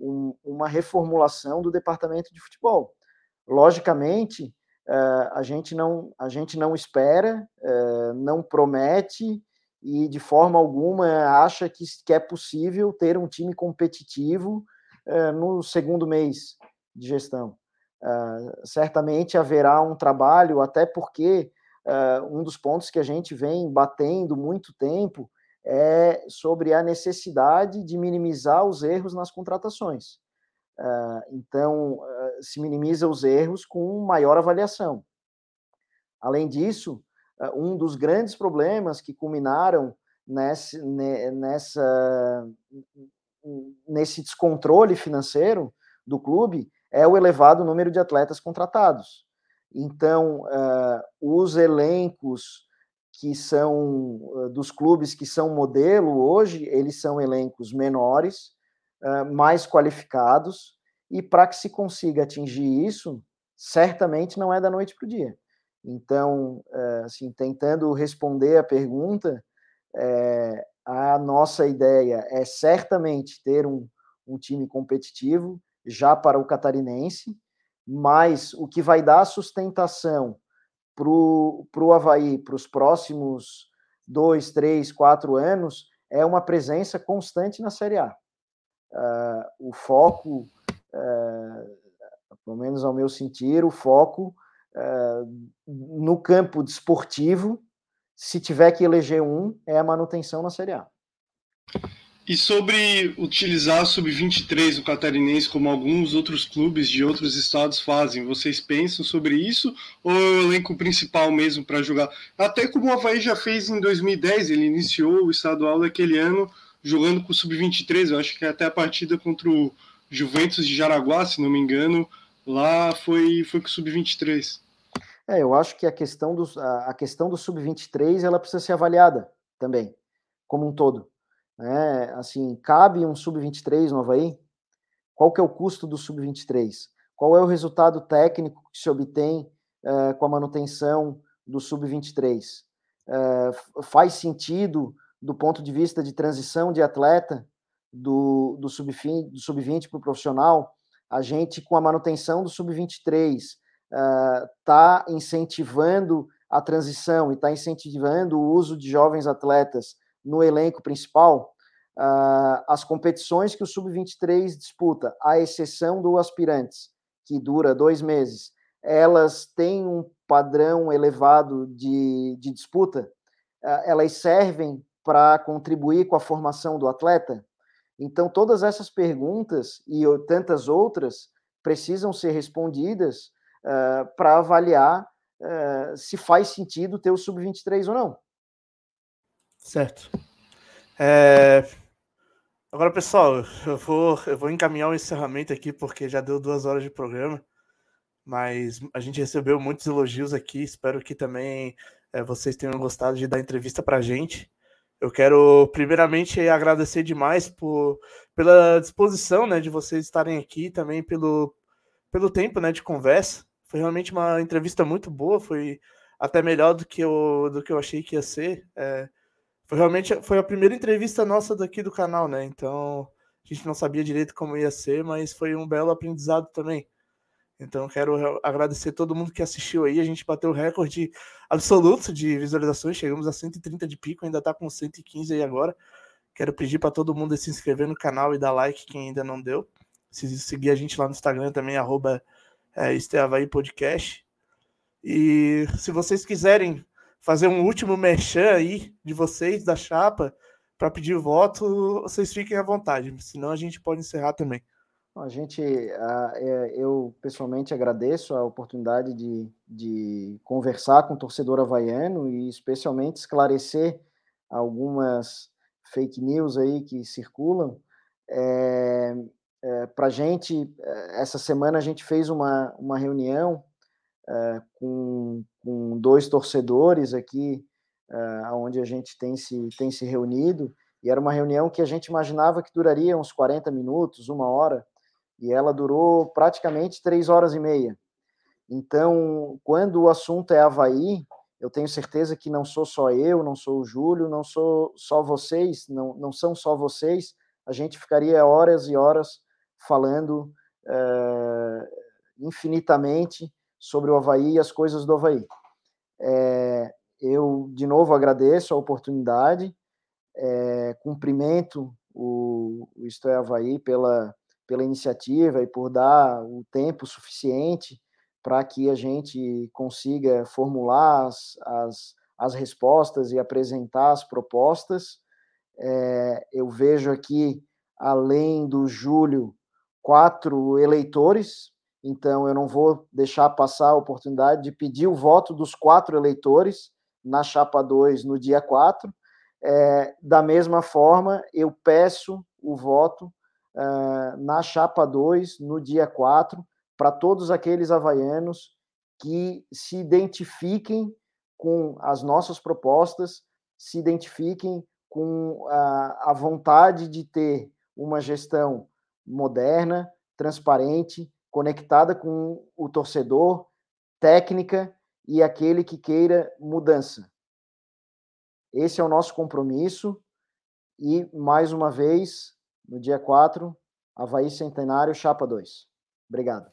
um, uma reformulação do departamento de futebol. Logicamente, a, gente não, a gente não espera, uh, não promete e de forma alguma acha que, que é possível ter um time competitivo uh, no segundo mês de gestão. certamente haverá um trabalho, até porque um dos pontos que a gente vem batendo muito tempo é sobre a necessidade de minimizar os erros nas contratações. Então, se minimiza os erros com maior avaliação. Além disso, uh, um dos grandes problemas que culminaram nesse, nessa, nesse descontrole financeiro do clube é o elevado número de atletas contratados. Então, os elencos que são dos clubes que são modelo hoje, eles são elencos menores, mais qualificados, e para que se consiga atingir isso, certamente não é da noite para o dia. Então, assim, tentando responder a pergunta, é, a nossa ideia é certamente ter um, um time competitivo já para o catarinense, mas o que vai dar sustentação para o Havaí para os próximos dois, três, quatro anos é uma presença constante na Série A uh, o foco, pelo menos ao meu sentir, o foco uh, no campo desportivo, se tiver que eleger um, é a manutenção na Série A. E sobre utilizar sub-23 no Catarinense, como alguns outros clubes de outros estados fazem, vocês pensam sobre isso? Ou é o elenco principal mesmo para jogar? Até como o Havaí já fez em 2010, ele iniciou o estadual daquele ano jogando com o Sub-23, eu acho que até a partida contra o Juventus de Jaraguá, se não me engano, lá foi, foi com o Sub-23. É, eu acho que a questão do, a, questão do Sub-23 ela precisa ser avaliada também, como um todo. É, assim, cabe um Sub-23 no Havaí? Qual que é o custo do Sub-23? qual é o resultado técnico que se obtém uh, com a manutenção do sub-23? Uh, faz sentido, do ponto de vista de transição de atleta, do, do sub-20 sub para o profissional, a gente, com a manutenção do sub-23, está uh, incentivando a transição e está incentivando o uso de jovens atletas no elenco principal, uh, as competições que o Sub-23 disputa, à exceção do Aspirantes, que dura dois meses, elas têm um padrão elevado de, de disputa, uh, elas servem para contribuir com a formação do atleta? Então, todas essas perguntas e tantas outras precisam ser respondidas uh, para avaliar uh, se faz sentido ter o sub-23 ou não. Certo. É... Agora, pessoal, eu vou, eu vou encaminhar o encerramento aqui, porque já deu duas horas de programa, mas a gente recebeu muitos elogios aqui, espero que também é, vocês tenham gostado de dar entrevista para a gente. Eu quero, primeiramente, agradecer demais por, pela disposição né, de vocês estarem aqui, também pelo, pelo tempo né, de conversa. Foi realmente uma entrevista muito boa, foi até melhor do que eu, do que eu achei que ia ser. É, foi realmente foi a primeira entrevista nossa daqui do canal, né? Então a gente não sabia direito como ia ser, mas foi um belo aprendizado também. Então quero agradecer todo mundo que assistiu aí. A gente bateu o recorde absoluto de visualizações, chegamos a 130 de pico, ainda tá com 115 aí agora. Quero pedir para todo mundo se inscrever no canal e dar like quem ainda não deu. Se seguir a gente lá no Instagram também, arroba é, Podcast. E se vocês quiserem fazer um último merchan aí de vocês, da chapa, para pedir voto, vocês fiquem à vontade, senão a gente pode encerrar também. A gente, é, eu pessoalmente agradeço a oportunidade de, de conversar com o torcedor havaiano e especialmente esclarecer algumas fake news aí que circulam. É, é, Para a gente, é, essa semana a gente fez uma, uma reunião é, com, com dois torcedores aqui, uh, onde a gente tem se, tem se reunido, e era uma reunião que a gente imaginava que duraria uns 40 minutos, uma hora, e ela durou praticamente três horas e meia. Então, quando o assunto é Havaí, eu tenho certeza que não sou só eu, não sou o Júlio, não sou só vocês, não, não são só vocês, a gente ficaria horas e horas falando uh, infinitamente sobre o Havaí e as coisas do Havaí. É, eu, de novo, agradeço a oportunidade, é, cumprimento o, o Isto é Havaí pela, pela iniciativa e por dar o tempo suficiente para que a gente consiga formular as, as, as respostas e apresentar as propostas. É, eu vejo aqui, além do Júlio, quatro eleitores então, eu não vou deixar passar a oportunidade de pedir o voto dos quatro eleitores na chapa 2 no dia 4. É, da mesma forma, eu peço o voto na chapa 2 no dia 4 para todos aqueles havaianos que se identifiquem com as nossas propostas, se identifiquem com a, a vontade de ter uma gestão moderna, transparente, conectada com o torcedor, técnica e aquele que queira mudança. Esse é o nosso compromisso e, mais uma vez, no dia 4, Havaí Centenário, Chapa 2. Obrigado.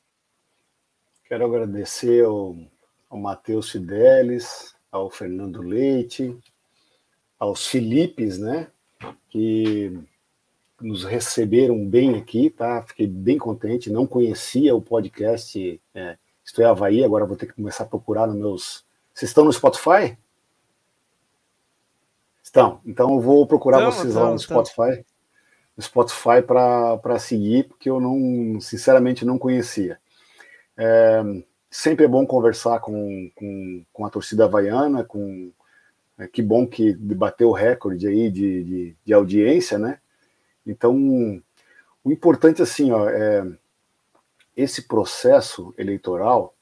Quero agradecer ao, ao Matheus Fidelis, ao Fernando Leite, aos Filipes, né, que nos receberam bem aqui, tá? Fiquei bem contente. Não conhecia o podcast é, Estou em Havaí, agora vou ter que começar a procurar nos meus. Vocês estão no Spotify? Estão. Então eu vou procurar então, vocês lá no Spotify. Spotify para seguir, porque eu não, sinceramente, não conhecia. É, sempre é bom conversar com, com, com a torcida havaiana, com. É, que bom que bateu o recorde aí de, de, de audiência, né? Então, o importante assim, ó, é esse processo eleitoral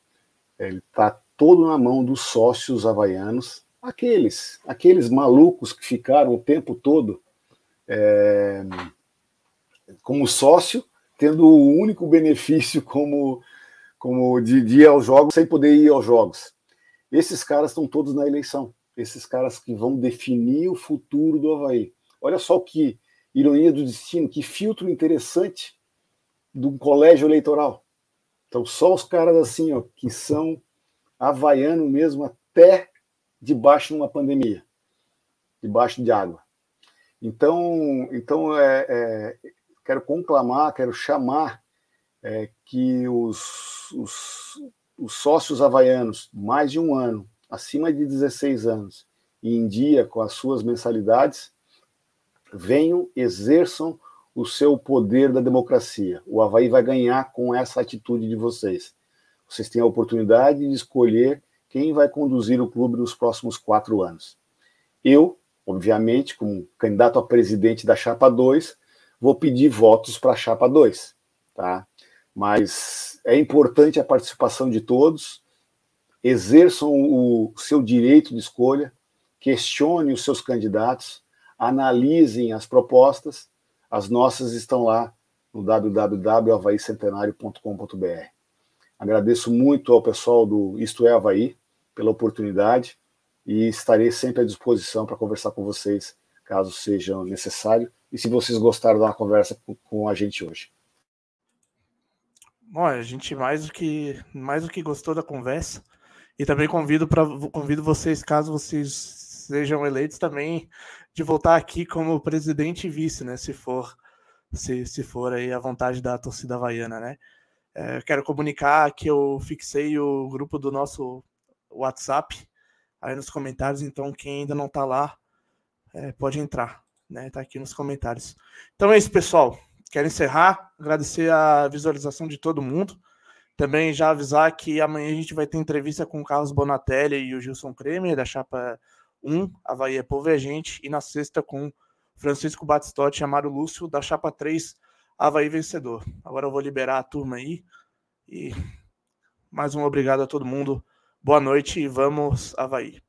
ele está todo na mão dos sócios havaianos, aqueles, aqueles malucos que ficaram o tempo todo é, como sócio, tendo o único benefício como como de, de ir aos jogos sem poder ir aos jogos. Esses caras estão todos na eleição. Esses caras que vão definir o futuro do Havaí. Olha só que ironia do destino, que filtro interessante do colégio eleitoral. Então, só os caras assim, ó, que são havaiano mesmo até debaixo de uma pandemia, debaixo de água. Então, então é, é, quero conclamar, quero chamar é, que os, os, os sócios havaianos, mais de um ano, acima de 16 anos, e em dia com as suas mensalidades, venham, exerçam o seu poder da democracia. O Havaí vai ganhar com essa atitude de vocês. Vocês têm a oportunidade de escolher quem vai conduzir o clube nos próximos quatro anos. Eu, obviamente, como candidato a presidente da Chapa 2, vou pedir votos para a Chapa 2, tá? Mas é importante a participação de todos, exerçam o seu direito de escolha, questione os seus candidatos, analisem as propostas, as nossas estão lá no www.havaicentenario.com.br. Agradeço muito ao pessoal do Isto é Havaí pela oportunidade e estarei sempre à disposição para conversar com vocês, caso seja necessário, e se vocês gostaram da conversa com a gente hoje. Bom, a gente mais do que mais do que gostou da conversa e também convido para convido vocês, caso vocês sejam eleitos, também de voltar aqui como presidente e vice, né? Se for, se, se for aí a vontade da torcida havaiana, né? É, quero comunicar que eu fixei o grupo do nosso WhatsApp aí nos comentários, então quem ainda não tá lá é, pode entrar, né? Tá aqui nos comentários. Então é isso, pessoal. Quero encerrar, agradecer a visualização de todo mundo. Também já avisar que amanhã a gente vai ter entrevista com o Carlos Bonatelli e o Gilson Kremer, da chapa 1, Havaí é Povo e a Gente, e na sexta com Francisco Batistotti e Amaro Lúcio, da chapa 3, Havaí Vencedor. Agora eu vou liberar a turma aí, e mais um obrigado a todo mundo. Boa noite e vamos, Havaí.